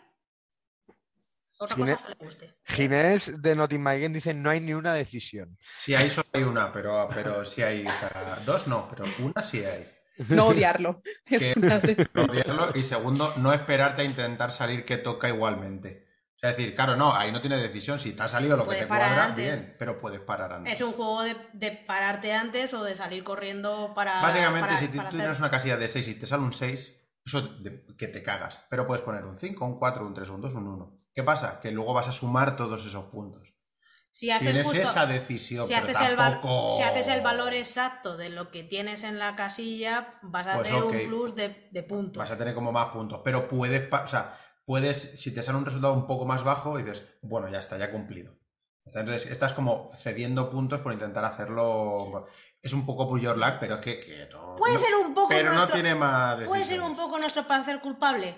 Otra cosa Gine- es que le guste. Ginés de Not In My Game dice no hay ni una decisión. Sí, hay solo hay una, pero, pero sí hay. O sea, dos no, pero una sí hay. No odiarlo. (laughs) Es Que- No odiarlo, y segundo, no esperarte a intentar salir que toca igualmente. O sea, decir, claro, no, ahí no tiene decisión. Si te ha salido lo que te parar cuadra, antes. bien, pero puedes parar antes. Es un juego de, de pararte antes o de salir corriendo para. Básicamente, para- si tú para tienes hacer- una casilla de 6 y te sale un 6, eso de- que te cagas. Pero puedes poner un 5, un 4, un 3, un 2, un 1. ¿Qué pasa? Que luego vas a sumar todos esos puntos. Si haces Tienes justo- esa decisión, si pero haces, el val- tampoco- si haces el valor exacto de lo que tienes en la casilla, vas a Pues tener un plus de, de puntos. Vas a tener como más puntos, pero puedes, o sea, puedes, si te sale un resultado un poco más bajo, dices, bueno, ya está, ya he cumplido. Entonces, estás como cediendo puntos por intentar hacerlo. Es un poco pull your luck, pero es que, que no. Puede no- ser un poco Pero no nuestro- tiene más. Puede ser un poco nuestro placer culpable.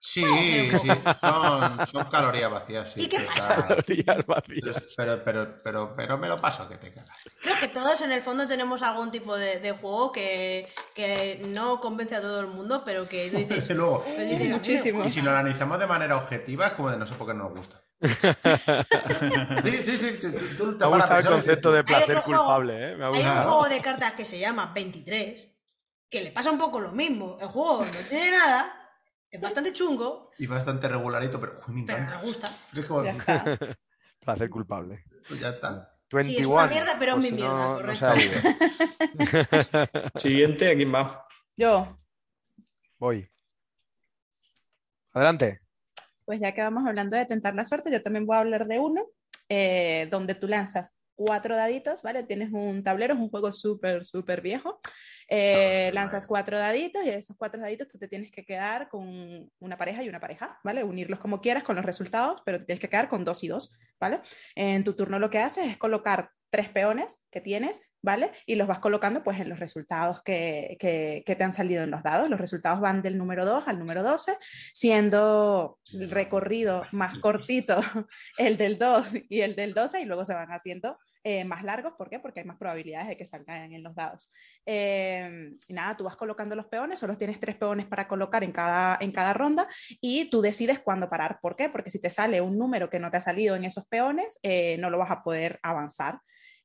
Sí, sí, son, son calorías vacías. Sí, ¿Y qué pasa? está- Calorías vacías. Pero, pero, pero, pero me lo paso que te cagas. Creo que todos en el fondo tenemos algún tipo de, de juego que, que no convence a todo el mundo, pero que tú dices. Desde luego. pero dices, "A mí me Muchísimo. Y si lo analizamos de manera objetiva, es como de no sé por qué no nos gusta. (laughs) Sí, sí, sí. tú- tú te Me ha paras a gustado el concepto de placer juego- culpable, ¿eh? Me ha Hay un juego de cartas que se llama 23, que le pasa un poco lo mismo. El juego no tiene nada, es bastante chungo, Y bastante regularito, pero uy, me pero encanta. me gusta. Es como, Ya está. (laughs) Placer culpable. pues ya está. 21. Sí, es una mierda, pero es si mi mierda, no correcto. se ha ido. (laughs) (laughs) Siguiente, ¿a quién va? Yo, Voy. Adelante. pues ya que vamos hablando de tentar la suerte, yo también voy a hablar de uno, eh, donde tú lanzas cuatro daditos, ¿vale? Tienes un tablero, es un juego súper, súper viejo. Eh, lanzas cuatro daditos y de esos cuatro daditos tú te tienes que quedar con una pareja y una pareja, ¿vale? Unirlos como quieras con los resultados, pero te tienes que quedar con dos y dos, ¿vale? En tu turno lo que haces es colocar tres peones que tienes, ¿vale? Y los vas colocando pues en los resultados que, que- que te han salido en los dados. Los resultados van del número 2 al número 12, siendo el recorrido más cortito (laughs) el del 2 y el del 12 y luego se van haciendo eh, más largos. ¿Por qué? Porque hay más probabilidades de que salgan en los dados. Eh, y nada, tú vas colocando los peones, solo tienes tres peones para colocar en cada, en cada ronda y tú decides cuándo parar. ¿Por qué? Porque si te sale un número que no te ha salido en esos peones, eh, no lo vas a poder avanzar.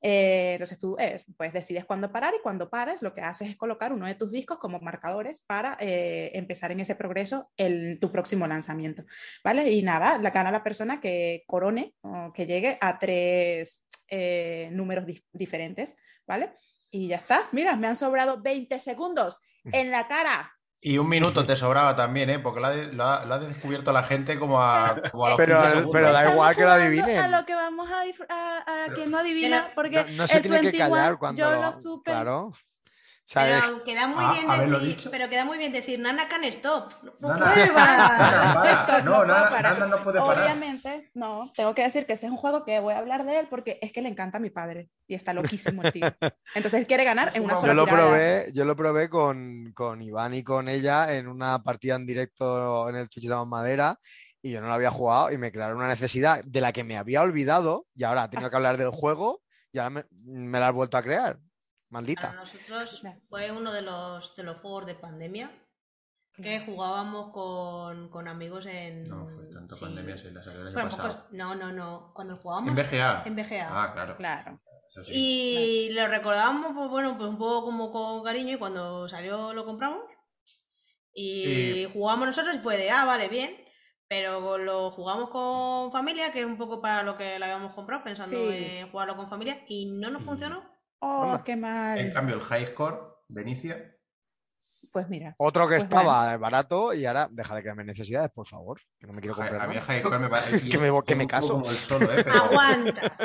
Eh, entonces tú eh, pues decides cuándo parar y cuando pares lo que haces es colocar uno de tus discos como marcadores para eh, empezar en ese progreso en tu próximo lanzamiento. ¿Vale? Y nada, la gana la persona que corone o que llegue a tres eh, números dif- diferentes. ¿Vale? Y ya está. Mira, me han sobrado 20 segundos en la cara. Y un minuto te sobraba también, ¿eh? Porque lo ha, de- lo ha- lo ha descubierto la gente como a, como a los Pero- 15 segundos. pero da igual que lo adivinen. A lo que vamos a, a, a Pero- quien no adivina, porque No, no se el tiene que 21 callar cuando yo lo... lo supe. Claro. Pero queda muy Ah, bien haberlo decir, dicho. pero queda muy bien decir Nana can stop. No Nana. puede (laughs) parar. (laughs) No, puedo Nana- parar. Nana no puede parar. Obviamente, no, tengo que decir que ese es un juego que voy a hablar de él porque es que le encanta a mi padre y está loquísimo el tío. Entonces él quiere ganar en una sola yo lo tirada. probé, yo lo probé con, con Iván y con ella en una partida en directo en el Twitch de Madera y yo no lo había jugado y me crearon una necesidad de la que me había olvidado y ahora he tenido que hablar del juego y ahora me, me la has vuelto a crear. Para Maldita. nosotros fue uno de los, de los juegos de pandemia que jugábamos con, con amigos en. No, fue tanto sí. pandemia, sí, la salió el año Bueno, pasado. pocos- no, no, no. Cuando jugábamos. En BGA. En BGA. Ah, claro. Claro. Sí. Y lo recordábamos, pues bueno, pues un poco como con cariño y cuando salió lo compramos. Y Y- jugamos nosotros y fue de, ah, vale, bien. Pero lo jugamos con familia, que es un poco para lo que lo habíamos comprado, pensando Sí. en jugarlo con familia, y no nos funcionó. Oh, Anda. qué En mal. cambio, el high score, Benicia, Pues mira. Otro que Pues estaba barato y ahora deja de crearme necesidades, por favor, que no me quiero a comprar mí el high score me parece (laughs) Que me que me caso. solo, ¿eh? Pero- Aguanta,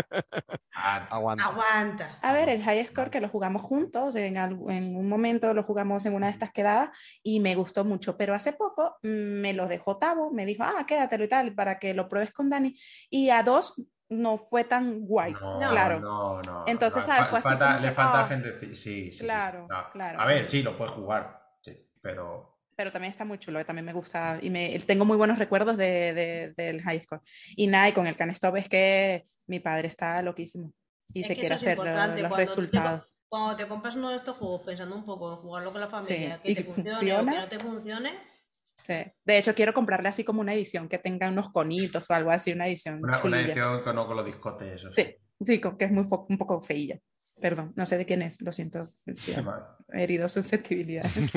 Ah, Aguanta. aguanta. A ver, el high score que lo jugamos juntos, en, en un momento lo jugamos en una de estas quedadas y me gustó mucho, pero hace poco mm, me lo dejó Tavo, me dijo, ah, quédatelo y tal, para que lo pruebes con Dani, y a dos no fue tan guay, No, claro. no, no. Entonces, no, ¿sabes? fa- Fue así falta- le que, falta ah, gente. Sí, sí, sí, claro, sí, no. claro. A ver, sí, lo puedes jugar, sí, pero. Pero también está muy chulo, eh, también me gusta y me, tengo muy buenos recuerdos de, de- del high score. Y nada, y con el canestop es que mi padre está loquísimo y Es se que quiere hacer lo- importante, los cuando te- resultados. Cuando te compras uno de estos juegos pensando un poco en jugarlo con la familia, Sí, que y te que funcione o que no te funcione, Sí. De hecho, quiero comprarle así como una edición que tenga unos conitos o algo así, una edición. Una, una edición con, no, con los discotes, eso. Sí, sí, con- que es muy un poco feilla. Perdón, no sé de quién es, lo siento. sí, herido susceptibilidades. (laughs)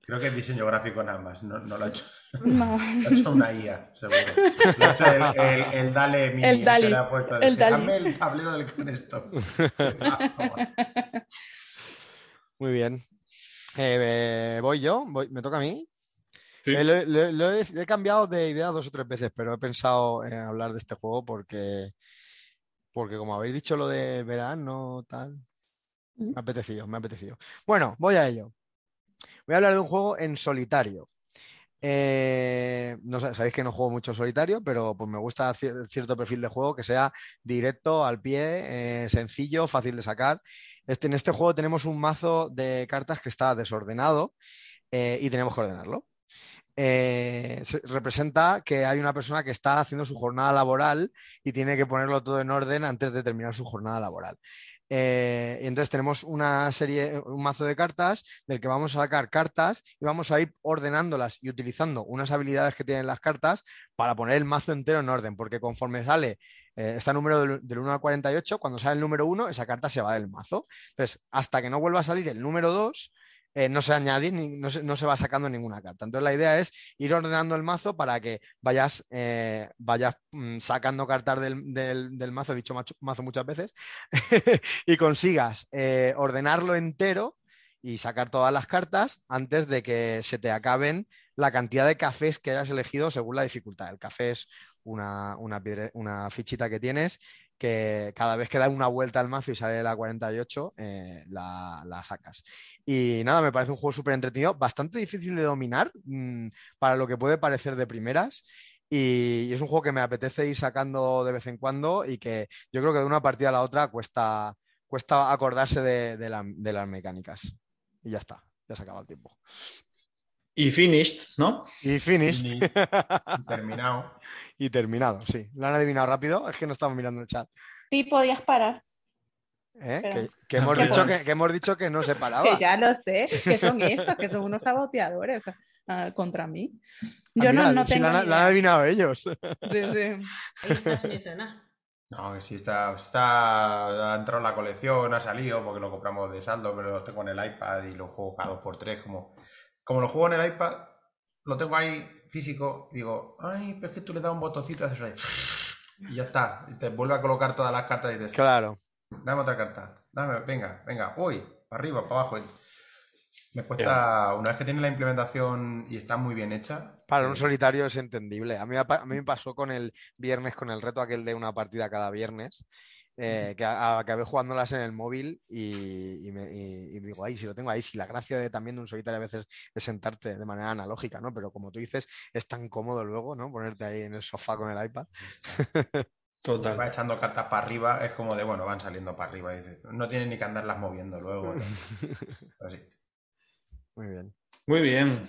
Creo que es diseño gráfico nada más, no, no lo ha hecho. No. Lo (laughs) ha hecho una IA, seguro. Lo ha hecho el, el, el Dale Mini. El que Dali, le ha puesto, el. "Hazme el tablero del Canestop. (laughs) Ah. Muy bien. Eh, eh, voy yo, Voy- me toca a mí. Sí. Eh, lo- lo- lo he, he cambiado de idea dos o tres veces, pero he pensado en hablar de este juego porque porque como habéis dicho lo de verano, tal, me ha apetecido, me ha apetecido. Bueno, voy a ello. Voy a hablar de un juego en solitario. Eh, no sé, sabéis que no juego mucho en solitario, pero pues me gusta cier- cierto perfil de juego que sea directo, al pie, eh, sencillo, fácil de sacar. Este, en este juego tenemos un mazo de cartas que está desordenado eh, y tenemos que ordenarlo. Eh, se- representa que hay una persona que está haciendo su jornada laboral y tiene que ponerlo todo en orden antes de terminar su jornada laboral. Eh, y entonces tenemos una serie, un mazo de cartas del que vamos a sacar cartas y vamos a ir ordenándolas y utilizando unas habilidades que tienen las cartas para poner el mazo entero en orden, porque conforme sale eh, número del, del 1 al 48, cuando sale el número 1, esa carta se va del mazo. Entonces, hasta que no vuelva a salir el número 2, eh, no se añade, ni- no, se, no se va sacando ninguna carta. Entonces, la idea es ir ordenando el mazo para que vayas, eh, vayas mm, sacando cartas del, del- del mazo, he dicho mazo muchas veces, (laughs) y consigas eh, ordenarlo entero y sacar todas las cartas antes de que se te acaben la cantidad de cafés que hayas elegido según la dificultad. El café es una, una fichita que tienes que cada vez que da una vuelta al mazo y sale la 48, eh, la, sacas. Y nada, me parece un juego súper entretenido, bastante difícil de dominar mm, para lo que puede parecer de primeras. Y, es un juego que me apetece ir sacando de vez en cuando y que yo creo que de una partida a la otra cuesta, cuesta acordarse de, de de las mecánicas. Y ya está, ya se acaba el tiempo. Y finished, ¿no? Y finished. Fini- (laughs) Terminado. y terminado, sí. ¿Lo han adivinado rápido? Es que no estamos mirando el chat. Sí, podías parar. ¿eh? Pero- Que, que hemos ¿Qué dicho que, que hemos dicho que no se paraba. Que ya lo sé, que son estos, que son unos saboteadores ah, contra mí. Ah, Yo no, no si tengo. lo han, adivinado ellos. Sí, sí. No, que sí está, está, ha entrado en la colección, ha salido porque lo compramos de saldo, pero lo tengo en el iPad y lo juego cada dos por tres. Como, como lo juego en el iPad, lo tengo ahí físico, y digo, ay, pero es que tú le das un botoncito y haces ahí, y ya está. Y te vuelve a colocar todas las cartas y dices, Claro. dame otra carta, dame, venga, venga, uy, para arriba, para abajo. Me cuesta, una vez que tiene la implementación y está muy bien hecha. Para un eh, solitario es entendible. A mí, a mí me pasó con el viernes, con el reto aquel de una partida cada viernes, eh, que a- acabé jugándolas en el móvil y, y me- y- y digo, ay, si lo tengo ahí, si la gracia de, también de un solitario a veces es sentarte de manera analógica, ¿no? Pero como tú dices, es tan cómodo luego, ¿no? Ponerte ahí en el sofá con el iPad. (laughs) Total. Va echando cartas para arriba, es como de, bueno, van saliendo para arriba. Y dices, no tienen ni que andarlas moviendo luego. (laughs) tal. Pero sí. Muy bien. Muy bien.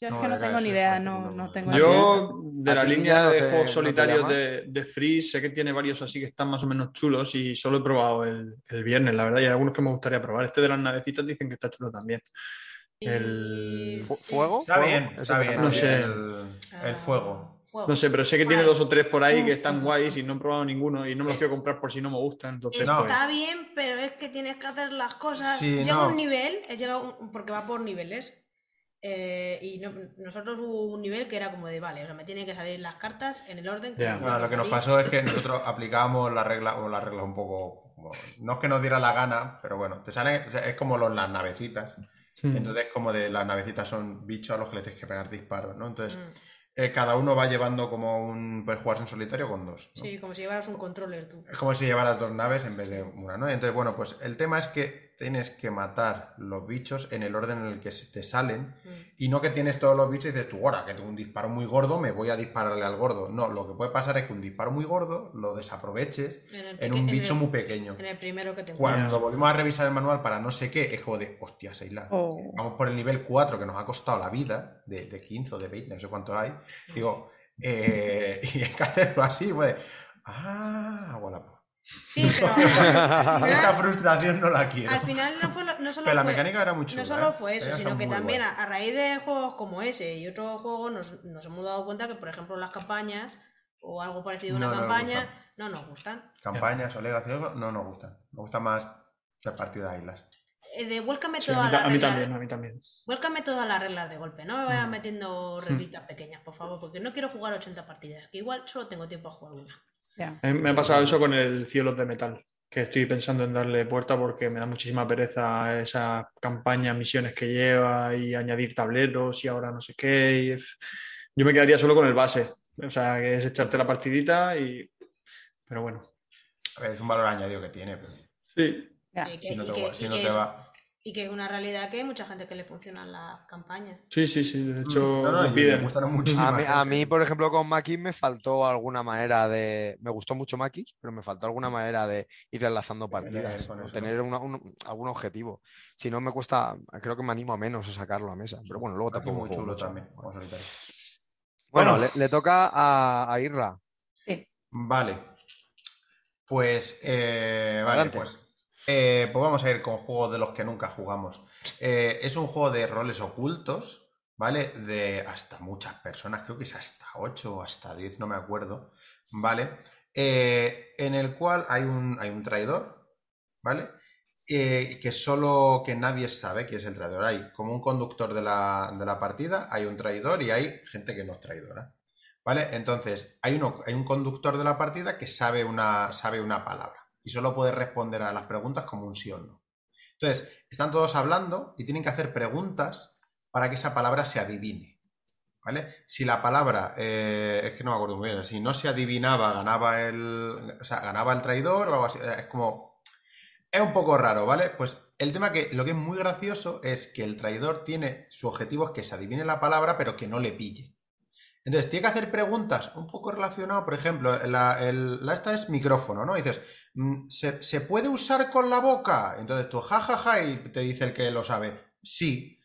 Yo es que no tengo ni idea, no, no- tengo ¿A ni idea. Yo, de la línea no de te- juegos solitarios de, de Freeze, sé que tiene varios así que están más o menos chulos y solo he probado el, el viernes, la verdad, y hay algunos que me gustaría probar. Este de las navecitas dicen que está chulo también. El-. ¿Fuego? Está ¿Fuego? bien, está bien. No sé. El, el Ah, fuego. fuego. No sé, pero sé que tiene dos o tres por ahí que están guays y no he probado ninguno y no me los quiero comprar por si no me gustan. Entonces, pues, Está bien, pero es que tienes que hacer las cosas. Sí, llega no. un nivel, eh, llega un- porque va por niveles. Eh, y no- nosotros hubo un nivel que era como de, vale, o sea, me tienen que salir las cartas en el orden que me Bueno, lo que nos pasó es que nosotros aplicábamos la regla, o la regla un poco. como- no es que nos diera la gana, pero bueno, te sale, o sea, es como los, las navecitas. Entonces, como de las navecitas son bichos a los que le tienes que pegar disparos, ¿no? Entonces, Mm. eh, cada uno va llevando como un. Puedes jugarse en solitario con dos. ¿no? Sí, como si llevaras un controller tú. Es como si llevaras dos naves en vez de una, ¿no? Entonces, bueno, pues el tema es que tienes que matar los bichos en el orden en el que se te salen Mm. y no que tienes todos los bichos y dices tú, ahora que tengo un disparo muy gordo, me voy a dispararle al gordo. No, lo que puede pasar es que un disparo muy gordo lo desaproveches En, un en bicho el- muy pequeño. En el primero que te Cuando volvimos a revisar el manual para no sé qué, es como de, hostia, Seila, Oh. vamos por el nivel 4 que nos ha costado la vida, de, de 15 o de 20, no sé cuánto hay. Digo, eh, (laughs) y hay que hacerlo así, pues, ah, voilà. Sí, pero Esta (laughs) al final, frustración no la quiero. al final no, fue no solo Pero la fue, mecánica era muy chula. no solo ¿eh? fue eso, sino que también a, a raíz de juegos como ese y otros juegos nos, nos hemos dado cuenta que, por ejemplo, las campañas o algo parecido a una No, no nos campaña no nos gustan. Campañas o Legacy, algo, no nos gustan. Nos gusta más de partida de islas. Eh, de vuélcame Sí, todas las a mí reglas. también, a mí también. Vuélcame todas las reglas de golpe, no me vayas Mm. metiendo reglitas pequeñas, por favor, porque no quiero jugar 80 partidas, que igual solo tengo tiempo a jugar una. Mí me ha pasado eso con el Cielos de Metal, que estoy pensando en darle puerta porque me da muchísima pereza esa campaña, misiones que lleva y añadir tableros y ahora no sé qué. Yo me quedaría solo con el base, o sea, que es echarte la partidita y... Pero bueno, A ver, es un valor añadido que tiene, pero Sí. Si no y te, que- si y no que te es- va. Y que es una realidad que hay mucha gente que le funcionan las campañas. Sí, sí, sí. De hecho, No, no, lo y me piden. gustaron muchísimo. A mí, a mí, por ejemplo, con Maki me faltó alguna manera de. Me gustó mucho Maki, pero me faltó alguna manera de ir enlazando partidas, eso, tener una- un- algún objetivo. Si no, me cuesta. Creo que me animo a menos a sacarlo a mesa. Pero bueno, luego tampoco muy chulo mucho. también. Bueno, Bueno. le, le toca a, a Irra. Sí. Vale. Pues, eh, vale, Adelante. pues, eh, pues vamos a ir con juegos de los que nunca jugamos. Eh, es un juego de roles ocultos, ¿vale? De hasta muchas personas, creo que es hasta 8 o hasta 10, no me acuerdo, ¿vale? Eh, en el cual hay un, hay un traidor, ¿vale? Que solo que nadie sabe que es el traidor. Hay como un conductor de la, de la partida, hay un traidor y hay gente que no es traidora. ¿Vale? Entonces, hay, uno, hay un conductor de la partida que sabe una, sabe una palabra y solo puede responder a las preguntas como un sí o no. Entonces, están todos hablando y tienen que hacer preguntas para que esa palabra se adivine. ¿Vale? Si la palabra, eh, es que no me acuerdo muy bien, si no se adivinaba, ganaba el, o sea, ganaba el traidor o algo así. Es como, es un poco raro, ¿vale? Pues el tema que lo que es muy gracioso es que el traidor tiene su objetivo es que se adivine la palabra, pero que no le pille. Entonces, tiene que hacer preguntas un poco relacionadas, por ejemplo, la, esta es micrófono, ¿no? Dices, mm, ¿se, puede usar con la boca? Entonces tú, jajaja, y te dice el que lo sabe, sí,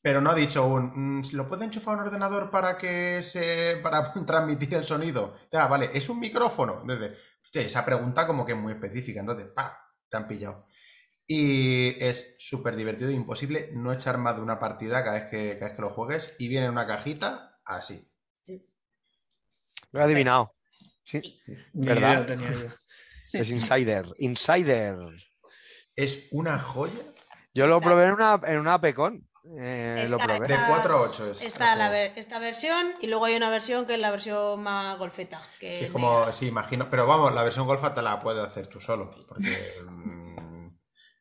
pero no ha dicho un, mm, ¿lo puede enchufar un ordenador para que se, para (laughs) transmitir el sonido? Ah, vale, es un micrófono. Entonces, hostia, esa pregunta como que es muy específica, entonces, ¡pa! Te han pillado. Y es súper divertido e imposible no echar más de una partida cada vez que, cada vez que lo juegues y viene en una cajita así. Lo he adivinado. Sí, Ni ¿Verdad? idea tenía yo. Sí. es Insider. Insider. Es una joya. Yo lo probé en una, en una Pecon. Eh, lo probé. De Ah, 4 a 8 es. Está la ver- esta versión y luego hay una versión que es la versión más golfeta. Que Sí, es como, negra. sí, imagino. Pero vamos, la versión golfa te la puedes hacer tú solo. Porque. mm,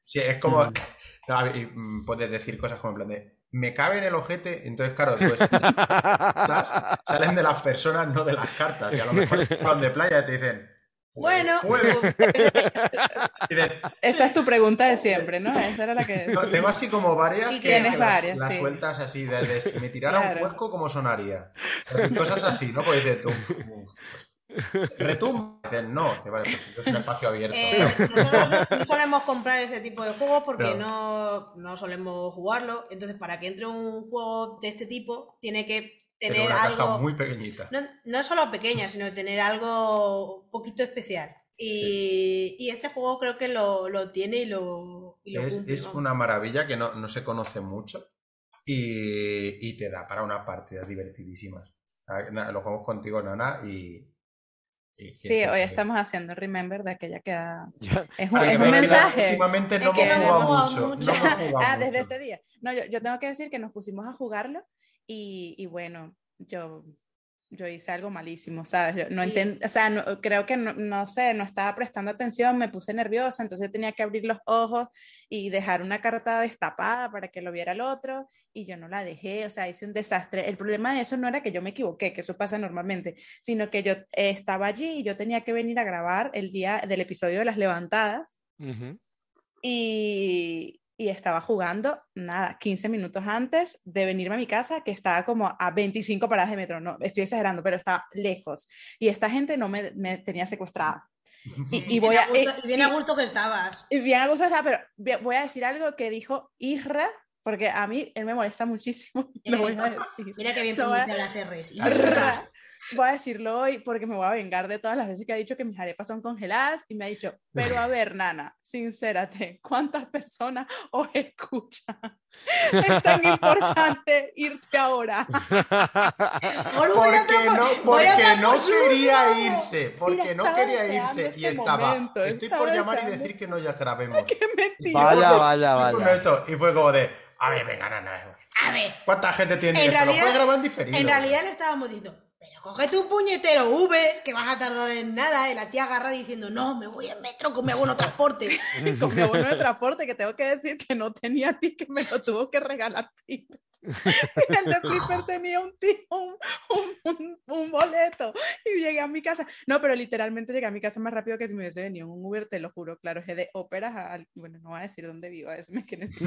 sí, es como. (laughs) no, y, mm, puedes decir cosas como en plan de. Me cabe en el ojete, entonces, claro, pues, las- (laughs) salen de las personas, no de las cartas. Y a lo mejor (laughs) van de playa y te dicen. "Pues, Bueno, puedo". (laughs) Y dices, Esa es tu pregunta de siempre, ¿no? Esa era la que... No, tengo así como varias Sí, que, tienes que varias, las sí. sueltas así, desde si me tirara Claro. un cuerco, ¿cómo sonaría? Cosas así, ¿no? Pues dices tú, uf, pues, retumba. (laughs) Dices, no, vale, pues es un espacio abierto. Eh, nosotros no solemos comprar ese tipo de juegos porque No. no, no solemos jugarlo. Entonces, para que entre un juego de este tipo, tiene que Pero tener una caja algo. muy pequeñita. No, no solo pequeña, sino tener algo un poquito especial. Y, y este juego creo que lo, lo tiene y lo, y lo Es, cumple, es vamos. una maravilla que no, no se conoce mucho y, y te da para unas partidas divertidísimas. Lo jugamos contigo, Nana, y... Sí, hoy estamos haciendo Remember de aquella que da- (laughs) Ya. Es un, es un me- mensaje. Últimamente no Es que hemos no jugado mucho. mucho. no jugado Ah, desde mucho. ese día. No, yo, yo tengo que decir que nos pusimos a jugarlo y, y bueno, yo, yo hice algo malísimo, ¿sabes? Yo no Sí. enten- o sea, no- creo que no, no sé, no estaba prestando atención, me puse nerviosa, entonces tenía que abrir los ojos y dejar una carta destapada para que lo viera el otro y yo no la dejé, o sea, hice un desastre. El problema de eso no era que yo me equivoqué, que eso pasa normalmente, sino que yo estaba allí y yo tenía que venir a grabar el día del episodio de las levantadas y, y estaba jugando, nada, 15 minutos antes de venirme a mi casa, que estaba como a 25 paradas de metro, no, estoy exagerando, pero estaba lejos. Y esta gente no me, me tenía secuestrada. (laughs) Y, y voy bien a, a gusto, y- y bien a gusto que estabas. y bien a gusto estaba, pero voy a decir algo que dijo Isra, porque a mí él me molesta muchísimo, y (laughs) lo voy a decir. Mira qué bien Lo voy a- pronuncian las R's. (laughs) Isra. Voy a decirlo hoy porque me voy a vengar de todas las veces que ha dicho que mis arepas son congeladas y me ha dicho, pero a ver, Nana, sincérate, ¿cuántas personas os escuchan? (laughs) Es tan importante irte ahora. Mejor voy a Porque no, por- voy a porque no quería irse, porque Mira, no quería irse y este estaba. momento, Estoy estaba por llamar y deseando. decir que no ya grabemos. ¡Qué mentiroso! Vaya, vaya, Y vaya. Y fue como de, a ver, venga, nana. A ver, ¿Cuánta gente tiene En esto? ¿Lo realidad- puedes grabar en diferido? en realidad le estábamos diciendo, pero cógete un puñetero Uber, que vas a tardar en nada. Y la tía agarra diciendo, no, me voy en metro con mi abono transporte. Con mi abono de transporte que tengo que decir que no tenía ticket, me lo tuvo que regalar. (laughs) el de Flipper tenía un, ti- un, un- un- un boleto y llegué a mi casa. No, pero literalmente llegué a mi casa más rápido que si me hubiese venido un Uber, te lo juro, claro, es de óperas a... Bueno, no voy a decir dónde vivo, a veces me quieren... (laughs)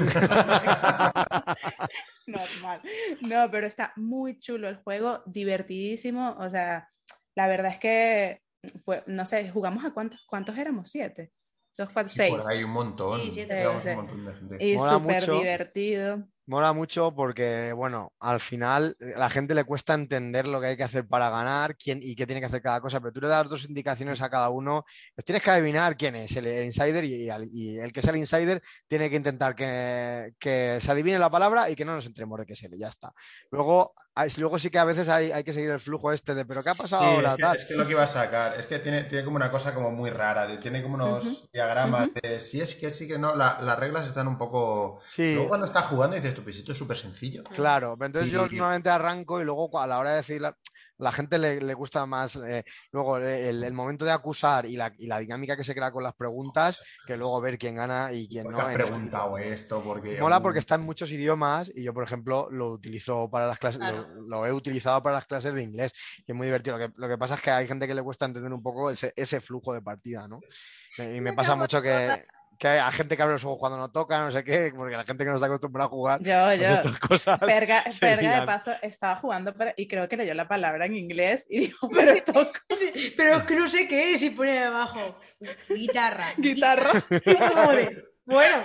Normal. No, pero está muy chulo el juego, divertidísimo, o sea, la verdad es que, fue, no sé, jugamos a cuántos, ¿cuántos éramos? ¿Siete? Dos, cuatro, seis. Por ahí un montón. Sí, siete. Sí, un sí. montón de gente. Y súper divertido. Mola mucho porque, bueno, al final eh, a la gente le cuesta entender lo que hay que hacer para ganar quién, y qué tiene que hacer cada cosa, pero tú le das dos indicaciones a cada uno, pues tienes que adivinar quién es el, el insider y, y el que es el insider tiene que intentar que, que se adivine la palabra y que no nos entremos de qué es él, y ya está. Luego, hay- luego sí que a veces hay, hay que seguir el flujo este de, pero ¿qué ha pasado Sí, ahora? es que, Tal. es que lo que iba a sacar, es que tiene, tiene como una cosa como muy rara, tiene como unos Ujú, diagramas ujú. de si es que sí que no, la- las reglas están un poco... Sí. Luego cuando estás jugando dices, tu pisito es súper sencillo. Claro, pero entonces yo Y- normalmente arranco y luego a la hora de decir, la, la gente le, le gusta más eh, luego el, el momento de acusar y la, y la dinámica que se crea con las preguntas que luego ver quién gana y quién ¿Por no. has este preguntado esto? Porque... Mola porque está en muchos idiomas y yo, por ejemplo, lo utilizo para las clases, Claro. lo, lo he utilizado para las clases de inglés y es muy divertido. Lo que, lo que pasa es que hay gente que le cuesta entender un poco ese, ese flujo de partida, ¿no? Y me pasa mucho que, que hay gente que abre los ojos cuando no toca, no sé qué, porque la gente que no está acostumbrada a jugar Yo, pues yo. estas cosas. Perga, (laughs) de paso estaba jugando pero- y creo que leyó la palabra en inglés y dijo, pero esto (laughs) Pero es que no sé qué es y pone abajo guitarra. (laughs) guitarra. De, bueno.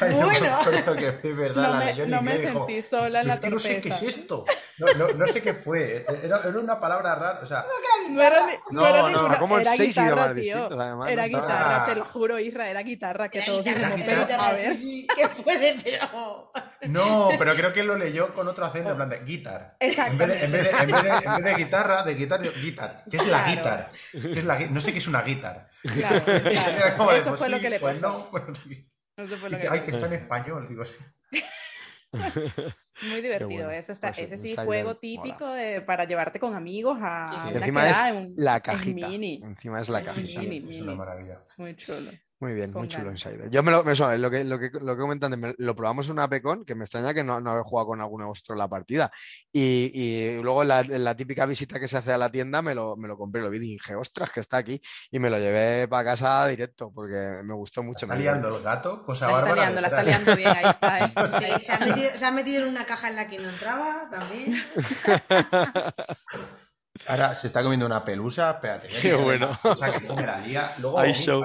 Ay, no me bueno. acuerdo que es verdad, No me, sentí sola en la "Pero es que no sé qué torpeza. es esto. No, no, no sé qué fue. Era, era una palabra rara. O sea, No era, ni- no No, era no, ninguna- era como en era seis guitarra, tío. además, Era ¿no? guitarra, Ah. te lo juro, Isra, era guitarra que Era todos guitarra, dijimos, era pero guitarra, a sí, ver. sí, que puede, pero. no, pero creo que lo leyó con otro acento, en plan de guitar. En Exactamente. vez de, en vez de, en vez de- en vez de guitarra, de guitar, digo, guitar. ¿Qué es la Claro. guitar? ¿Qué es la No sé qué es una guitar. Claro, claro. (laughs) Eso fue lo que le pues pasó. no, pues no sé qué. Eso fue lo Dice, que ay, que está en español. Digo, sí. (laughs) Muy divertido. bueno. Eso está, Pues ese sí, juego mola. típico de, para llevarte con amigos a Sí, Y sí. una encima es en- la en cajita. mini. Encima es la cajita. mini. Es una maravilla. Muy chulo. Muy bien, Con muy chulo ganas. Insider. Yo me lo, me suena, lo que, lo que, lo que comentan, me- lo probamos en una Pecon, que me extraña que no, no haber jugado con alguno vuestro en la partida. Y, y luego en la, la típica visita que se hace a la tienda me lo, me lo compré, lo vi y dije, ostras, que está aquí. Y me lo llevé para casa directo porque me gustó mucho. Está me- liando el gato, cosa La está bárbara. liando, la está liando bien, ahí está. ¿eh? (laughs) Sí, se, ha está. metido, se ha metido en una caja en la que no entraba también. (laughs) (laughs) Ahora se está comiendo una pelusa, espérate. Qué bueno. O sea, que la. Luego Hay show.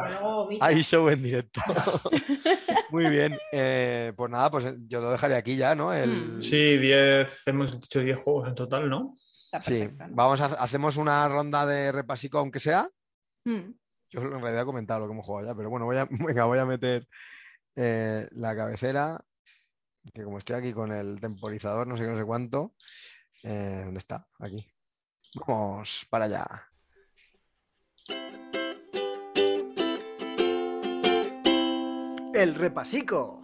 Hay show en directo. (laughs) Muy bien. eh, pues nada, pues yo lo dejaré aquí ya, ¿no? El... Mm. Sí, 10, hemos dicho 10 juegos en total, ¿no? Sí, vamos a hacemos una ronda de repasico, aunque sea. Mm. Yo en realidad he comentado lo que hemos jugado ya, pero bueno, voy a, (laughs) venga, voy a meter eh, la cabecera, que como estoy aquí con el temporizador, no sé qué, no sé cuánto. eh, ¿Dónde está? Aquí. Vamos para allá. El repasico.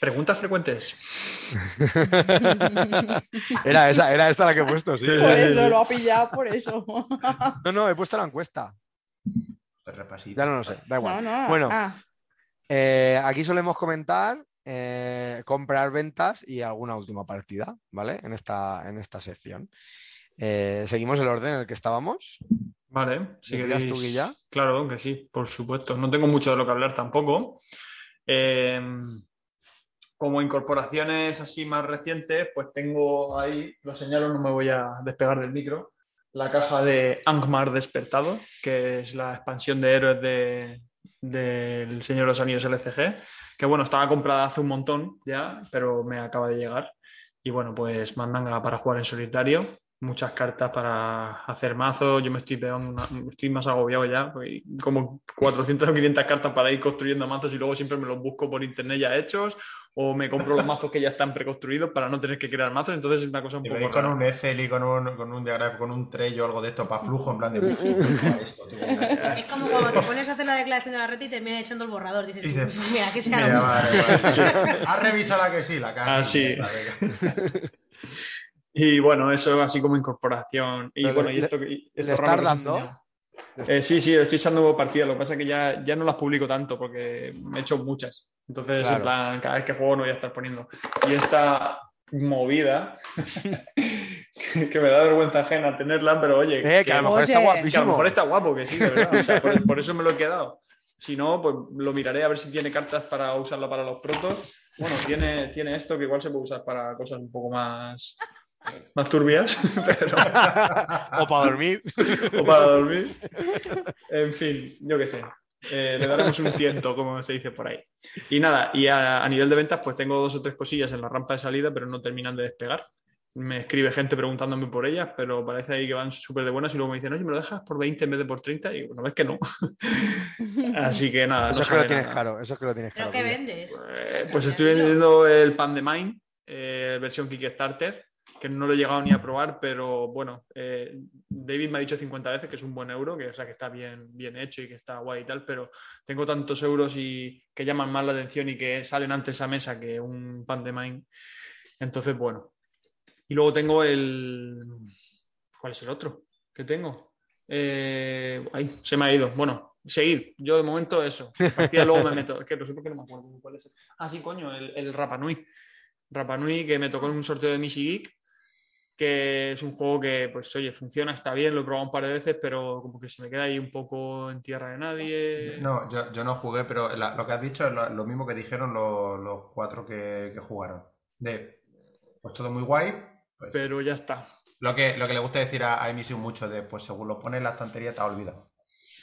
Preguntas frecuentes. (laughs) Era esa, era esta la que he puesto, sí. Por eso lo ha pillado, por eso. (laughs) No, no, he puesto la encuesta. Te repasito. Ya no lo sé, da igual. No, no. Bueno, Ah, Eh, aquí solemos comentar eh, comprar ventas y alguna última partida, ¿vale? En esta, en esta sección. Eh, Seguimos el orden en el que estábamos. Vale, si ¿Decías queréis. tú, Guilla? Claro que sí, por supuesto. No tengo mucho de lo que hablar tampoco. Eh, como incorporaciones así más recientes, pues tengo ahí, lo señalo, no me voy a despegar del micro, la caja de Angmar Despertado, que es la expansión de héroes de, del Señor de los Anillos LCG, que bueno, estaba comprada hace un montón ya, pero me acaba de llegar. Y bueno, pues mandanga para jugar en solitario, muchas cartas para hacer mazos. Yo me estoy pegando una- estoy más agobiado ya, como 400 o 500 cartas para ir construyendo mazos y luego siempre me los busco por internet ya hechos o me compro los mazos que ya están preconstruidos para no tener que crear mazos. Entonces es una cosa un Y poco con rara. un Excel y con un, con un diagrama, con un Trello o algo de esto para flujo, en plan de. Es como cuando te pones a hacer la declaración de la red y terminas echando el borrador. Dices, Dice, "Uf, mira, que sea Mira, la misma". vale, vale. ¿Has revisado la que sí? La casa. Ah, sí. Y bueno, eso así como incorporación. Y Pero bueno, le- y esto, y esto le estás dando? Eh, sí, sí, estoy echando partidas. Lo que pasa es que ya, ya no las publico tanto porque he hecho muchas. Entonces, Claro. en plan, cada vez que juego no voy a estar poniendo. Y esta movida, (laughs) que me da vergüenza ajena tenerla, pero oye, Eh, que a lo mejor está Oye. que a guapísimo. lo mejor está guapo, que sí, de verdad. O sea, por, por eso me lo he quedado. Si no, pues lo miraré a ver si tiene cartas para usarla para los protos. Bueno, tiene, tiene esto que igual se puede usar para cosas un poco más, más turbias, (laughs) pero, (laughs) o para dormir. (laughs) o para dormir. En fin, yo qué sé. Eh, le daremos un tiento, como se dice por ahí. Y nada, y a, a nivel de ventas, pues tengo dos o tres cosillas en la rampa de salida, pero no terminan de despegar. Me escribe gente preguntándome por ellas, pero parece ahí que van súper de buenas y luego me dicen, oye, ¿me lo dejas por 20 en vez de por 30? Y bueno, ves que no. Así que nada, Eso no es que lo tienes nada. claro, eso es que lo tienes ¿Pero claro. qué vendes? Eh, pues estoy vendiendo el pan de Mine, eh, versión Kickstarter, que no lo he llegado ni a probar, pero bueno, eh, David me ha dicho 50 veces que es un buen euro, que, o sea, que está bien, bien hecho y que está guay y tal, pero tengo tantos euros y que llaman más la atención y que salen antes a mesa que un pan de Mine. Entonces, bueno. Y luego tengo el... ¿Cuál es el otro que tengo? Eh, Ay, se me ha ido. Bueno, seguid. Yo de momento eso. Partida luego me meto. Es que no sé por qué no me acuerdo cuál es. Ah, sí, coño, el, el Rapa Nui. Rapa Nui que me tocó en un sorteo de Missy Geek, que es un juego que, pues, oye, funciona, está bien, lo he probado un par de veces, pero como que se me queda ahí un poco en tierra de nadie. No, yo, yo no jugué, pero la- lo que has dicho es lo, lo mismo que dijeron los, los cuatro que, que jugaron. De, pues todo muy guay. pues, Pero ya está. lo, que, lo que le gusta decir a, a Emisión mucho de, pues según lo pones en la estantería te ha olvidado.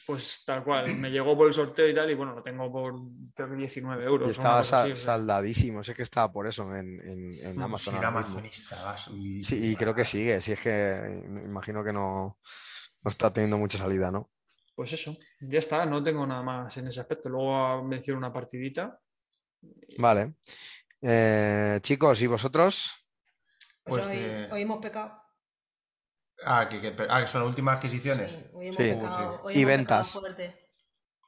Pues tal cual. Me llegó por el sorteo y tal, y bueno, lo tengo por creo que 19 euros. Y estaba una cosa sa- así, saldadísimo, sé que estaba por eso en, en- en Amazon. Amazonista, vas, y- Sí, y creo que sigue, si es que me imagino que no, no está teniendo mucha salida, ¿no? Pues eso, ya está, no tengo nada más en ese aspecto. Luego menciono una partidita. Vale. Eh, chicos, ¿y vosotros? Pues, Pues, hoy, eh, hoy hemos pecado. Ah, que, que- ah, que son las últimas adquisiciones. Sí, hoy hemos Sí. pecado. Hoy Y hemos ventas.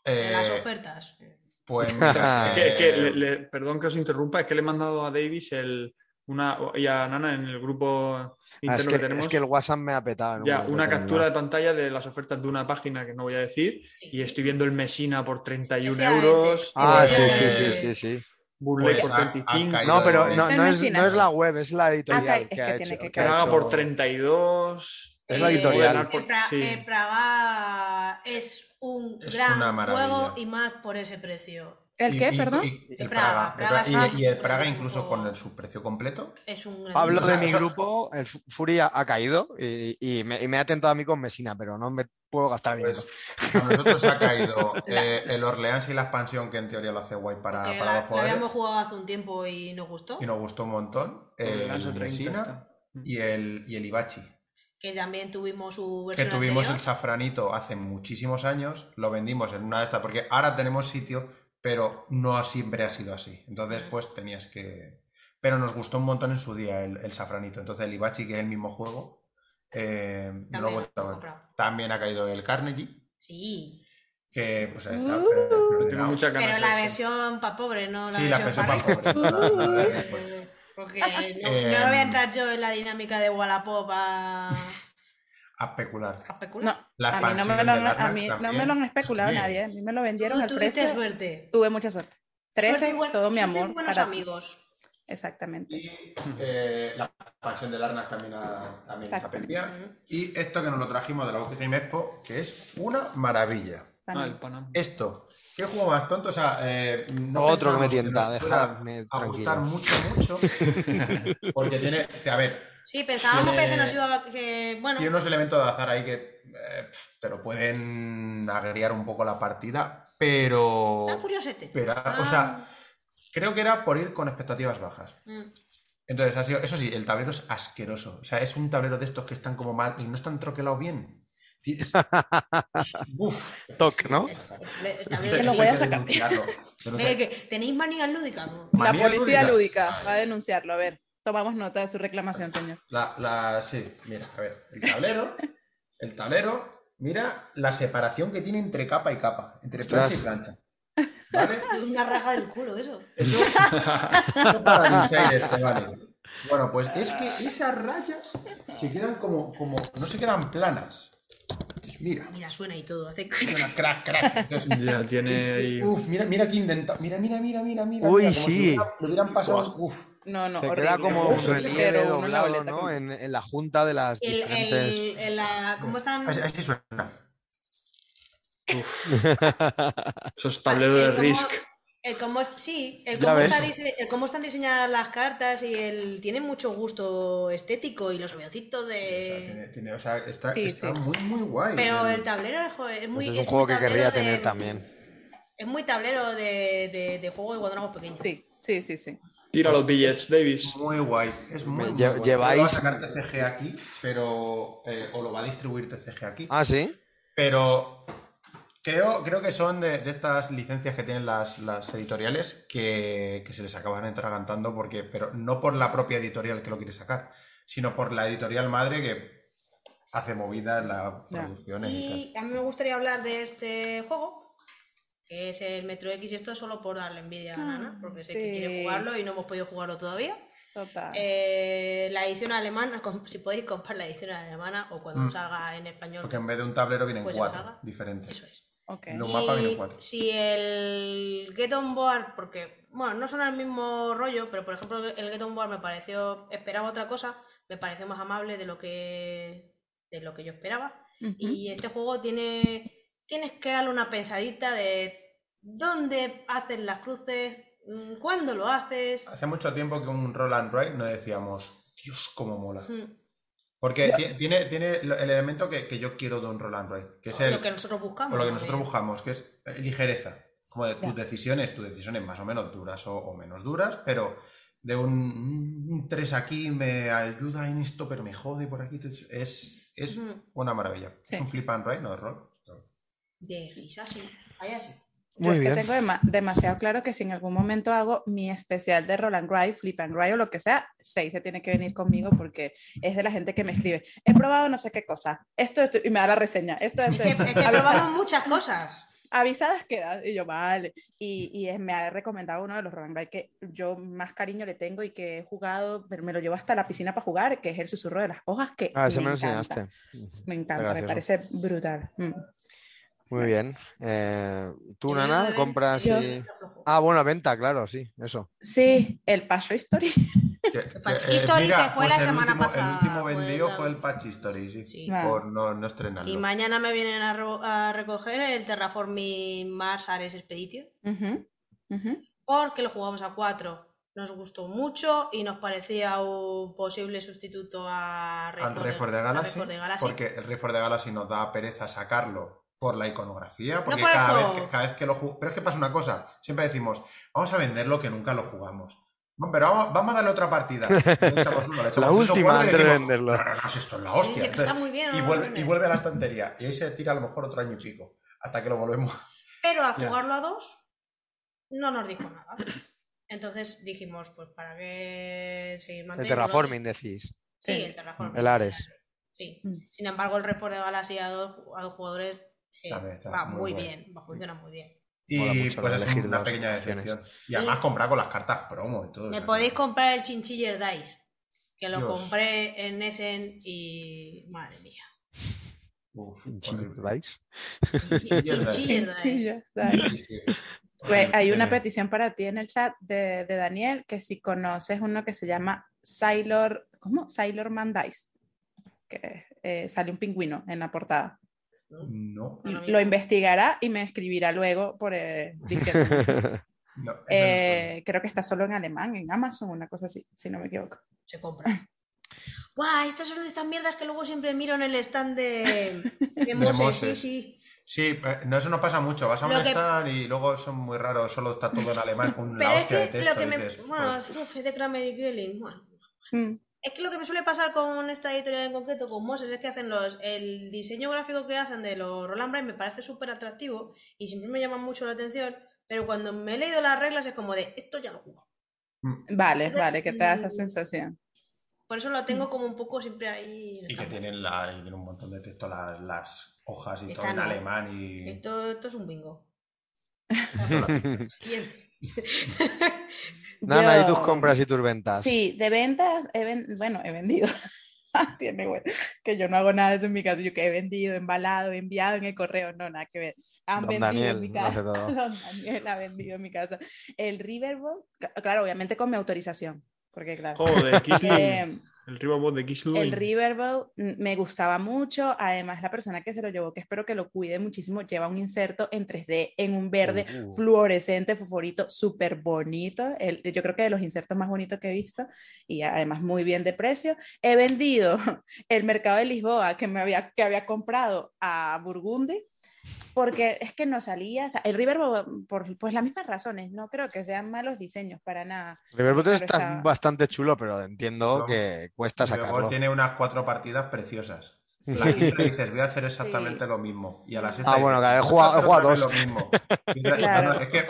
Eh, En las ofertas. Pues (laughs) mira, Que- que eh, le- le- perdón que os interrumpa, es que le he mandado a Davis el, una, y a Nana en el grupo Ah, interno es, que, que, tenemos es que el WhatsApp me ha petado. ya una captura de pantalla de las ofertas de una página que no voy a decir Sí. y estoy viendo el Mesina por 31 Efectivamente. euros, Ah, sí, Pues, sí, sí, eh, sí, sí. Burley pues por ha- ha 35, caído No, pero no, no es, no es la web, es la editorial que- ha hecho. que que ha Praga hecho- por 32. Es la Eh, editorial. Sí. Praga es un Es gran una maravilla. juego y más por ese precio. ¿El y- qué, y- perdón? y- el Praga, Praga, Praga y- es y, el un- Praga es un incluso con el, su precio completo. Es un gran Hablo de mi grupo, el Fu- Fury ha, ha caído y, y me, y me ha tentado a mí con Mesina, pero no me puedo gastar dinero. Pues a nosotros ha caído (laughs) eh, el Orleans y la expansión, que en teoría lo hace guay para, que para la, los jugadores. habíamos jugado hace un tiempo y nos gustó. Y nos gustó un montón. El 30 Messina está. y el, y el Ibachi. Que también tuvimos su Que versión tuvimos el safranito hace muchísimos años, lo vendimos en una de estas, porque ahora tenemos sitio, pero no siempre ha sido así. Entonces, pues tenías que. Pero nos gustó un montón en su día el, el safranito. Entonces, el Ibachi, que es el mismo juego, eh, no lo he También vuelto a lo ver. he comprado. También ha caído el Carnegie, Sí, que pues ahí está. Uh. pero- pero- Tengo muchas ganas pero la versión para pobre, no la Sí, la versión versión para rico. pobre. Pues, (laughs) Porque no, Eh, no voy a entrar yo en la dinámica de Wallapop a, a especular. a especular. No, a mí, no me, lo, a mí no me lo han especulado Sí. nadie. A mí me lo vendieron Tú al tuviste precio. suerte. Tuve mucha suerte. 13, Suerte buen- todo mi amor. buenos para ti. amigos. Exactamente. Y eh, la expansión del Arnas también, también está pendiente. Y esto que nos lo trajimos de la UG Game Expo, que es una maravilla. Ah. Esto, qué juego más tonto, o sea, eh, no Otro que me tienta, dejadme a gustar mucho, mucho, (laughs) porque tiene, a ver, Sí, pensábamos Tiene- que se nos iba a... Que, bueno, tiene unos elementos de azar ahí que eh, te lo pueden agriar un poco la partida, pero, está curiosete. pero, Ah. o sea, creo que era por ir con expectativas bajas. Mm. Entonces, ha sido, eso sí, el tablero es asqueroso. O sea, es un tablero de estos que están como mal y no están troquelados bien. Es- (laughs) Uf. Toc, ¿no? El Te tablero lo sí. voy a sacar. Eh, ¿Tenéis manías lúdicas? La policía lúdica. lúdica va a denunciarlo. A ver, tomamos nota de su reclamación, señor. La, la, sí, mira, a ver, el tablero, el tablero, mira la separación que tiene entre capa y capa, entre plancha y plancha. ¿Vale? Es (laughs) una raja del culo eso. Eso, eso para Misael este, vale. Bueno, pues es que esas rayas se quedan como, como, no se quedan planas. Mira. Mira, suena y todo. Hace... Suena crack, crack. Entonces, Ya tiene ahí. Uf, mira, mira que intenta. Mira, mira, mira, mira, mira. Uy, mira, como si sí. hubiera- lo hubieran pasado. Uf. No, no, Se horrible. queda como un relieve doblado, ¿no? En, en la junta de las El, diferentes. el- el- la- ¿Cómo están? Así, así suena. (laughs) Esos tableros de Risk. El cómo es- sí, el cómo, ves. está dise- el cómo están diseñadas las cartas y el tiene mucho gusto estético y los avioncitos O sea, de. tiene, tiene- o sea, está, Sí, está sí. muy, muy guay. Pero el tablero es, muy. Pues es un juego que querría de- tener también. Es muy tablero de, de, de juego de cuando éramos pequeños. Sí, sí, sí, sí. Tira los billets, Davis. Muy guay. Es muy, lleváis- va a sacar TCG aquí, pero. eh, o lo va a distribuir TCG aquí. Ah, sí. Pero creo, creo que son de, de estas licencias que tienen las, las editoriales que, que se les acaban atragantando, porque, pero no por la propia editorial que lo quiere sacar, sino por la editorial madre que hace movidas las producciones y tal. A mí me gustaría hablar de este juego, que es el Metro X, y esto es solo por darle envidia a Ah, Nana, porque sé que quiere jugarlo y no hemos podido jugarlo todavía. Total. Eh, la edición alemana, (laughs) si podéis comprar la edición alemana o cuando Mm. salga en español, Porque en vez de un tablero vienen Pues cuatro diferentes. eso es. Ok. Los mapas vienen cuatro. si el Get On Board, porque, bueno, no son el mismo rollo, pero por ejemplo el Get On Board me pareció, esperaba otra cosa, me pareció más amable de lo que, de lo que yo esperaba. Y este juego tiene, tienes que darle una pensadita de dónde haces las cruces, mm, cuándo lo haces. Hace mucho tiempo que un roll and write no decíamos, Dios, cómo mola. Mm, Porque ti- tiene, tiene el elemento que, que yo quiero de un roll and write, que es el, Lo que nosotros buscamos. o lo que ¿no? nosotros buscamos, que es eh, ligereza. Como de tus Ya. decisiones, tus decisiones más o menos duras o, o menos duras, pero de un 3 aquí me ayuda en esto, pero me jode por aquí. Es, es una maravilla. Sí. Es un flip and write, no es rol. De Gis, así. Ahí así. Yo Muy es que bien. tengo dema- demasiado claro que si en algún momento hago mi especial de Roland Ride, Flip and Ride o lo que sea, se tiene que venir conmigo porque es de la gente que me escribe. He probado no sé qué cosa. Esto, esto, y me da la reseña. Esto, Es esto, que, esto. es que probamos muchas cosas. avisadas quedan. Y yo, vale. Y, y es- me ha recomendado uno de los Roland Ride que yo más cariño le tengo y que he jugado, pero me lo llevo hasta la piscina para jugar, que es el susurro de las hojas, que Ah, me, lo encanta. enseñaste. Me encanta, me gracioso. parece brutal. Mm. Muy bien. Eh, ¿Tú, Nana, compras Yo- y... Ah, bueno, venta, claro, sí, eso. Sí, el Paso History. Que- (laughs) que, Patch eh, History se fue la el semana último- pasada, El último fue vendido la- fue el Patch History, sí. Sí. Por no, no estrenarlo. Y mañana me vienen a, ro- a recoger el Terraforming Mars Ares Expedition. Porque lo jugamos a 4. Nos gustó mucho y nos parecía un posible sustituto a al Reforged- Refor de Galaxy, porque el Refor de Galaxy nos da pereza sacarlo por la iconografía, porque por el cada, vez que, cada vez que lo jugamos... Pero es que pasa una cosa, siempre decimos, vamos a vender lo que nunca lo jugamos. No, pero vamos, vamos a darle otra partida. (laughs) Le echamos uno, le echamos La última antes de venderlo. No, no, no, si esto es la hostia. dice que está muy bien. y, vuelve, y vuelve a la estantería. Y ahí se tira a lo mejor otro año y pico, hasta que lo volvemos. Pero al Ya. jugarlo a 2 no nos dijo nada. Entonces dijimos, pues para qué seguir El manteniendo. terraforming, decís. Sí, el Terraforming. El Ares. Sí. Sin embargo, el Refor de Galaxy a dos, a dos jugadores eh, está va muy muy guay. bien, va, funciona muy bien. Y pues es elegir una pequeña decepción. Y además comprar con las cartas promo y todo. Me podéis comprar el Chinchiller Dice, que lo Dios. compré en Essen y. Madre mía. Uf. ¿Vais? Chinchiller Y Dice. Pues hay una petición para ti en el chat de, de Daniel, que si conoces uno que se llama Sailor, ¿cómo? Sailor Man Dice, que eh, sale un pingüino en la portada. No, Lo investigará y me escribirá luego por eh, diciendo. (laughs) no, eso no Eh, creo que está solo en alemán, en Amazon, una cosa así, si no me equivoco. Se compra. ¡Guau! Estas son de estas mierdas que luego siempre miro en el stand de, de Moses. Moses. Sí, sí. Sí, eh, no, eso no pasa mucho. Vas a un que- stand y luego son muy raros, solo está todo en alemán con Pero la es hostia de que texto. lo que me. dices, Bueno, pues, uf, de Kramer y Grelin. Bueno. Mm, Es que lo que me suele pasar con esta editorial en concreto, con Moses, es que hacen los. El diseño gráfico que hacen de los Roland Bright me parece súper atractivo y siempre me llama mucho la atención. Pero cuando me he leído las reglas es como de esto ya lo juego. Vale, Entonces, vale, que te da esa mm, sensación. Por eso lo tengo como un poco siempre ahí. y que tienen, la, y tienen un montón de texto las, las hojas y todo en no. alemán y... Esto, esto es un bingo. (laughs) Siguiente. (laughs) Nana, ¿y tus compras y tus ventas? Sí, de ventas, he ven- bueno, he vendido. (laughs) Tiene güey, que yo no hago nada de eso en mi casa. Yo que he vendido, embalado, enviado en el correo, no, nada que ver. Han Don vendido Daniel en mi casa. todo. (laughs) Don Daniel ha vendido en mi casa. El Riverboat, claro, obviamente con mi autorización, porque claro. Joder, eh, el Riverboat de Kisling. el Riverboat me gustaba mucho, además la persona que se lo llevó, que espero que lo cuide muchísimo, lleva un inserto en 3D en un verde Uh. fluorescente, fosforito, súper bonito. El- yo creo que de los insertos más bonitos que he visto y además muy bien de precio. He vendido (laughs) el mercado de Lisboa que me había, que había comprado a Burgundy. Porque es que no salía, o sea, el Riverboat, por pues las mismas razones, no creo que sean malos diseños para nada. Riverboat Pero está está- bastante chulo, pero entiendo No. que cuesta sacarlo. tiene unas cuatro partidas preciosas. Sí. La quinta (laughs) dices, voy a hacer exactamente lo mismo. Y a la sexta Ah, bueno, dices, que he jugado- dos. Lo mismo. (laughs) Claro. es que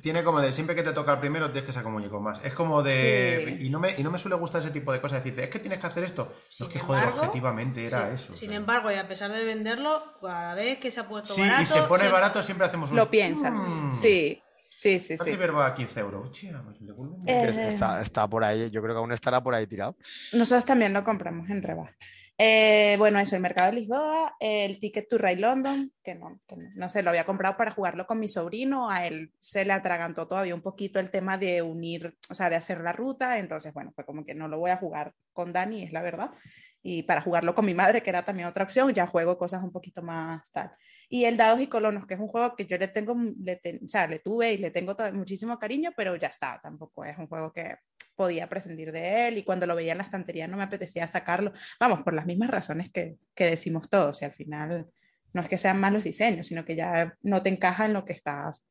tiene como de siempre que te toca el primero tienes que sacar un muñeco más. Es como de. Sí. Y, no me, y no me suele gustar ese tipo de cosas. Decir, es que tienes que hacer esto. No, Sin es que joder, embargo, objetivamente era Sí, eso. Sin o sea. embargo, y a pesar de venderlo, cada vez que se ha puesto Sí, barato. y se pone se- barato, siempre hacemos un. Lo piensas. Mm. Sí, sí, sí, sí. Va a 15 euros. Pues Eh, Está, está por ahí, yo creo que aún estará por ahí tirado. Nosotros también lo compramos en rebaja. Eh, bueno, eso, el mercado de Lisboa, el Ticket to Ride London, que no, no, sé, lo había comprado para jugarlo con mi sobrino, a él se le atragantó todavía un poquito el tema de unir, o sea, de hacer la ruta, entonces, bueno, fue como que no lo voy a jugar con Dani, es la verdad, y para jugarlo con mi madre, que era también otra opción, ya juego cosas un poquito más tal. Y el Dados y Colonos, que es un juego que yo le tengo, le ten- o sea, le tuve y le tengo muchísimo cariño, pero ya está, tampoco es un juego que podía prescindir de él y cuando lo veía en la estantería no me apetecía sacarlo. Vamos, por las mismas razones que, que decimos todos. Y al final no es que sean malos diseños, sino que ya no te encaja en lo que estás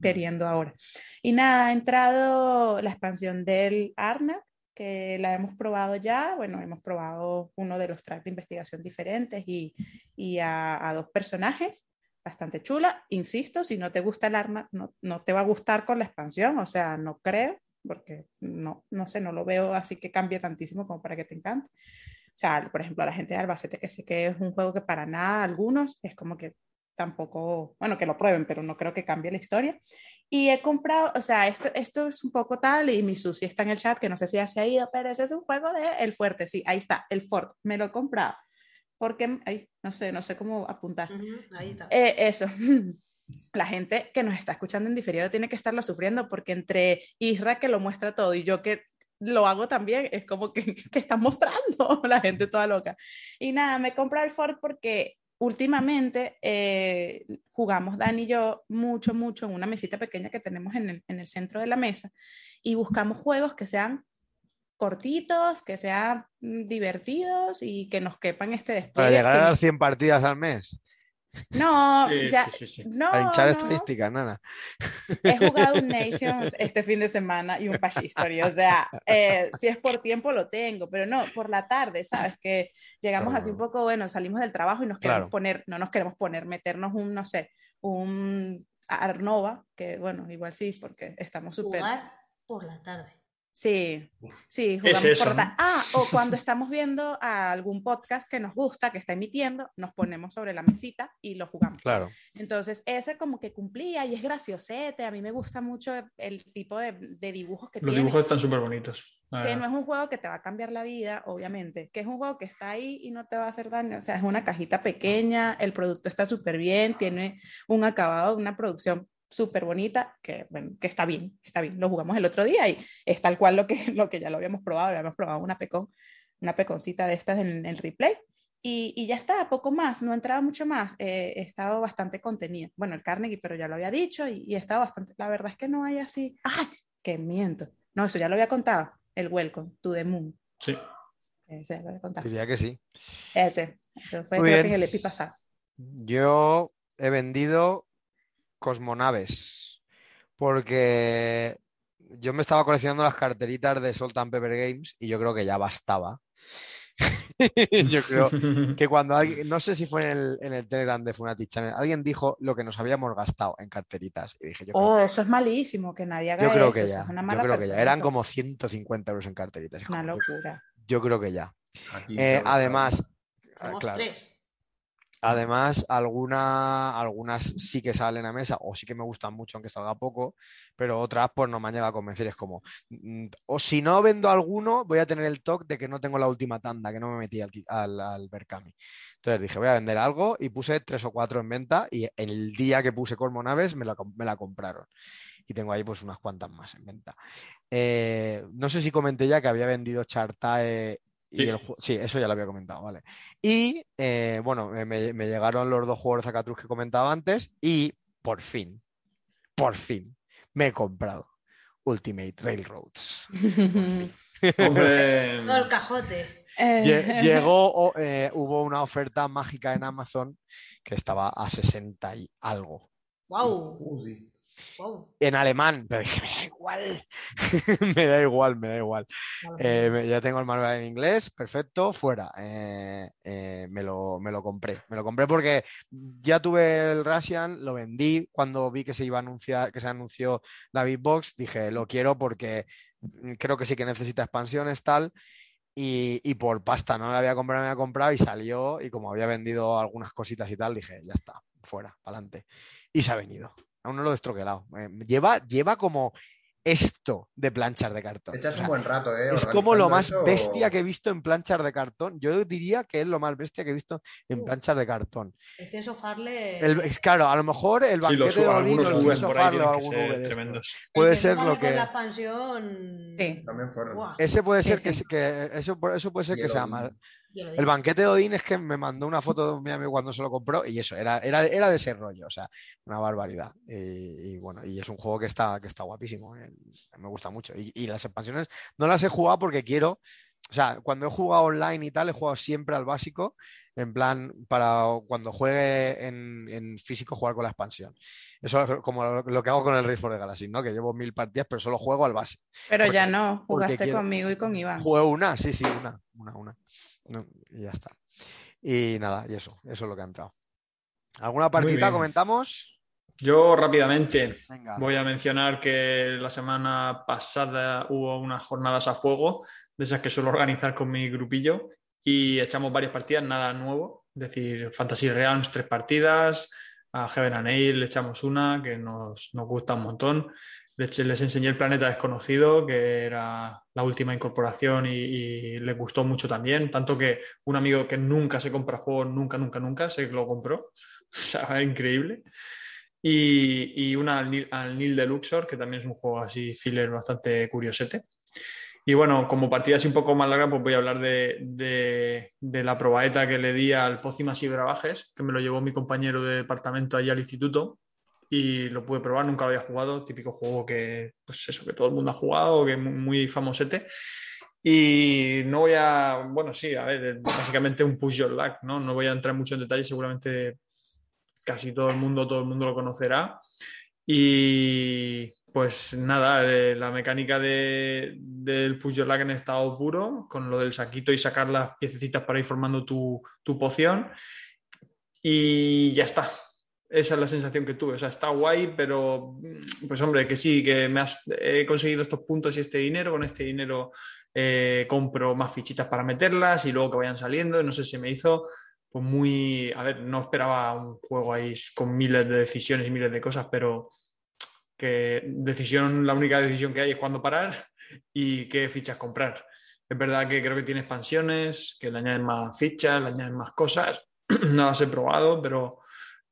queriendo ahora. Y nada, ha entrado la expansión del Arnak, que la hemos probado ya. Bueno, hemos probado uno de los tracks de investigación diferentes y, y a, a dos personajes. Bastante chula, insisto, si no te gusta el arma, no, no te va a gustar con la expansión, o sea, no creo, porque no, no sé, no lo veo así que cambie tantísimo como para que te encante. O sea, por ejemplo, a la gente de Albacete, que sé que es un juego que para nada algunos es como que tampoco, bueno, que lo prueben, pero no creo que cambie la historia. Y he comprado, o sea, esto, esto es un poco tal, y mi Susi está en el chat, que no sé si ya se ha ido, pero ese es un juego de El Fuerte, sí, ahí está, El Fort, me lo he comprado. Porque, ay, no sé, no sé cómo apuntar. Ujú, ahí está. Eh, eso. (laughs) La gente que nos está escuchando en diferido tiene que estarlo sufriendo porque entre Isra que lo muestra todo y yo que lo hago también, es como que, (laughs) que están mostrando (laughs) la gente toda loca. Y nada, me compré el Ford porque últimamente eh, jugamos Dani y yo mucho, mucho en una mesita pequeña que tenemos en el, en el centro de la mesa y buscamos juegos que sean cortitos, que sean mm, divertidos y que nos quepan este después. Para llegar a las 100 partidas al mes. No, Sí, ya, sí, sí, sí. no, a hinchar no. estadísticas, nana. He jugado (laughs) un Nations este fin de semana y un Patch History. O sea, eh, si es por tiempo lo tengo, pero no, por la tarde, ¿sabes? Que llegamos Claro, así un claro. poco, bueno, salimos del trabajo y nos queremos Claro. poner, no nos queremos poner, meternos un, no sé, un Arnova, que bueno, igual sí, porque estamos súper. Jugar por la tarde. Sí, sí, Es eso, por la- ¿no? Ah, o (laughs) cuando estamos viendo a algún podcast que nos gusta, que está emitiendo, nos ponemos sobre la mesita y lo jugamos. Claro. Entonces, ese como que cumplía y es graciosete. A mí me gusta mucho el tipo de, de dibujos que Los tiene. dibujos están súper bonitos. Que no es un juego que te va a cambiar la vida, obviamente. Que es un juego que está ahí y no te va a hacer daño. O sea, es una cajita pequeña, el producto está súper bien, tiene un acabado, una producción súper bonita, que, bueno, que está bien, está bien. Lo jugamos el otro día y es tal cual lo que, (laughs) lo que ya lo habíamos probado. Habíamos probado una pecón, una peconcita de estas en el replay. Y, y ya está, poco más, no entraba mucho más. Eh, he estado bastante contenida. Bueno, el Carnegie, pero ya lo había dicho y, y he estado bastante. La verdad es que no hay así. ¡Ay! ¡Qué miento! No, eso ya lo había contado. El Welcome to the Moon. Sí. Ese ya lo había contado. Diría que sí. Ese. Eso fue Muy creo bien. que en el EPI pasado. Yo he vendido Cosmonaves porque yo me estaba coleccionando las carteritas de Salt and Pepper Games y yo creo que ya bastaba. (laughs) yo creo que cuando alguien, no sé si fue en el, en el Telegram de Funati Channel, alguien dijo lo que nos habíamos gastado en carteritas y dije yo creo, Oh, eso es malísimo, que nadie haga yo creo eso. que ya, es una yo mala creo que ya. Eran como 150 euros en carteritas. Una como, yo, locura. yo creo que ya. Aquí Eh, además, ah, Somos claro, tres. Además, alguna- algunas sí que salen a mesa o sí que me gustan mucho aunque salga poco, pero otras pues no me han llegado a convencer. Es como, mm, o si no vendo alguno, voy a tener el toque de que no tengo la última tanda, que no me metí al, al, al Berkami. Entonces dije, voy a vender algo y puse tres o cuatro en venta y el día que puse Colmo Naves me la, me la compraron. Y tengo ahí pues unas cuantas más en venta. Eh, no sé si comenté ya que había vendido Chartae y Sí. el ju- sí, eso ya lo había comentado, vale. Y eh, bueno, me, llegaron los dos juegos de Zacatrus que comentaba antes y por fin, por fin, me he comprado Ultimate Railroads. (laughs) (laughs) Hombre, Todo el cajote. Lle- (laughs) Llegó, eh, hubo una oferta mágica en Amazon que estaba a 60 y algo. ¡Wow! Uy. Wow. En alemán, pero dije, (laughs) me da igual, me da igual, me da igual. Eh, ya tengo el manual en inglés, perfecto, fuera. Eh, eh, me, lo, me lo compré. Me lo compré porque ya tuve el Russian, lo vendí cuando vi que se iba a anunciar, que se anunció la Big Box. Dije, lo quiero porque creo que sí que necesita expansiones, tal. Y, y por pasta no la había comprado, me había comprado y salió. Y como había vendido algunas cositas y tal, dije, ya está, fuera, para adelante. Y se ha venido. Aún no lo he destroquelado. Eh, lleva, lleva como esto de planchas de cartón. Echas O sea, un buen rato, ¿eh? es como lo más eso. bestia que he visto en planchas de cartón. Yo diría que es lo más bestia que he visto en Uh. planchas de cartón. El Censo Farle. El- es claro, a lo mejor el sí, banquete los, de Odín o el Farle o algún V. Puede ser lo que- la expansión. Sí. También fueron. Ese puede Sí, ser que, sí. que eso, eso puede ser Y que sea más. El banquete de Odín es que me mandó una foto de mi amigo cuando se lo compró y eso, era, era, era de ese rollo, o sea, una barbaridad. Y, y bueno, y es un juego que está, que está guapísimo, eh, me gusta mucho. Y, y las expansiones no las he jugado porque quiero, o sea, cuando he jugado online y tal, he jugado siempre al básico, en plan, para cuando juegue en, en físico, jugar con la expansión. Eso es como lo, lo que hago con el Race for the Galaxy, ¿no? Que llevo mil partidas, pero solo juego al base. Pero Porque- ya no, jugaste quiero- conmigo y con Iván. Jugué una, sí, sí, una, una, una. No, y ya está. Y nada, y eso, eso es lo que ha entrado. ¿Alguna partita comentamos? Yo rápidamente Venga. voy a mencionar que la semana pasada hubo unas jornadas a fuego, de esas que suelo organizar con mi grupillo, y echamos varias partidas, nada nuevo, es decir, Fantasy Realms tres partidas, a Heaven and le echamos una que nos, nos gusta un montón. Les, enseñé el planeta desconocido, que era la última incorporación y, les gustó mucho también, tanto que un amigo que nunca se compra juegos, nunca, nunca, nunca, se lo compró. (laughs) O sea, increíble. Y, y una al Nil, de Luxor, que también es un juego así, filler bastante curiosete. Y bueno, como partida así un poco más larga, pues voy a hablar de, de- la probaeta que le di al Pócimas y Bravajes, que me lo llevó mi compañero de departamento allí al instituto. Y lo pude probar, nunca lo había jugado. Típico juego que, pues eso, que todo el mundo ha jugado, que es muy, famosete. Y no voy a, bueno, sí, a ver, básicamente un push your luck, ¿no? No voy a entrar mucho en detalle, seguramente casi todo el mundo, todo el mundo lo conocerá. Y pues nada, eh, la mecánica de, del push your luck en estado puro, con lo del saquito y sacar las piececitas para ir formando tu, tu poción. Y ya está. Esa es la sensación que tuve. O sea, está guay, pero pues hombre, que sí, que me he conseguido estos puntos y este dinero. Con este dinero eh, compro más fichitas para meterlas y luego que vayan saliendo. No sé, se me hizo pues muy. A ver, no esperaba un juego ahí con miles de decisiones y miles de cosas, pero que decisión, la única decisión que hay es cuándo parar (laughs) y qué fichas comprar. Es verdad que creo que tiene expansiones, que le añaden más fichas, le añaden más cosas. (clears throat) no las he probado, pero,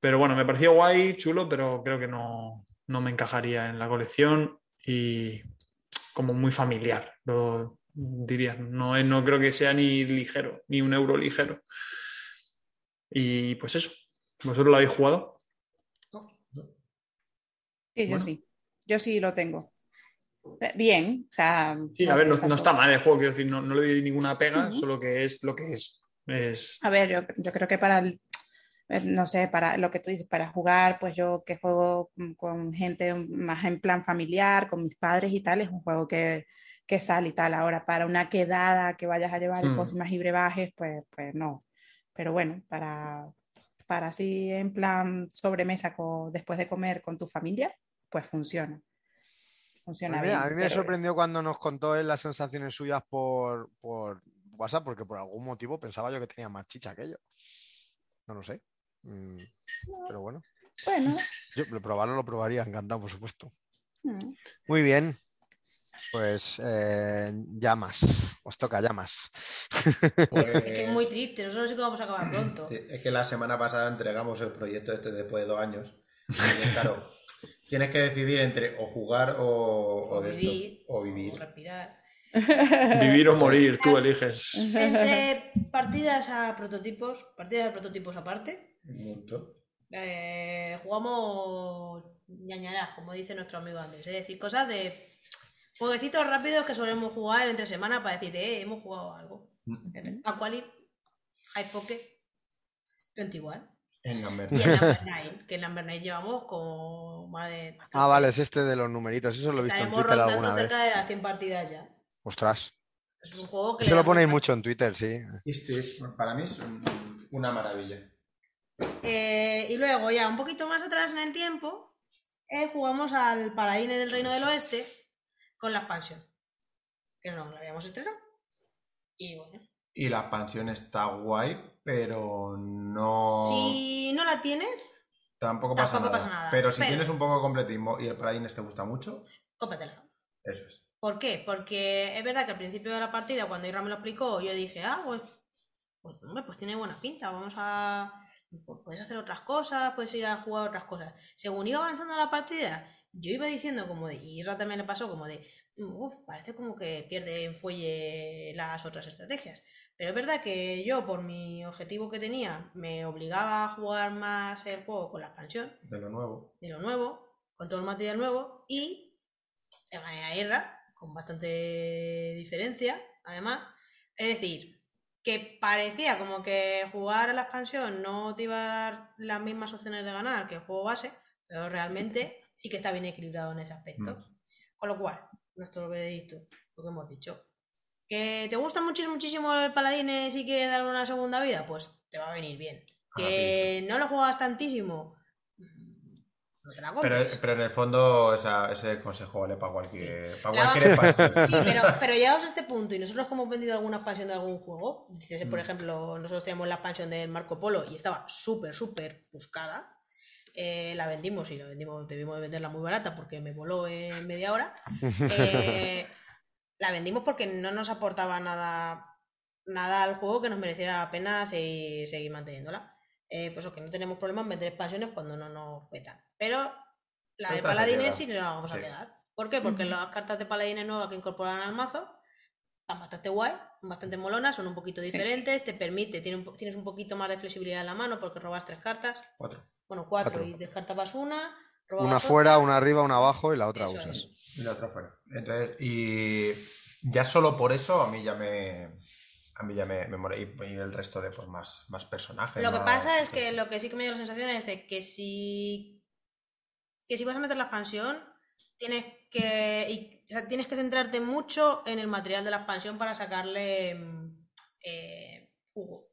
pero bueno, me pareció guay, chulo, pero creo que no, no me encajaría en la colección y como muy familiar, lo diría. No, no creo que sea ni ligero, ni un euro ligero. Y pues eso, ¿vosotros lo habéis jugado? Sí, yo Bueno. sí. Yo sí lo tengo. Eh, Bien, o sea. Sí, a ver, no, está mal el juego, quiero decir, no, no le doy ninguna pega, solo que es lo que es. es... A ver, yo, yo creo que para el, eh, no sé, para lo que tú dices, para jugar, pues yo que juego con, con gente más en plan familiar, con mis padres y tal, es un juego que, que sale y tal. Ahora, para una quedada que vayas a llevar Hmm. pócimas y brebajes, pues, pues no. Pero bueno, para, para así en plan sobremesa co- después de comer con tu familia, pues funciona. Funciona bien. a mí me pero- sorprendió cuando nos contó él las sensaciones suyas por, por WhatsApp, porque por algún motivo pensaba yo que tenía más chicha que yo. No lo sé. Mm, pero bueno, Bueno. yo lo probarlo lo probaría, encantado, por supuesto. mm. Muy bien. Pues eh, llamas, os toca llamas. (laughs) Pues, Es que es muy triste, nosotros sí que vamos a acabar pronto. Sí, Es que la semana pasada entregamos el proyecto este después de dos años. Y claro, tienes que decidir entre o jugar o, o O de esto, vivir. o vivir. O respirar. (laughs) Vivir o morir, tú eliges. Entre partidas a prototipos, partidas de prototipos aparte, Un montón. eh, jugamos ñañarás, como dice nuestro amigo Andrés. Es decir, cosas de jueguecitos rápidos que solemos jugar entre semana para decir, eh, hemos jugado algo. Aqualit, High Pocket, 21. En Lambert. Y el Number 9, que el Number 9 llevamos como más de. Ah, vale, es este de los numeritos, eso lo he visto en Twitter alguna vez. cerca de las 100 partidas ya. Ostras, Es un juego que eso lo ponéis mucho en Twitter, sí. Este es, para mí es un- una maravilla. Eh, y luego, ya un poquito más atrás en el tiempo, eh, jugamos al Paladines del Reino del Oeste con la expansión. Que no la habíamos estrenado. Y bueno, Y la expansión está guay, pero no. si no la tienes, Tampoco, pasa, tampoco nada. pasa nada. Pero si Pero- tienes un poco de completismo y el Paladines te gusta mucho, cómpratela. eso es. ¿Por qué? Porque es verdad que al principio de la partida, cuando Irra me lo explicó, yo dije, ah, pues, pues, hombre, pues tiene buena pinta, vamos a... puedes hacer otras cosas, puedes ir a jugar otras cosas. Según iba avanzando la partida, yo iba diciendo como de, y Irra también le pasó como de, uff, parece como que pierde en fuelle las otras estrategias. Pero es verdad que yo, por mi objetivo que tenía, me obligaba a jugar más el juego con la expansión De lo nuevo. de lo nuevo, con todo el material nuevo y de manera Irra, con bastante diferencia, además. Es decir, que parecía como que jugar a la expansión no te iba a dar las mismas opciones de ganar que el juego base, pero realmente sí que está bien equilibrado en ese aspecto. Mm. Con lo cual, nuestro veredicto, lo que hemos dicho. ¿Que te gusta muchísimo, muchísimo el Paladines y quieres darle una segunda vida? Pues te va a venir bien. Ah, ¿Que no lo juegas tantísimo? No te la Pero, en el fondo esa- ese consejo vale para cualquier, para La cualquier expansión. Sí, pero, (laughs) pero llegados a este punto y nosotros como hemos vendido alguna expansión de algún juego, dices, por Mm. ejemplo, nosotros teníamos la expansión del Marco Polo y estaba súper, súper buscada. eh, la vendimos y la vendimos, debimos de venderla muy barata porque me voló en media hora. (laughs) Eh, la vendimos porque no nos aportaba nada, nada al juego que nos mereciera la pena seguir, seguir manteniéndola. Eh, pues que no tenemos problema en vender expansiones cuando no nos petan. Pero la de Paladines sí nos la vamos a quedar. ¿Por qué? Porque las cartas de Paladines nuevas que incorporan al mazo están bastante guay, son bastante molonas, son un poquito diferentes, te permite, tiene un po- tienes un poquito más de flexibilidad en la mano porque robas tres cartas, Cuatro. bueno, cuatro, Cuatro. y descartabas una, robabas Una otra. fuera, una arriba, una abajo y la otra Eso usas. es. Y la otra fuera. Entonces, y ya solo por eso a mí ya me. A mí ya me, me mola. Y, y el resto de pues más, más personajes. Lo que pasa es que lo que sí que me dio la sensación es de que si que si vas a meter la expansión tienes que y- o sea, tienes que centrarte mucho en el material de la expansión para sacarle mm, eh, jugo.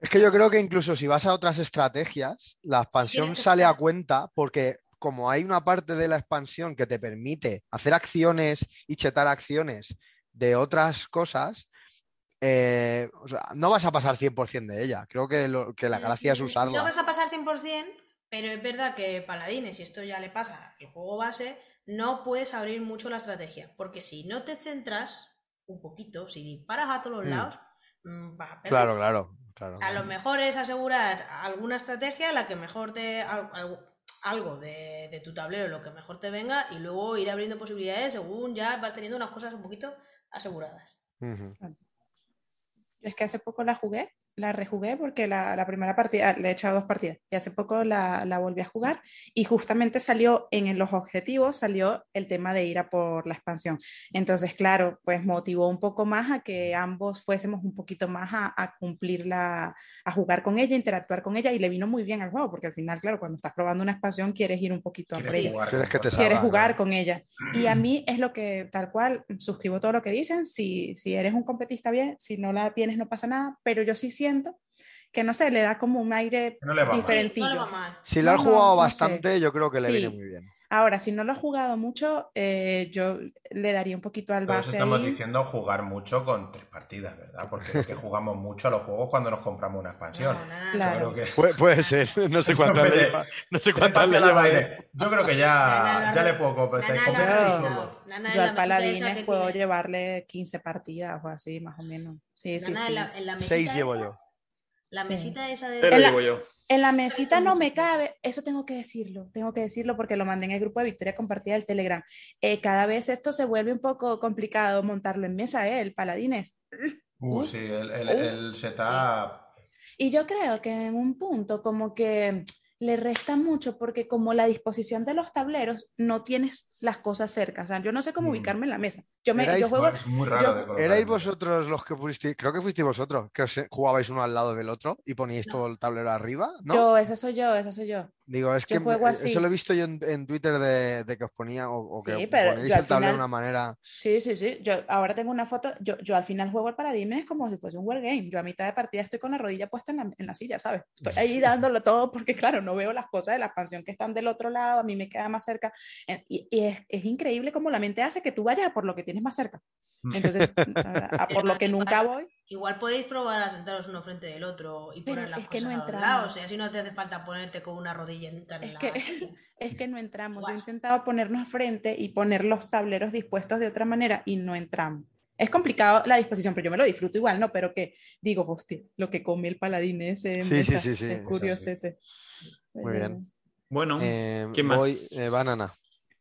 Es que yo creo que incluso si vas a otras estrategias, la expansión sale a cuenta porque como hay una parte de la expansión que te permite hacer acciones y chetar acciones de otras cosas, eh, o sea, no vas a pasar 100% de ella. Creo que, lo- que la gracia es usarla. No vas a pasar 100%, pero es verdad que Paladines, y esto ya le pasa al juego base, no puedes abrir mucho la estrategia, porque si no te centras un poquito, si disparas a todos los Mm. lados, mm, vas a perder. Claro, claro. claro, A lo mejor es asegurar alguna estrategia, la que mejor te. al- al- algo de, de tu tablero, lo que mejor te venga, y luego ir abriendo posibilidades según ya vas teniendo unas cosas un poquito aseguradas. Yo es que hace poco la jugué, la rejugué porque la, la primera partida, le he echado dos partidas y hace poco la, la volví a jugar y justamente salió en los objetivos, salió el tema de ir a por la expansión. Entonces, claro, pues motivó un poco más a que ambos fuésemos un poquito más a, a cumplirla, a jugar con ella, interactuar con ella y le vino muy bien al juego porque al final, claro, cuando estás probando una expansión quieres ir un poquito a por ella jugar Quieres con que te quieres jugar con ella. Y a mí es lo que, tal cual, suscribo todo lo que dicen. Si, si eres un competista, bien. Si no la tienes, no pasa nada. Pero yo sí siento que no sé, le da como un aire No le va mal. Sí, diferentillo. no le va mal. Si lo No, has jugado no sé. bastante, yo creo que le Sí. viene muy bien. Ahora, si no lo has jugado mucho, eh, yo le daría un poquito al Pero eso base estamos ahí. diciendo jugar mucho con tres partidas, ¿verdad? Porque es que jugamos mucho a los juegos cuando nos compramos una expansión. Claro. Yo creo que... Puede, puede ser, no sé (laughs) cuántas le lleva. No sé cuántas le lleva. Yo creo que ya, (laughs) ya le puedo comprar. Yo la al Paladines puedo tiene- llevarle 15 partidas o así, más o menos. Sí, sí, Nana, sí. en la, en la mesita Seis llevo esa- yo. La Sí. mesita esa de... Te lo En la- digo yo. En la mesita no me cabe, eso tengo que decirlo, tengo que decirlo porque lo mandé en el grupo de Victoria compartida del Telegram. Eh, cada vez esto se vuelve un poco complicado montarlo en mesa, ¿eh? El Paladines. Uh, Uh. sí, el, el, Uh. el setup... Y yo creo que en un punto como que le resta mucho porque como la disposición de los tableros no tienes las cosas cerca, o sea, yo no sé cómo Mm. ubicarme en la mesa. Yo, me, Erais- yo juego, Es muy raro yo- de. ¿Erais vosotros los que fuisteis? Creo que fuisteis vosotros, que os jugabais uno al lado del otro y poníais No. todo el tablero arriba, ¿no? yo, esa soy yo, esa soy yo. Digo, es yo que juego eh, así. eso lo he visto yo en, en Twitter de, de que os ponía o, o que Sí, pero ponéis el tablero de final- una manera. Sí, sí, sí. Yo ahora tengo una foto. Yo, yo al final juego al Paladines como si fuese un wargame. Yo a mitad de partida estoy con la rodilla puesta en la, en la silla, ¿sabes? Estoy ahí (laughs) dándolo todo porque, claro, no veo las cosas de la expansión que están del otro lado. A mí me queda más cerca. Y, y es, es increíble cómo la mente hace que tú vayas a por lo que tienes más cerca. Entonces, (laughs) la verdad, a por lo que nunca voy. Igual podéis probar a sentaros uno frente del otro y Pero poner las es que cosas no a los entramos. lados. Y así no te hace falta ponerte con una rodilla en Es la que-. (laughs) Es que no entramos. Yo he intentado ponernos frente y poner los tableros dispuestos de otra manera y no entramos. Es complicado la disposición, pero yo me lo disfruto igual, ¿no? Pero que digo, hostia, lo que come el paladín ese. Sí, sí, mesa, sí, sí, Es curiosete. Muy bien. Bueno, Eh, ¿quién más? voy, eh, banana.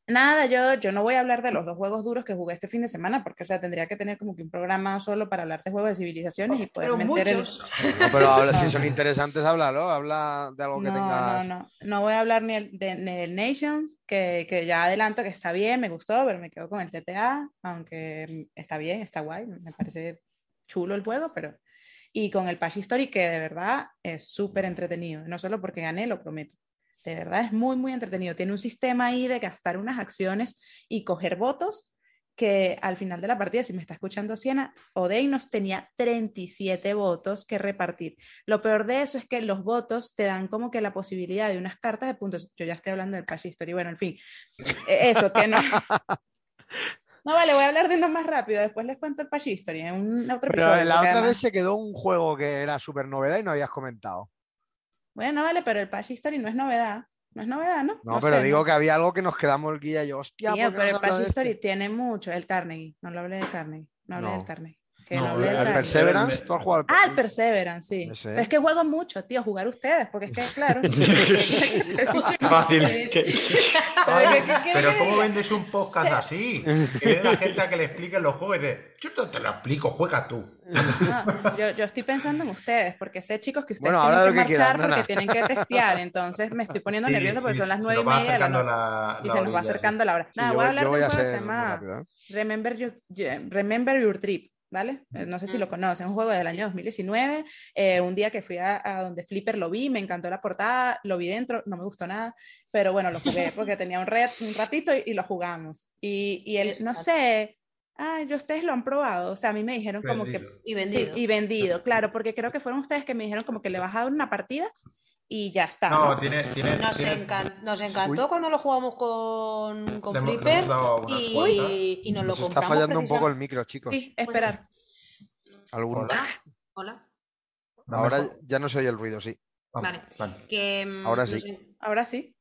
Nada, yo, yo no voy a hablar de los dos juegos duros que jugué este fin de semana, porque o sea, tendría que tener como que un programa solo para hablar de juegos de civilizaciones y poder Pero meter el- muchos. No, pero habla, si son interesantes, háblalo. Habla de algo que No, tengas. no, no. No voy a hablar ni el- de, ni del Nations, que, que ya adelanto que está bien, me gustó, pero me quedo con el TTA, aunque está bien, está guay, me parece chulo el juego, pero... Y con el Patch History, que de verdad es súper entretenido, no solo porque gané, lo prometo. De verdad es muy, muy entretenido. Tiene un sistema ahí de gastar unas acciones y coger votos que al final de la partida, si me está escuchando Siena, Odeinos tenía 37 votos que repartir. Lo peor de eso es que los votos te dan como que la posibilidad de unas cartas de puntos. Yo ya estoy hablando del Patch History, bueno, en fin. Eh, Eso, que no. (laughs) No, vale, voy a hablar de uno más rápido. Después les cuento el Patch History en un otro Pero episodio. la otra además- vez se quedó un juego que era súper novedad y no habías comentado. Bueno, vale, pero el Patch History no es novedad. No es novedad, ¿no? No, pero sé, digo ¿no? que había algo que nos quedamos el guía y yo, hostia, Tío, ¿por qué pero el Patch History este? tiene mucho. El Carnegie. No lo hablé del Carnegie. No hablé No. del Carnegie. Que No, no, el. Perseverance, tú has jugado al Ah, el Perseverance, sí. Es que juego mucho, tío, jugar ustedes, porque es que, claro. (laughs) Fácil. Pero, ¿qué- qué quieres Pero que ¿cómo vendes un podcast así? Que la gente a que le expliquen los juegos y de, yo no te lo explico, juega tú. No, yo, yo estoy pensando en ustedes, porque sé, chicos, que ustedes Bueno, tienen que que marchar porque tienen que testear, entonces me estoy poniendo Sí, nerviosa porque sí, son las nueve y media de la acercando noche la- y la se nos va sí. acercando la hora. Nada, voy a hablar de un juego que se llama. Remember Your, Remember Your Trip, ¿vale? Eh, No sé si lo conocen, es un juego del año 2019. eh, un día que fui a, a donde Flipper lo vi, me encantó la portada, lo vi dentro, no me gustó nada, pero bueno, lo jugué porque tenía un, red, un ratito y, y lo jugamos. Y, y el, no sé, ay, ustedes lo han probado, o sea, a mí me dijeron como que Vendido. Y Sí, vendido. y vendido, claro, porque creo que fueron ustedes que me dijeron como que le vas a dar una partida y ya está. No, ¿no? tiene, tiene, Nos, tiene- encan- nos encantó cuando lo jugamos con, con Le hemos- le Flipper y, nos lo Nos está compramos. fallando un poco el micro, chicos. Sí, esperar. Algún- Hola. Hola. ¿No Ahora ya no se oye el ruido, sí. Vale. vale. Que, mm, Ahora sí. Ahora sí.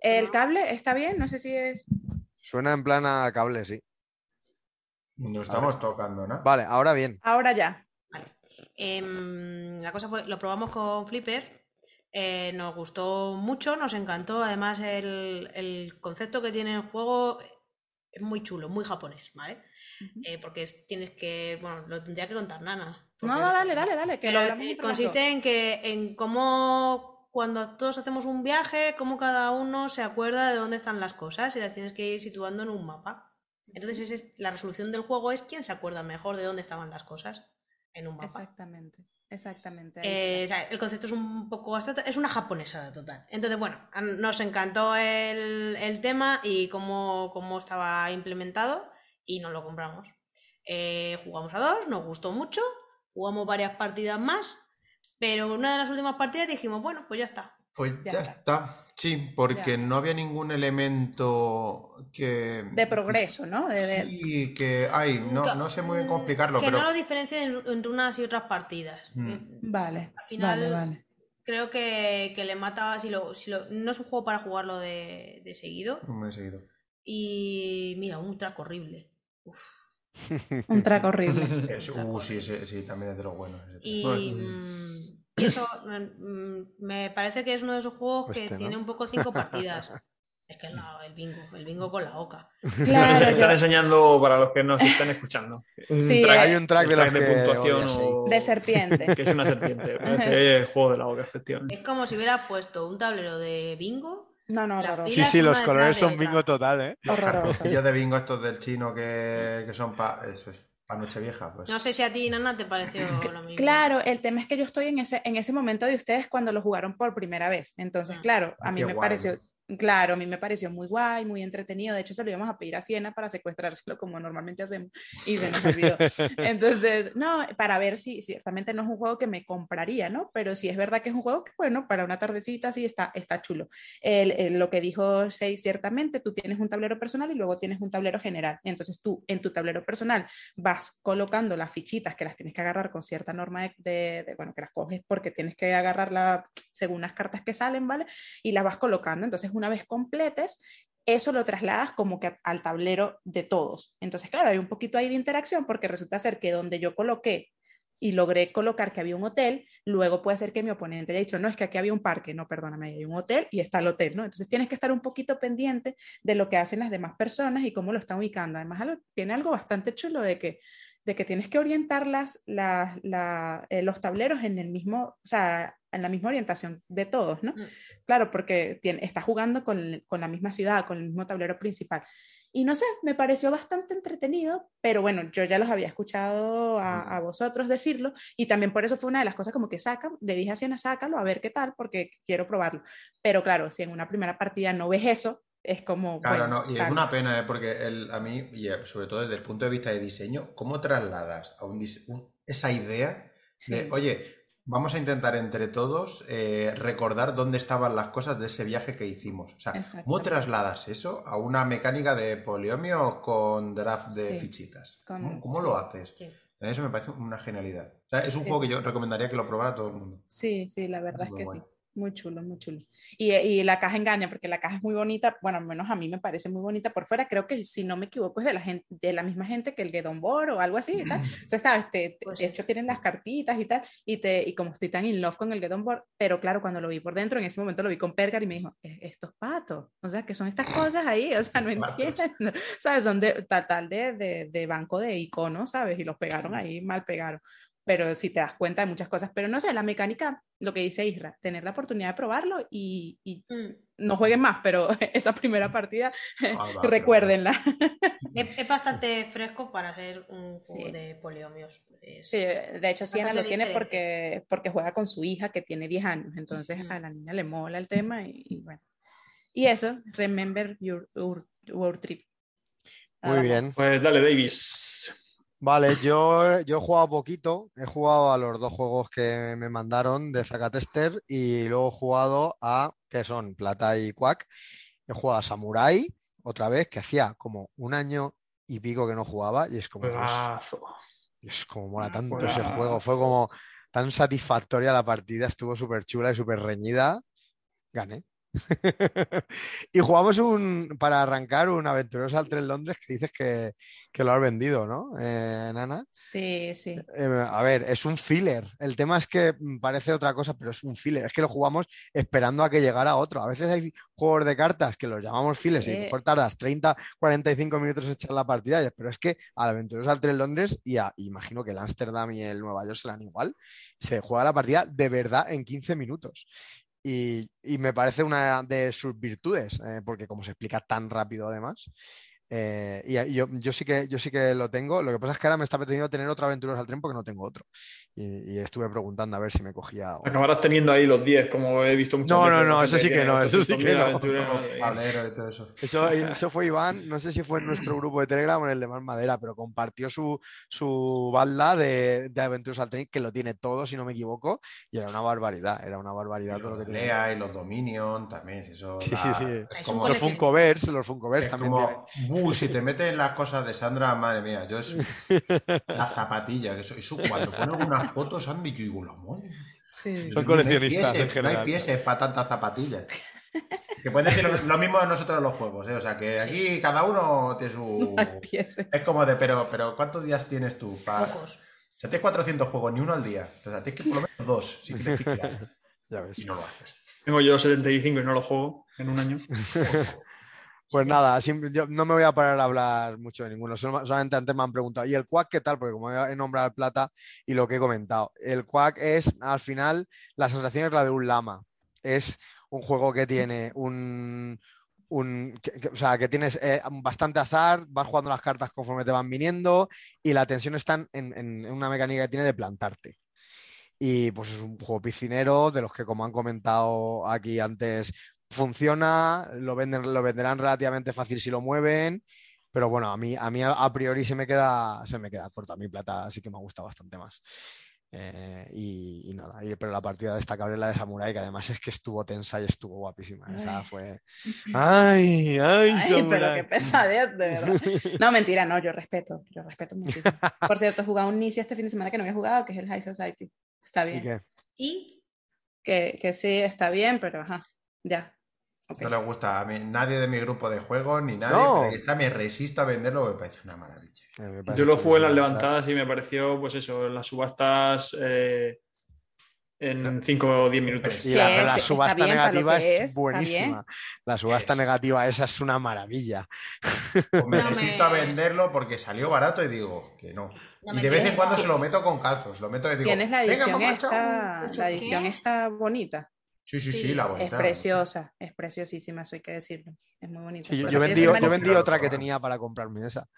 ¿El cable está bien? No sé si es... Suena en plan a cable, sí. No estamos tocando, ¿no? Vale, ahora bien. Ahora ya. Vale. Em, la cosa fue, lo probamos con Flipper, eh, nos gustó mucho, nos encantó. Además, el, el concepto que tiene el juego es muy chulo, muy japonés, ¿vale? Eh, porque es- tienes que, bueno, lo tendría que contar Nana. No, dale, dale, dale, que Pero consiste en que en cómo cuando todos hacemos un viaje, cómo cada uno se acuerda de dónde están las cosas y las tienes que ir situando en un mapa. Entonces ese es, la resolución del juego es quién se acuerda mejor de dónde estaban las cosas en un mapa. Exactamente, exactamente. Eh, o sea, el concepto es un poco abstracto, es una japonesada total. Entonces, bueno, nos encantó el, el tema y cómo, cómo estaba implementado y nos lo compramos. Eh, jugamos a dos, nos gustó mucho, jugamos varias partidas más, Pero una de las últimas partidas dijimos, bueno, pues ya está. Pues Ya ya, está. está. Sí, porque Ya. no había ningún elemento que... De progreso, ¿no? De- de- Sí, que hay, no, no sé muy bien cómo explicarlo, Que pero... no lo diferencien entre unas y otras partidas. Mm. Eh, Vale, Al final- vale, vale. Creo que, que le mata, si lo, si lo- no es un juego para jugarlo de, de seguido. Muy seguido. Y mira, un track horrible. Uf. (laughs) Un track horrible. (laughs) Es- uh, sí, sí, sí, también es de los buenos. Y Bueno. Eso mm, me parece que es uno de esos juegos que Este, ¿no? tiene un poco cinco (laughs) partidas. Es que es la- el bingo, el bingo con la oca. Claro, Están yo- enseñando para los que nos están escuchando. Un Sí, track- Hay un track de los que puntuación o- de serpiente. (laughs) que es una serpiente. (laughs) Parece el juego de la boca, efectivamente. Es como si hubieras puesto un tablero de bingo. No, no, horroroso. Sí, sí, los colores de son bingo total, ¿eh? Los Horroroso. cartoncillos de bingo estos del chino que, que son para eso es, Nochevieja, pues. No sé si a ti, Nana, te pareció (clears throat) lo mismo. Claro, el tema es que yo estoy en ese, en ese momento de ustedes cuando lo jugaron por primera vez. Entonces, Ah. claro, a Ah, mí qué me guay. pareció, claro, a mí me pareció muy guay, muy entretenido. De hecho, se lo íbamos a pedir a Siena para secuestrárselo como normalmente hacemos y se nos olvidó. (laughs) Entonces, no, para ver si ciertamente no es un juego que me compraría, ¿no? Pero sí es verdad que es un juego que, bueno, para una tardecita sí está, está chulo. El- el- lo que dijo Sei, ciertamente, tú tienes un tablero personal y luego tienes un tablero general. Entonces, tú en tu tablero personal vas colocando las fichitas que las tienes que agarrar con cierta norma de, de- de- bueno, que las coges porque tienes que agarrarla según las cartas que salen, ¿vale? Y las vas colocando. Entonces, una vez completes, eso lo trasladas como que al tablero de todos. Entonces, claro, hay un poquito ahí de interacción porque resulta ser que donde yo coloqué y logré colocar que había un hotel, luego puede ser que mi oponente haya dicho, no, es que aquí había un parque, no, perdóname, hay un hotel y está el hotel, ¿no? Entonces tienes que estar un poquito pendiente de lo que hacen las demás personas y cómo lo están ubicando. Además, tiene algo bastante chulo de que, de que tienes que orientar las, las- la- eh, los tableros en el mismo, o sea, en la misma orientación de todos, ¿no? Mm. Claro, porque tiene, está jugando con, con la misma ciudad, con el mismo tablero principal. Y no sé, me pareció bastante entretenido, pero bueno, yo ya los había escuchado a, a vosotros decirlo y también por eso fue una de las cosas como que saca, le dije a Siena, sácalo a ver qué tal, porque quiero probarlo. Pero claro, si en una primera partida no ves eso, es como... Claro, bueno, no, y es una pena, ¿eh? porque el- a mí, y eh, sobre todo desde el punto de vista de diseño, ¿cómo trasladas a un un- esa idea de, Sí. oye, vamos a intentar entre todos eh, recordar dónde estaban las cosas de ese viaje que hicimos? O sea, Exacto. ¿cómo trasladas eso a una mecánica de poliomio con draft de Sí, fichitas? con- ¿Cómo, cómo sí. lo haces? Sí. Eso me parece una genialidad. O sea, es un juego que yo recomendaría que lo probara todo el mundo. Sí, sí, la verdad es que bueno. sí. Muy chulo, muy chulo. Y, y la caja engaña, porque la caja es muy bonita, bueno, al menos a mí me parece muy bonita por fuera. Creo que, si no me equivoco, es de la, gente, de la misma gente que el Get On Board o algo así y tal. O sea, sabes, te- te- Pues de hecho tienen las cartitas y tal, y, te, y como estoy tan in love con el Get On Board, pero claro, cuando lo vi por dentro, en ese momento lo vi con Pergar y me dijo, "E- estos patos, o sea, que son estas cosas ahí, o sea, no entiendo, (laughs) ¿sabes? Son de tal, tal de, de, de banco de iconos, ¿sabes? Y los pegaron ahí, mal pegaron pero si te das cuenta de muchas cosas. Pero no sé, la mecánica, lo que dice Isra, tener la oportunidad de probarlo y, y Mm. no jueguen más, pero (laughs) esa primera partida, Ah, va, (laughs) recuérdenla. Es, es bastante fresco para ser un juego Sí. de poliomios. Es- Sí, de hecho, Siena lo tiene porque, porque juega con su hija que tiene 10 años, entonces Ujú. a la niña le mola el tema y, y bueno. Y eso, remember your, your, your trip. Muy bien. Pues dale, Davis. Vale, yo, yo he jugado poquito, he jugado a los dos juegos que me mandaron de Zacatester y luego he jugado a, que son Plata y Quack, he jugado a Samurai otra vez, que hacía como un año y pico que no jugaba y es como. Dios, como mola tanto ese juego, fue como tan satisfactoria la partida, estuvo súper chula y súper reñida, gané. (laughs) y jugamos un, para arrancar un Aventureros al Tren Londres que dices que, que lo has vendido, ¿no, eh, Nana? Sí, sí. Eh, a ver, es un filler. El tema es que parece otra cosa, pero es un filler. Es que lo jugamos esperando a que llegara otro. A veces hay juegos de cartas que los llamamos fillers y mejor tardas 30, 45 minutos echar la partida, pero es que al Aventureros al Tren Londres y a- imagino que el Ámsterdam y el Nueva York serán igual, se juega la partida de verdad en 15 minutos. Y, me parece una de sus virtudes, eh, porque como se explica tan rápido además, Eh, y yo, yo sí que, yo sí que lo tengo. Lo que pasa es que ahora me está apeteciendo tener otro Aventuras al Tren porque no tengo otro. Y, y estuve preguntando a ver si me cogía. otro. Acabarás teniendo ahí los 10, como he visto muchas No, no, no, gente eso sí que no, eso sí 800.000 que no. eso. Eso, eso fue Iván, no sé si fue en nuestro grupo de Telegram o en el de Más Madera, pero compartió su, su balda de, de Aventuras al Tren, que lo tiene todo, si no me equivoco, y era una barbaridad, era una barbaridad Y todo lo que tenía. Y los Dominion también. Eso Sí, da- sí, sí. Es como, Los coleccionista. Funkovers, los también como, tiene- "Buh, si te metes en las cosas de Sandra, madre mía, yo es (laughs) la zapatilla, que eso, eso cuando ponen unas fotos, Andy, yo digo, la madre. Sí. Son No hay coleccionistas pieses, en general. No hay pies para tantas zapatillas. (laughs) Que puedes decir lo, lo mismo de nosotros en los juegos, ¿eh? O sea, que aquí cada uno tiene su... Hay piezas. Es como de, pero, pero ¿cuántos días tienes tú? para Pocos. O sea, tienes 400 juegos, ni uno al día. O sea, tienes que por lo menos dos, si quieres. (laughs) Ya ves. Y no lo haces. Tengo yo 75 y no lo juego en un año. Pues nada, yo no me voy a parar a hablar mucho de ninguno. Sol- Solamente antes me han preguntado, ¿y el Quack qué tal? Porque como he nombrado al Plata y lo que he comentado, el Quack es, al final, la sensación es la de un lama. Es un juego que tiene un... que- o sea, que tienes eh, bastante azar, vas jugando las cartas conforme te van viniendo y la tensión está en una mecánica que tiene de plantarte. Y pues es un juego piscinero de los que, como han comentado aquí antes, funciona, lo, venden, lo venderán relativamente fácil si lo mueven, pero bueno, a mí a, mí a, priori se me queda, se me queda corta. A mi plata así que me gusta bastante más. Eh, y, y nada, y- pero la partida destacable es la de Samurai, que además es que estuvo tensa y estuvo guapísima. Esa fue. (laughs) ¡Ay! ¡Ay! Ay, pero qué pesadez, de verdad. (laughs) No, mentira, no, yo respeto, yo respeto muchísimo. Por cierto, he jugado un inicio este fin de semana que no había jugado, que es el High Society. Está ¿Y bien. qué? Y Que, que sí, está bien, pero ajá, ya. No le gusta a mí, nadie de mi grupo de juegos, ni nadie. No. pero esta me resisto a venderlo, me parece una maravilla. Eh, parece Yo lo jugué en las levantadas y me pareció, pues eso, en las subastas eh, en 5 o 10 minutos. Y la, Sí, la está subasta negativa es, es, está buenísima. La subasta Es. negativa esa es una maravilla. Pues me No me- resisto a venderlo porque salió barato y digo que no. No y de vez en cuando se lo meto con calzos, lo meto y digo, Tienes la "Venga, edición esta, chao". la edición está bonita. Sí, sí, sí, Sí, la Es bonita. preciosa, es preciosísima, eso hay que decirlo. Es muy bonita. Sí, yo, vendí, yo otra que tenía para comprarme esa.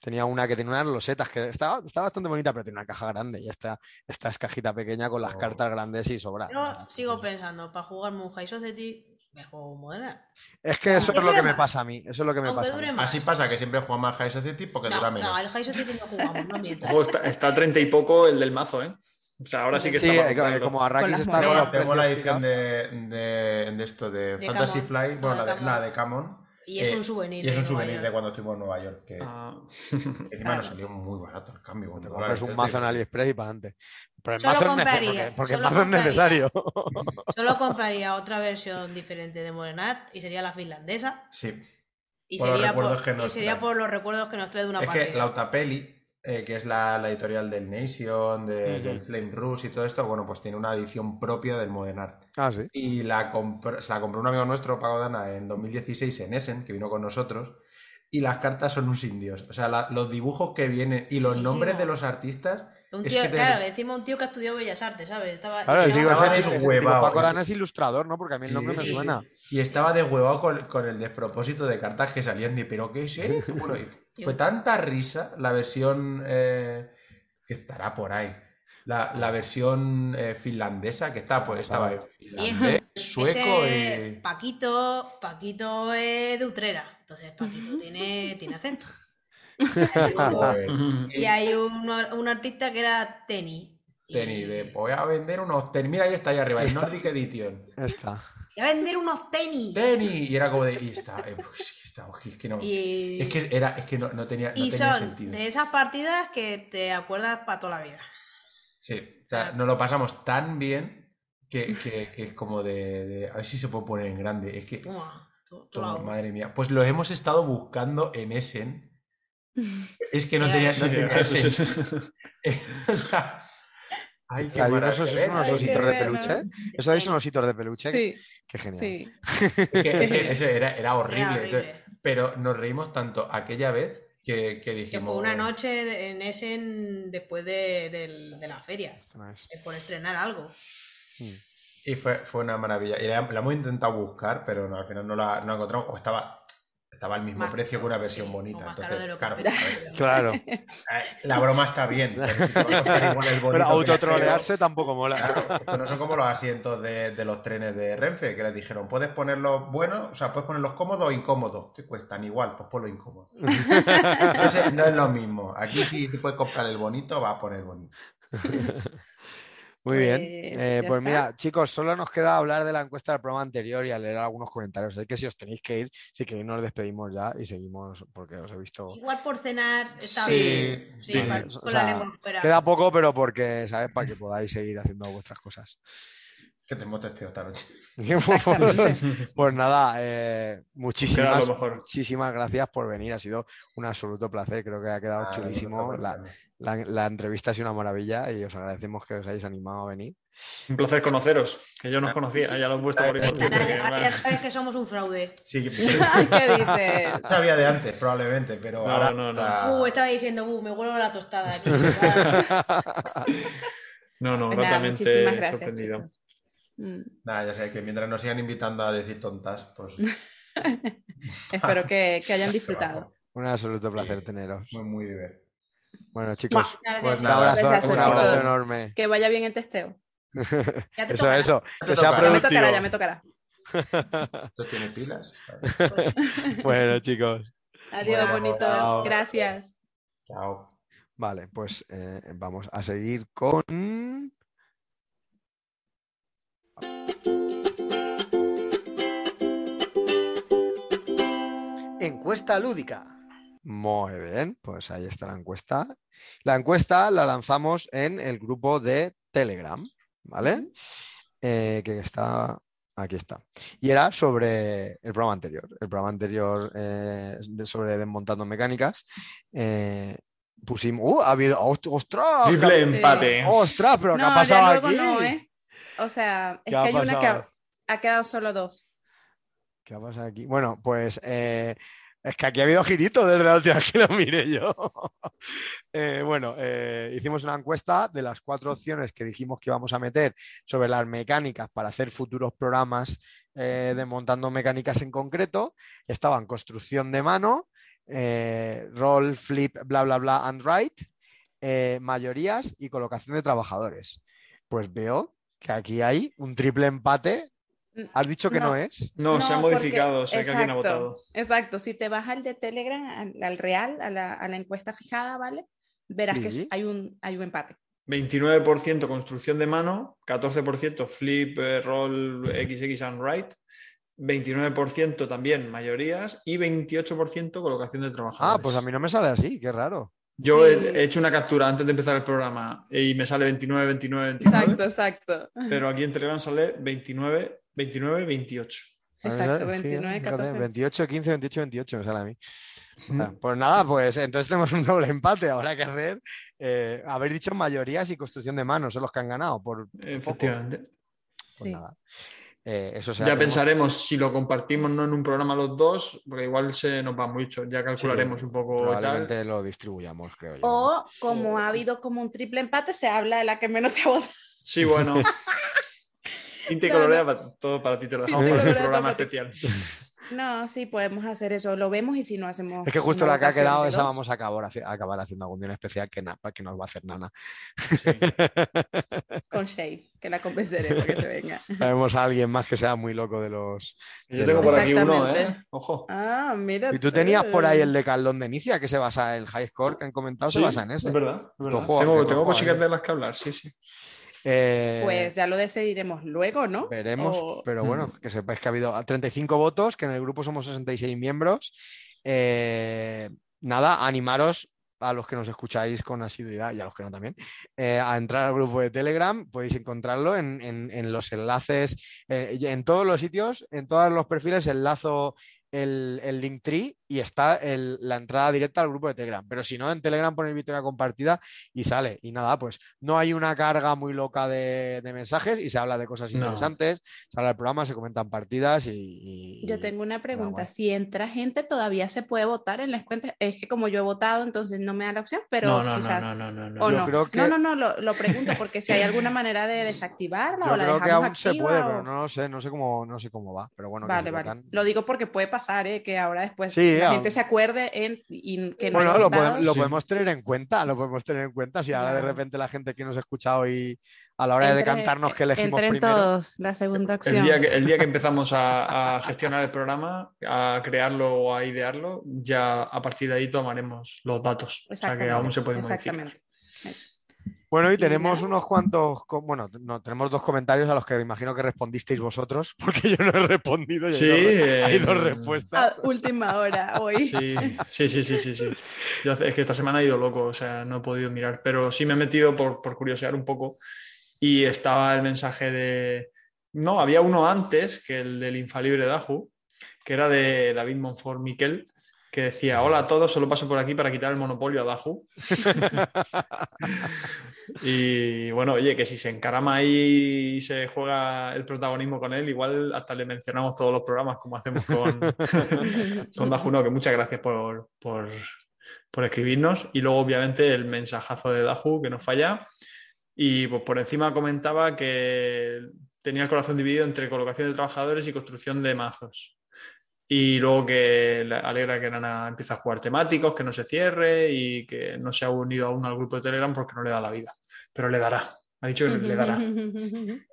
Tenía una que tenía unas losetas que estaba, estaba bastante bonita, pero tiene una caja grande. Y esta, esta es cajita pequeña con las Oh. cartas grandes y sobra. yo sigo pensando, para jugar un High Society, me juego moderna. Es que eso es lo que me pasa a mí. Eso es lo que me Aunque pasa. a mí. dure más. Así pasa que siempre juego más High Society porque No, dura no, menos. el High Society no jugamos, no mientas. Ojo, está, está a 30 y poco el del mazo, ¿eh? O sea, ahora sí que Sí, está. para eh, como Arrakis está los Tengo la edición de, de, de esto de, De Fantasy Camon. Flight, No, bueno, la de, Camon. la de Camon. Y es Eh, un souvenir. Y es un souvenir York. de cuando estuvimos en Nueva York, que Ah, encima nos salió muy barato el cambio. Te compras un mazo en AliExpress y para adelante. Pero el Solo mazo es compraría, porque, porque el mazo es necesario. (laughs) Solo compraría otra versión diferente de Morenar y sería la finlandesa. Sí, Y Por sería, por, que nos y sería trae. por los recuerdos que nos trae de una es partida. que la Utapeli, eh, que es la, la editorial del Nation, de- del Flame Rush y todo esto, bueno, pues tiene una edición propia del Modern Art. Ah, sí. Y la compró- se la compró un amigo nuestro, Pago Dana, en 2016 en Essen, que vino con nosotros. Y las cartas son unos indios. O sea, la- los dibujos que vienen y los nombres de los artistas. Un es tío, que te- claro, encima un tío que ha estudiado Bellas Artes, ¿sabes? Estaba, Claro, el ese, estaba deshuevado, tipo Paco eh. Dana es ilustrador, ¿no? Porque a mí el nombre Sí, me sí, suena. Y estaba deshuevado con, con el despropósito de cartas que salían de, ¿pero qué es esto? (laughs) Bueno, y fue tanta risa la versión eh, que estará por ahí. La, la versión eh, finlandesa que está, pues estaba en Y finlandés, sueco este y. Paquito, Paquito es de Utrera, entonces Paquito tiene, tiene acento. (laughs) Y hay un, un artista que era Teni. Y- Tenis, de voy a vender unos tenis. Mira, ahí está ahí arriba, está. Nordic Edition. Esta. ¡Y a vender unos tenis! Tenis. Y era como de. Y está. eh, pues, es que no. Y, Es que era, es que no, no tenía, no y tenía son sentido. de esas partidas que te acuerdas para toda la vida. Sí, o sea, nos lo pasamos tan bien que, que- que es como de, de- A ver si se puede poner en grande. Es que. Toma, tú- tú toma, la- madre mía. Pues lo hemos estado buscando en Essen. (laughs) Es que no tenía, no tenía. Essen. (laughs) o sea. Ay, qué Claro, ¿y maravilla. esos son unos Ay, qué ositos de peluche? ¿Eso es unos ositos de peluche? Sí, Qué genial. sí. Es que- es que (laughs) eso era, era horrible. Era entonces- horrible. Pero nos reímos tanto aquella vez que, que dijimos. Que fue una noche de- en Essen después de, del- de la feria. Eh, Por estrenar algo. Y fue, fue una maravilla. Y la, la hemos intentado buscar, pero no, al final no la, no la encontramos. O estaba, estaba al mismo Más- precio que una versión sí, bonita. más Entonces, caro de lo que claro, (laughs) eh, la broma está bien, pero si te Pero que autotrolearse tampoco mola. Claro, esto no son como los asientos de, de los trenes de Renfe, que les dijeron, puedes ponerlos buenos, o sea, puedes ponerlos cómodos o incómodos. ¿Qué cuestan? Igual, pues ponlo incómodo. (laughs) No, sé, no es lo mismo. Aquí si te puedes comprar el bonito, va a poner bonito. (laughs) Muy bien. Pues, Eh, pues está. mira, chicos, solo nos queda hablar de la encuesta del programa anterior y a leer algunos comentarios. Así que si os tenéis que ir, si queréis nos despedimos ya y seguimos porque os he visto. Igual por cenar está Sí, bien. Sí, sí, pa- o con sea, la lengua fuera. Queda poco, pero porque, ¿sabes? Para que podáis seguir haciendo vuestras cosas. Que tenemos testeo esta noche. (laughs) Pues nada, eh, muchísimas, lo mejor. muchísimas gracias por venir. Ha sido un absoluto placer. Creo que ha quedado Ah, chulísimo. no, no, La, no, no. La- la entrevista ha sido una maravilla y os agradecemos que os hayáis animado a venir. Un placer conoceros, que yo no os conocía, ya lo he puesto por ya sabes que somos un fraude. Sí, (laughs) ¿qué dices? sabía de antes, probablemente, pero No, ahora no, no. está- Uh, estaba diciendo, uh, me huelo la tostada aquí. (laughs) No, no, Pues nada, muchísimas gracias. sorprendido. chicos. Mm, Nada, ya sé que mientras nos sigan invitando a decir tontas, pues (laughs) Espero que, que hayan disfrutado. un absoluto placer teneros. muy, muy divertido. Bueno, chicos, Gracias. Pues un nada, abrazo, besazo, un abrazo chicos. enorme. Que vaya bien el testeo. (laughs) Ya te Eso, tocará. eso, Ya que te sea tocará. Ya me tocará, ya me tocará. (laughs) ¿Esto tiene pilas? (laughs) Bueno, chicos. Adiós, Bueno, bonitos. chao. Gracias. Chao. Vale, pues eh, vamos a seguir con. Encuesta lúdica. Muy bien, pues ahí está la encuesta. La encuesta la lanzamos en el grupo de Telegram, ¿vale? Eh, que está. Aquí está. Y era sobre el programa anterior. El programa anterior eh, sobre desmontando mecánicas. eh, pusimos. ¡Uh! Ha habido. ¡Ost- ¡Ostras! Triple empate. ¡Ostras! ¿Pero qué ha pasado aquí? no, ¿eh? O sea, es ¿Qué que ha hay una que ha, ha quedado solo dos. ¿Qué ha pasado aquí? Bueno, pues eh, es que aquí ha habido girito desde la última (laughs) que lo miré yo. Eh, bueno, eh, hicimos una encuesta de las cuatro opciones que dijimos que íbamos a meter sobre las mecánicas para hacer futuros programas eh, de montando mecánicas en concreto. Estaban construcción de mano, roll, flip, bla, bla, bla, and write, mayorías y colocación de trabajadores. Pues veo que aquí hay un triple empate. ¿Has dicho que no, No. es? No, se ha porque- modificado, sé que alguien ha exacto, votado. Exacto, si te vas al de Telegram, al, al real, a la, a la encuesta fijada, ¿vale? Verás Sí. que hay un, hay un empate. 29% construcción de mano, 14% flip, eh, roll, XX and write, 29% también mayorías y 28% colocación de trabajadores. Ah, pues a mí no me sale así, qué raro. Yo Sí. he, he hecho una captura antes de empezar el programa y me sale 29, 29, 29, Exacto, exacto. pero aquí en Telegram sale 29, 29, 28. A mí me Exacto, sale- sí, 29, fíjate, 14. 28, 15, 28, 28 me sale a mí. Mm. Ah, Pues nada, pues entonces tenemos un doble empate. Habrá que hacer. eh, haber dicho mayorías y construcción de manos son los que han ganado. Por, Efectivamente. pues Sí. nada. Eh, eso será Ya tenemos- pensaremos si lo compartimos no en un programa los dos, porque igual se nos va mucho. Ya calcularemos un poco tal. Probablemente lo distribuyamos, creo yo. O como ha habido como un triple empate, se habla de la que menos se ha votado. Sí, bueno. (laughs) Tinta y colorea, para- todo para ti te lo dejamos para un colorea programa especial. (laughs) No, sí, podemos hacer eso. Lo vemos y si no hacemos. Es que justo la que ha quedado, esa vamos a acabar, haci- a acabar haciendo algún día en especial que, na- que nos va a hacer nana. (laughs) Con Shay, que la convenceré para que se venga. (laughs) Traemos a alguien más que sea muy loco de los. Yo de tengo los- por aquí uno, ¿eh? Ojo. Ah, mira. Y tú tenías por ahí el de Carlón de Inicia, que se basa, el high score que han comentado, se basa en ese. Es verdad, es verdad. Tengo tengo cositas eh. de las que hablar, sí, sí. Eh, Pues ya lo decidiremos luego, ¿no? Veremos, O- pero bueno, que sepáis que ha habido 35 votos, que en el grupo somos 66 miembros. Eh, nada, animaros a los que nos escucháis con asiduidad y a los que no también, eh, a entrar al grupo de Telegram. Podéis encontrarlo en, en- en los enlaces, eh, en todos los sitios, en todos los perfiles, enlazo el, el Linktree y está el- la entrada directa al grupo de Telegram. Pero si no, en Telegram ponéis victoria compartida y sale. Y nada, pues no hay una carga muy loca de, de mensajes y se habla de cosas No. interesantes, se habla del programa, se comentan partidas y... y- Yo tengo una pregunta. Si entra gente, todavía se puede votar en las cuentas. Es que como yo he votado, entonces no me da la opción, pero no, no, quizás. no, no, no, no, O Yo no. creo que- no, no, no, lo, lo pregunto porque si hay alguna manera de desactivarla Yo o la creo dejamos que aún se activa puede, o- pero no lo sé, no sé cómo, no sé cómo va. Pero bueno, Vale, vale. votan- Lo digo porque puede pasar pasar, ¿eh? que ahora después Sí, la gente se acuerde en, y que no Bueno, lo, podemos, lo Sí. podemos tener en cuenta, lo podemos tener en cuenta. Si ahora de repente la gente que nos ha escuchado y a la hora de cantarnos que elegimos Entren primero. todos, la segunda opción. El día, que, el día que empezamos a, a gestionar el programa, a crearlo o a idearlo, ya a partir de ahí tomaremos los datos. O sea que Exactamente, aún se modificar. Exactamente. Eso. Bueno, y tenemos unos cuantos, bueno, no, tenemos dos comentarios a los que me imagino que respondisteis vosotros, (laughs) porque yo no he respondido y Sí, hay, dos, re- hay eh, dos A respuestas. última hora hoy. Sí, sí, sí, sí, sí, sí. Yo es que esta semana he ido loco, o sea, no he podido mirar, pero sí me he metido por, por curiosear un poco y estaba el mensaje de... No, había uno antes que el del infalible Daju, que era de David Monfort Miquel, que decía, hola a todos, solo paso por aquí para quitar el monopolio a Daju. (laughs) (laughs) Y bueno, oye, que si se encarama ahí y se juega el protagonismo con él, igual hasta le mencionamos todos los programas como hacemos con, (laughs) con Daju. No, que muchas gracias por, por, por escribirnos. Y luego, obviamente, el mensajazo de Daju, que no falla. Y pues por encima comentaba que tenía el corazón dividido entre colocación de trabajadores y construcción de mazos. Y luego que le alegra que Nana empiece a jugar temáticos, que no se cierre y que no se ha unido aún al grupo de Telegram porque no le da la vida. Pero le dará. Ha dicho que le dará. (laughs)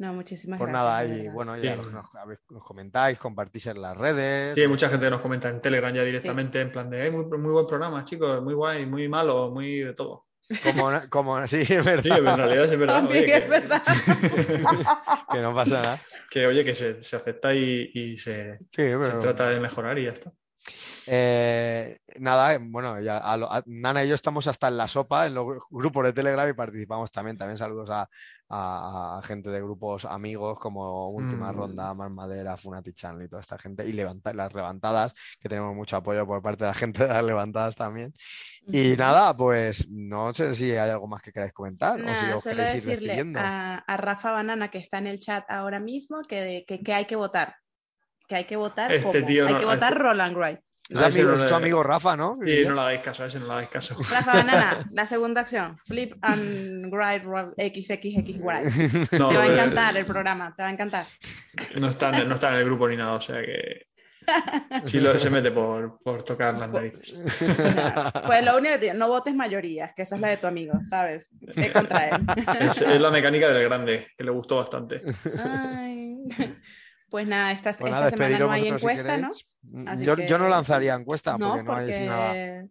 No, muchísimas Pues gracias. nada, de y verdad. bueno, ya nos, comentáis, compartís en las redes. Sí, hay mucha gente que nos comenta en Telegram ya directamente, en plan de, "Eh, muy, muy buen programa, chicos, muy guay, muy malo, muy de todo. Como, como, sí, es verdad, Sí, en realidad es verdad. Oye, es que, verdad. (laughs) que no pasa nada. que, oye, que se, se acepta y, y se, Sí, se trata de mejorar y ya está. Eh, nada, bueno, ya a lo- a- Nana y yo estamos hasta en la sopa, en los gru- grupos de Telegram y participamos también. También saludos a, a- a gente de grupos amigos como Última Mm. Ronda, Mar Madera, Funati Channel y toda esta gente. Y levanta- las levantadas, que tenemos mucho apoyo por parte de la gente de las levantadas también. Y nada, pues no sé si hay algo más que queráis comentar o si os solo queréis ir decirle a, a Rafa Banana que está en el chat ahora mismo que, que, que hay que votar. Que hay que votar. Este hay no- que votar este- Roland Wright. Es, amigo- no es tu amigo Rafa, ¿no? Y Guille? no le hagáis caso, a ese no le hagáis caso. (laughs) Rafa Banana, (laughs) la segunda acción. Flip and Roll XXX Write. No, Te va a eh, encantar el programa, te va a encantar. no está, en- no está en el grupo ni nada, o sea que (laughs) sí lo, se mete por, por tocar las narices. Pues lo único que te digo, no votes mayorías, que esa es la de tu amigo, ¿sabes? Es contra él. Es, es la mecánica del grande, que le gustó bastante. Ay. Pues nada, esta, Pues esta semana no hay si encuesta, ¿no? Yo, que- yo no lanzaría encuesta No, porque no hay nada porque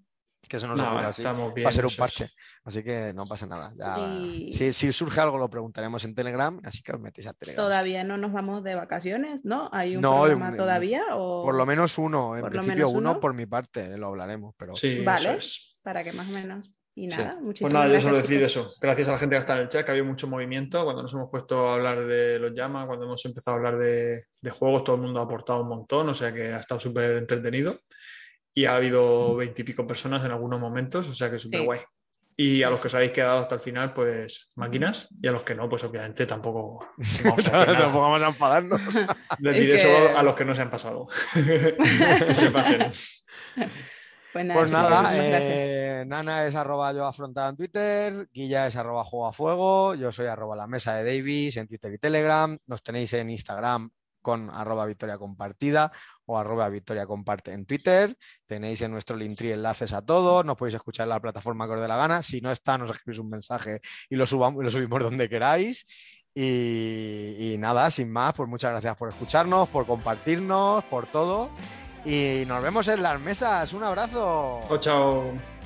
que se nos No, ocurra así. estamos bien. Va a ser un parche, así que no pasa nada. ya- Y- si, si surge algo lo preguntaremos en Telegram, así que os metéis a Telegram. todavía no nos vamos de vacaciones, ¿no? ¿Hay un No, programa todavía? O... Por lo menos uno, en Por lo principio menos uno uno. por mi parte, lo hablaremos, pero Sí, Vale. eso es. Para que más o menos. Y Sí. nada, Pues muchísimas nada, yo gracias. solo decir chicos. eso. Gracias a la gente que está en el chat, que había mucho movimiento. Cuando nos hemos puesto a hablar de los llamas, cuando hemos empezado a hablar de, de juegos, todo el mundo ha aportado un montón, o sea que ha estado súper entretenido. Y ha habido veintipico personas en algunos momentos, o sea que súper Sí. guay. Y a los que os habéis quedado hasta el final, pues máquinas. Y a los que no, pues obviamente tampoco (laughs) vamos a nada. tampoco vamos a enfadarnos. Les Es diré que- solo a los que no se han pasado. (laughs) que se pasen. (laughs) Pues nada, Pues nada, eh, Nana es arroba yo afrontada en Twitter, Guilla es arroba juego a fuego, yo soy arroba la mesa de Davis en Twitter y Telegram, nos tenéis en Instagram con arroba victoria compartida o arroba victoria comparte en Twitter, tenéis en nuestro Linktree enlaces a todos, nos podéis escuchar en la plataforma que os dé la gana, si no está nos escribís un mensaje y lo, subamos, lo subimos donde queráis. Y, y nada, sin más, pues muchas gracias por escucharnos, por compartirnos, por todo. Y nos vemos en las mesas. Un abrazo. Chao, chao.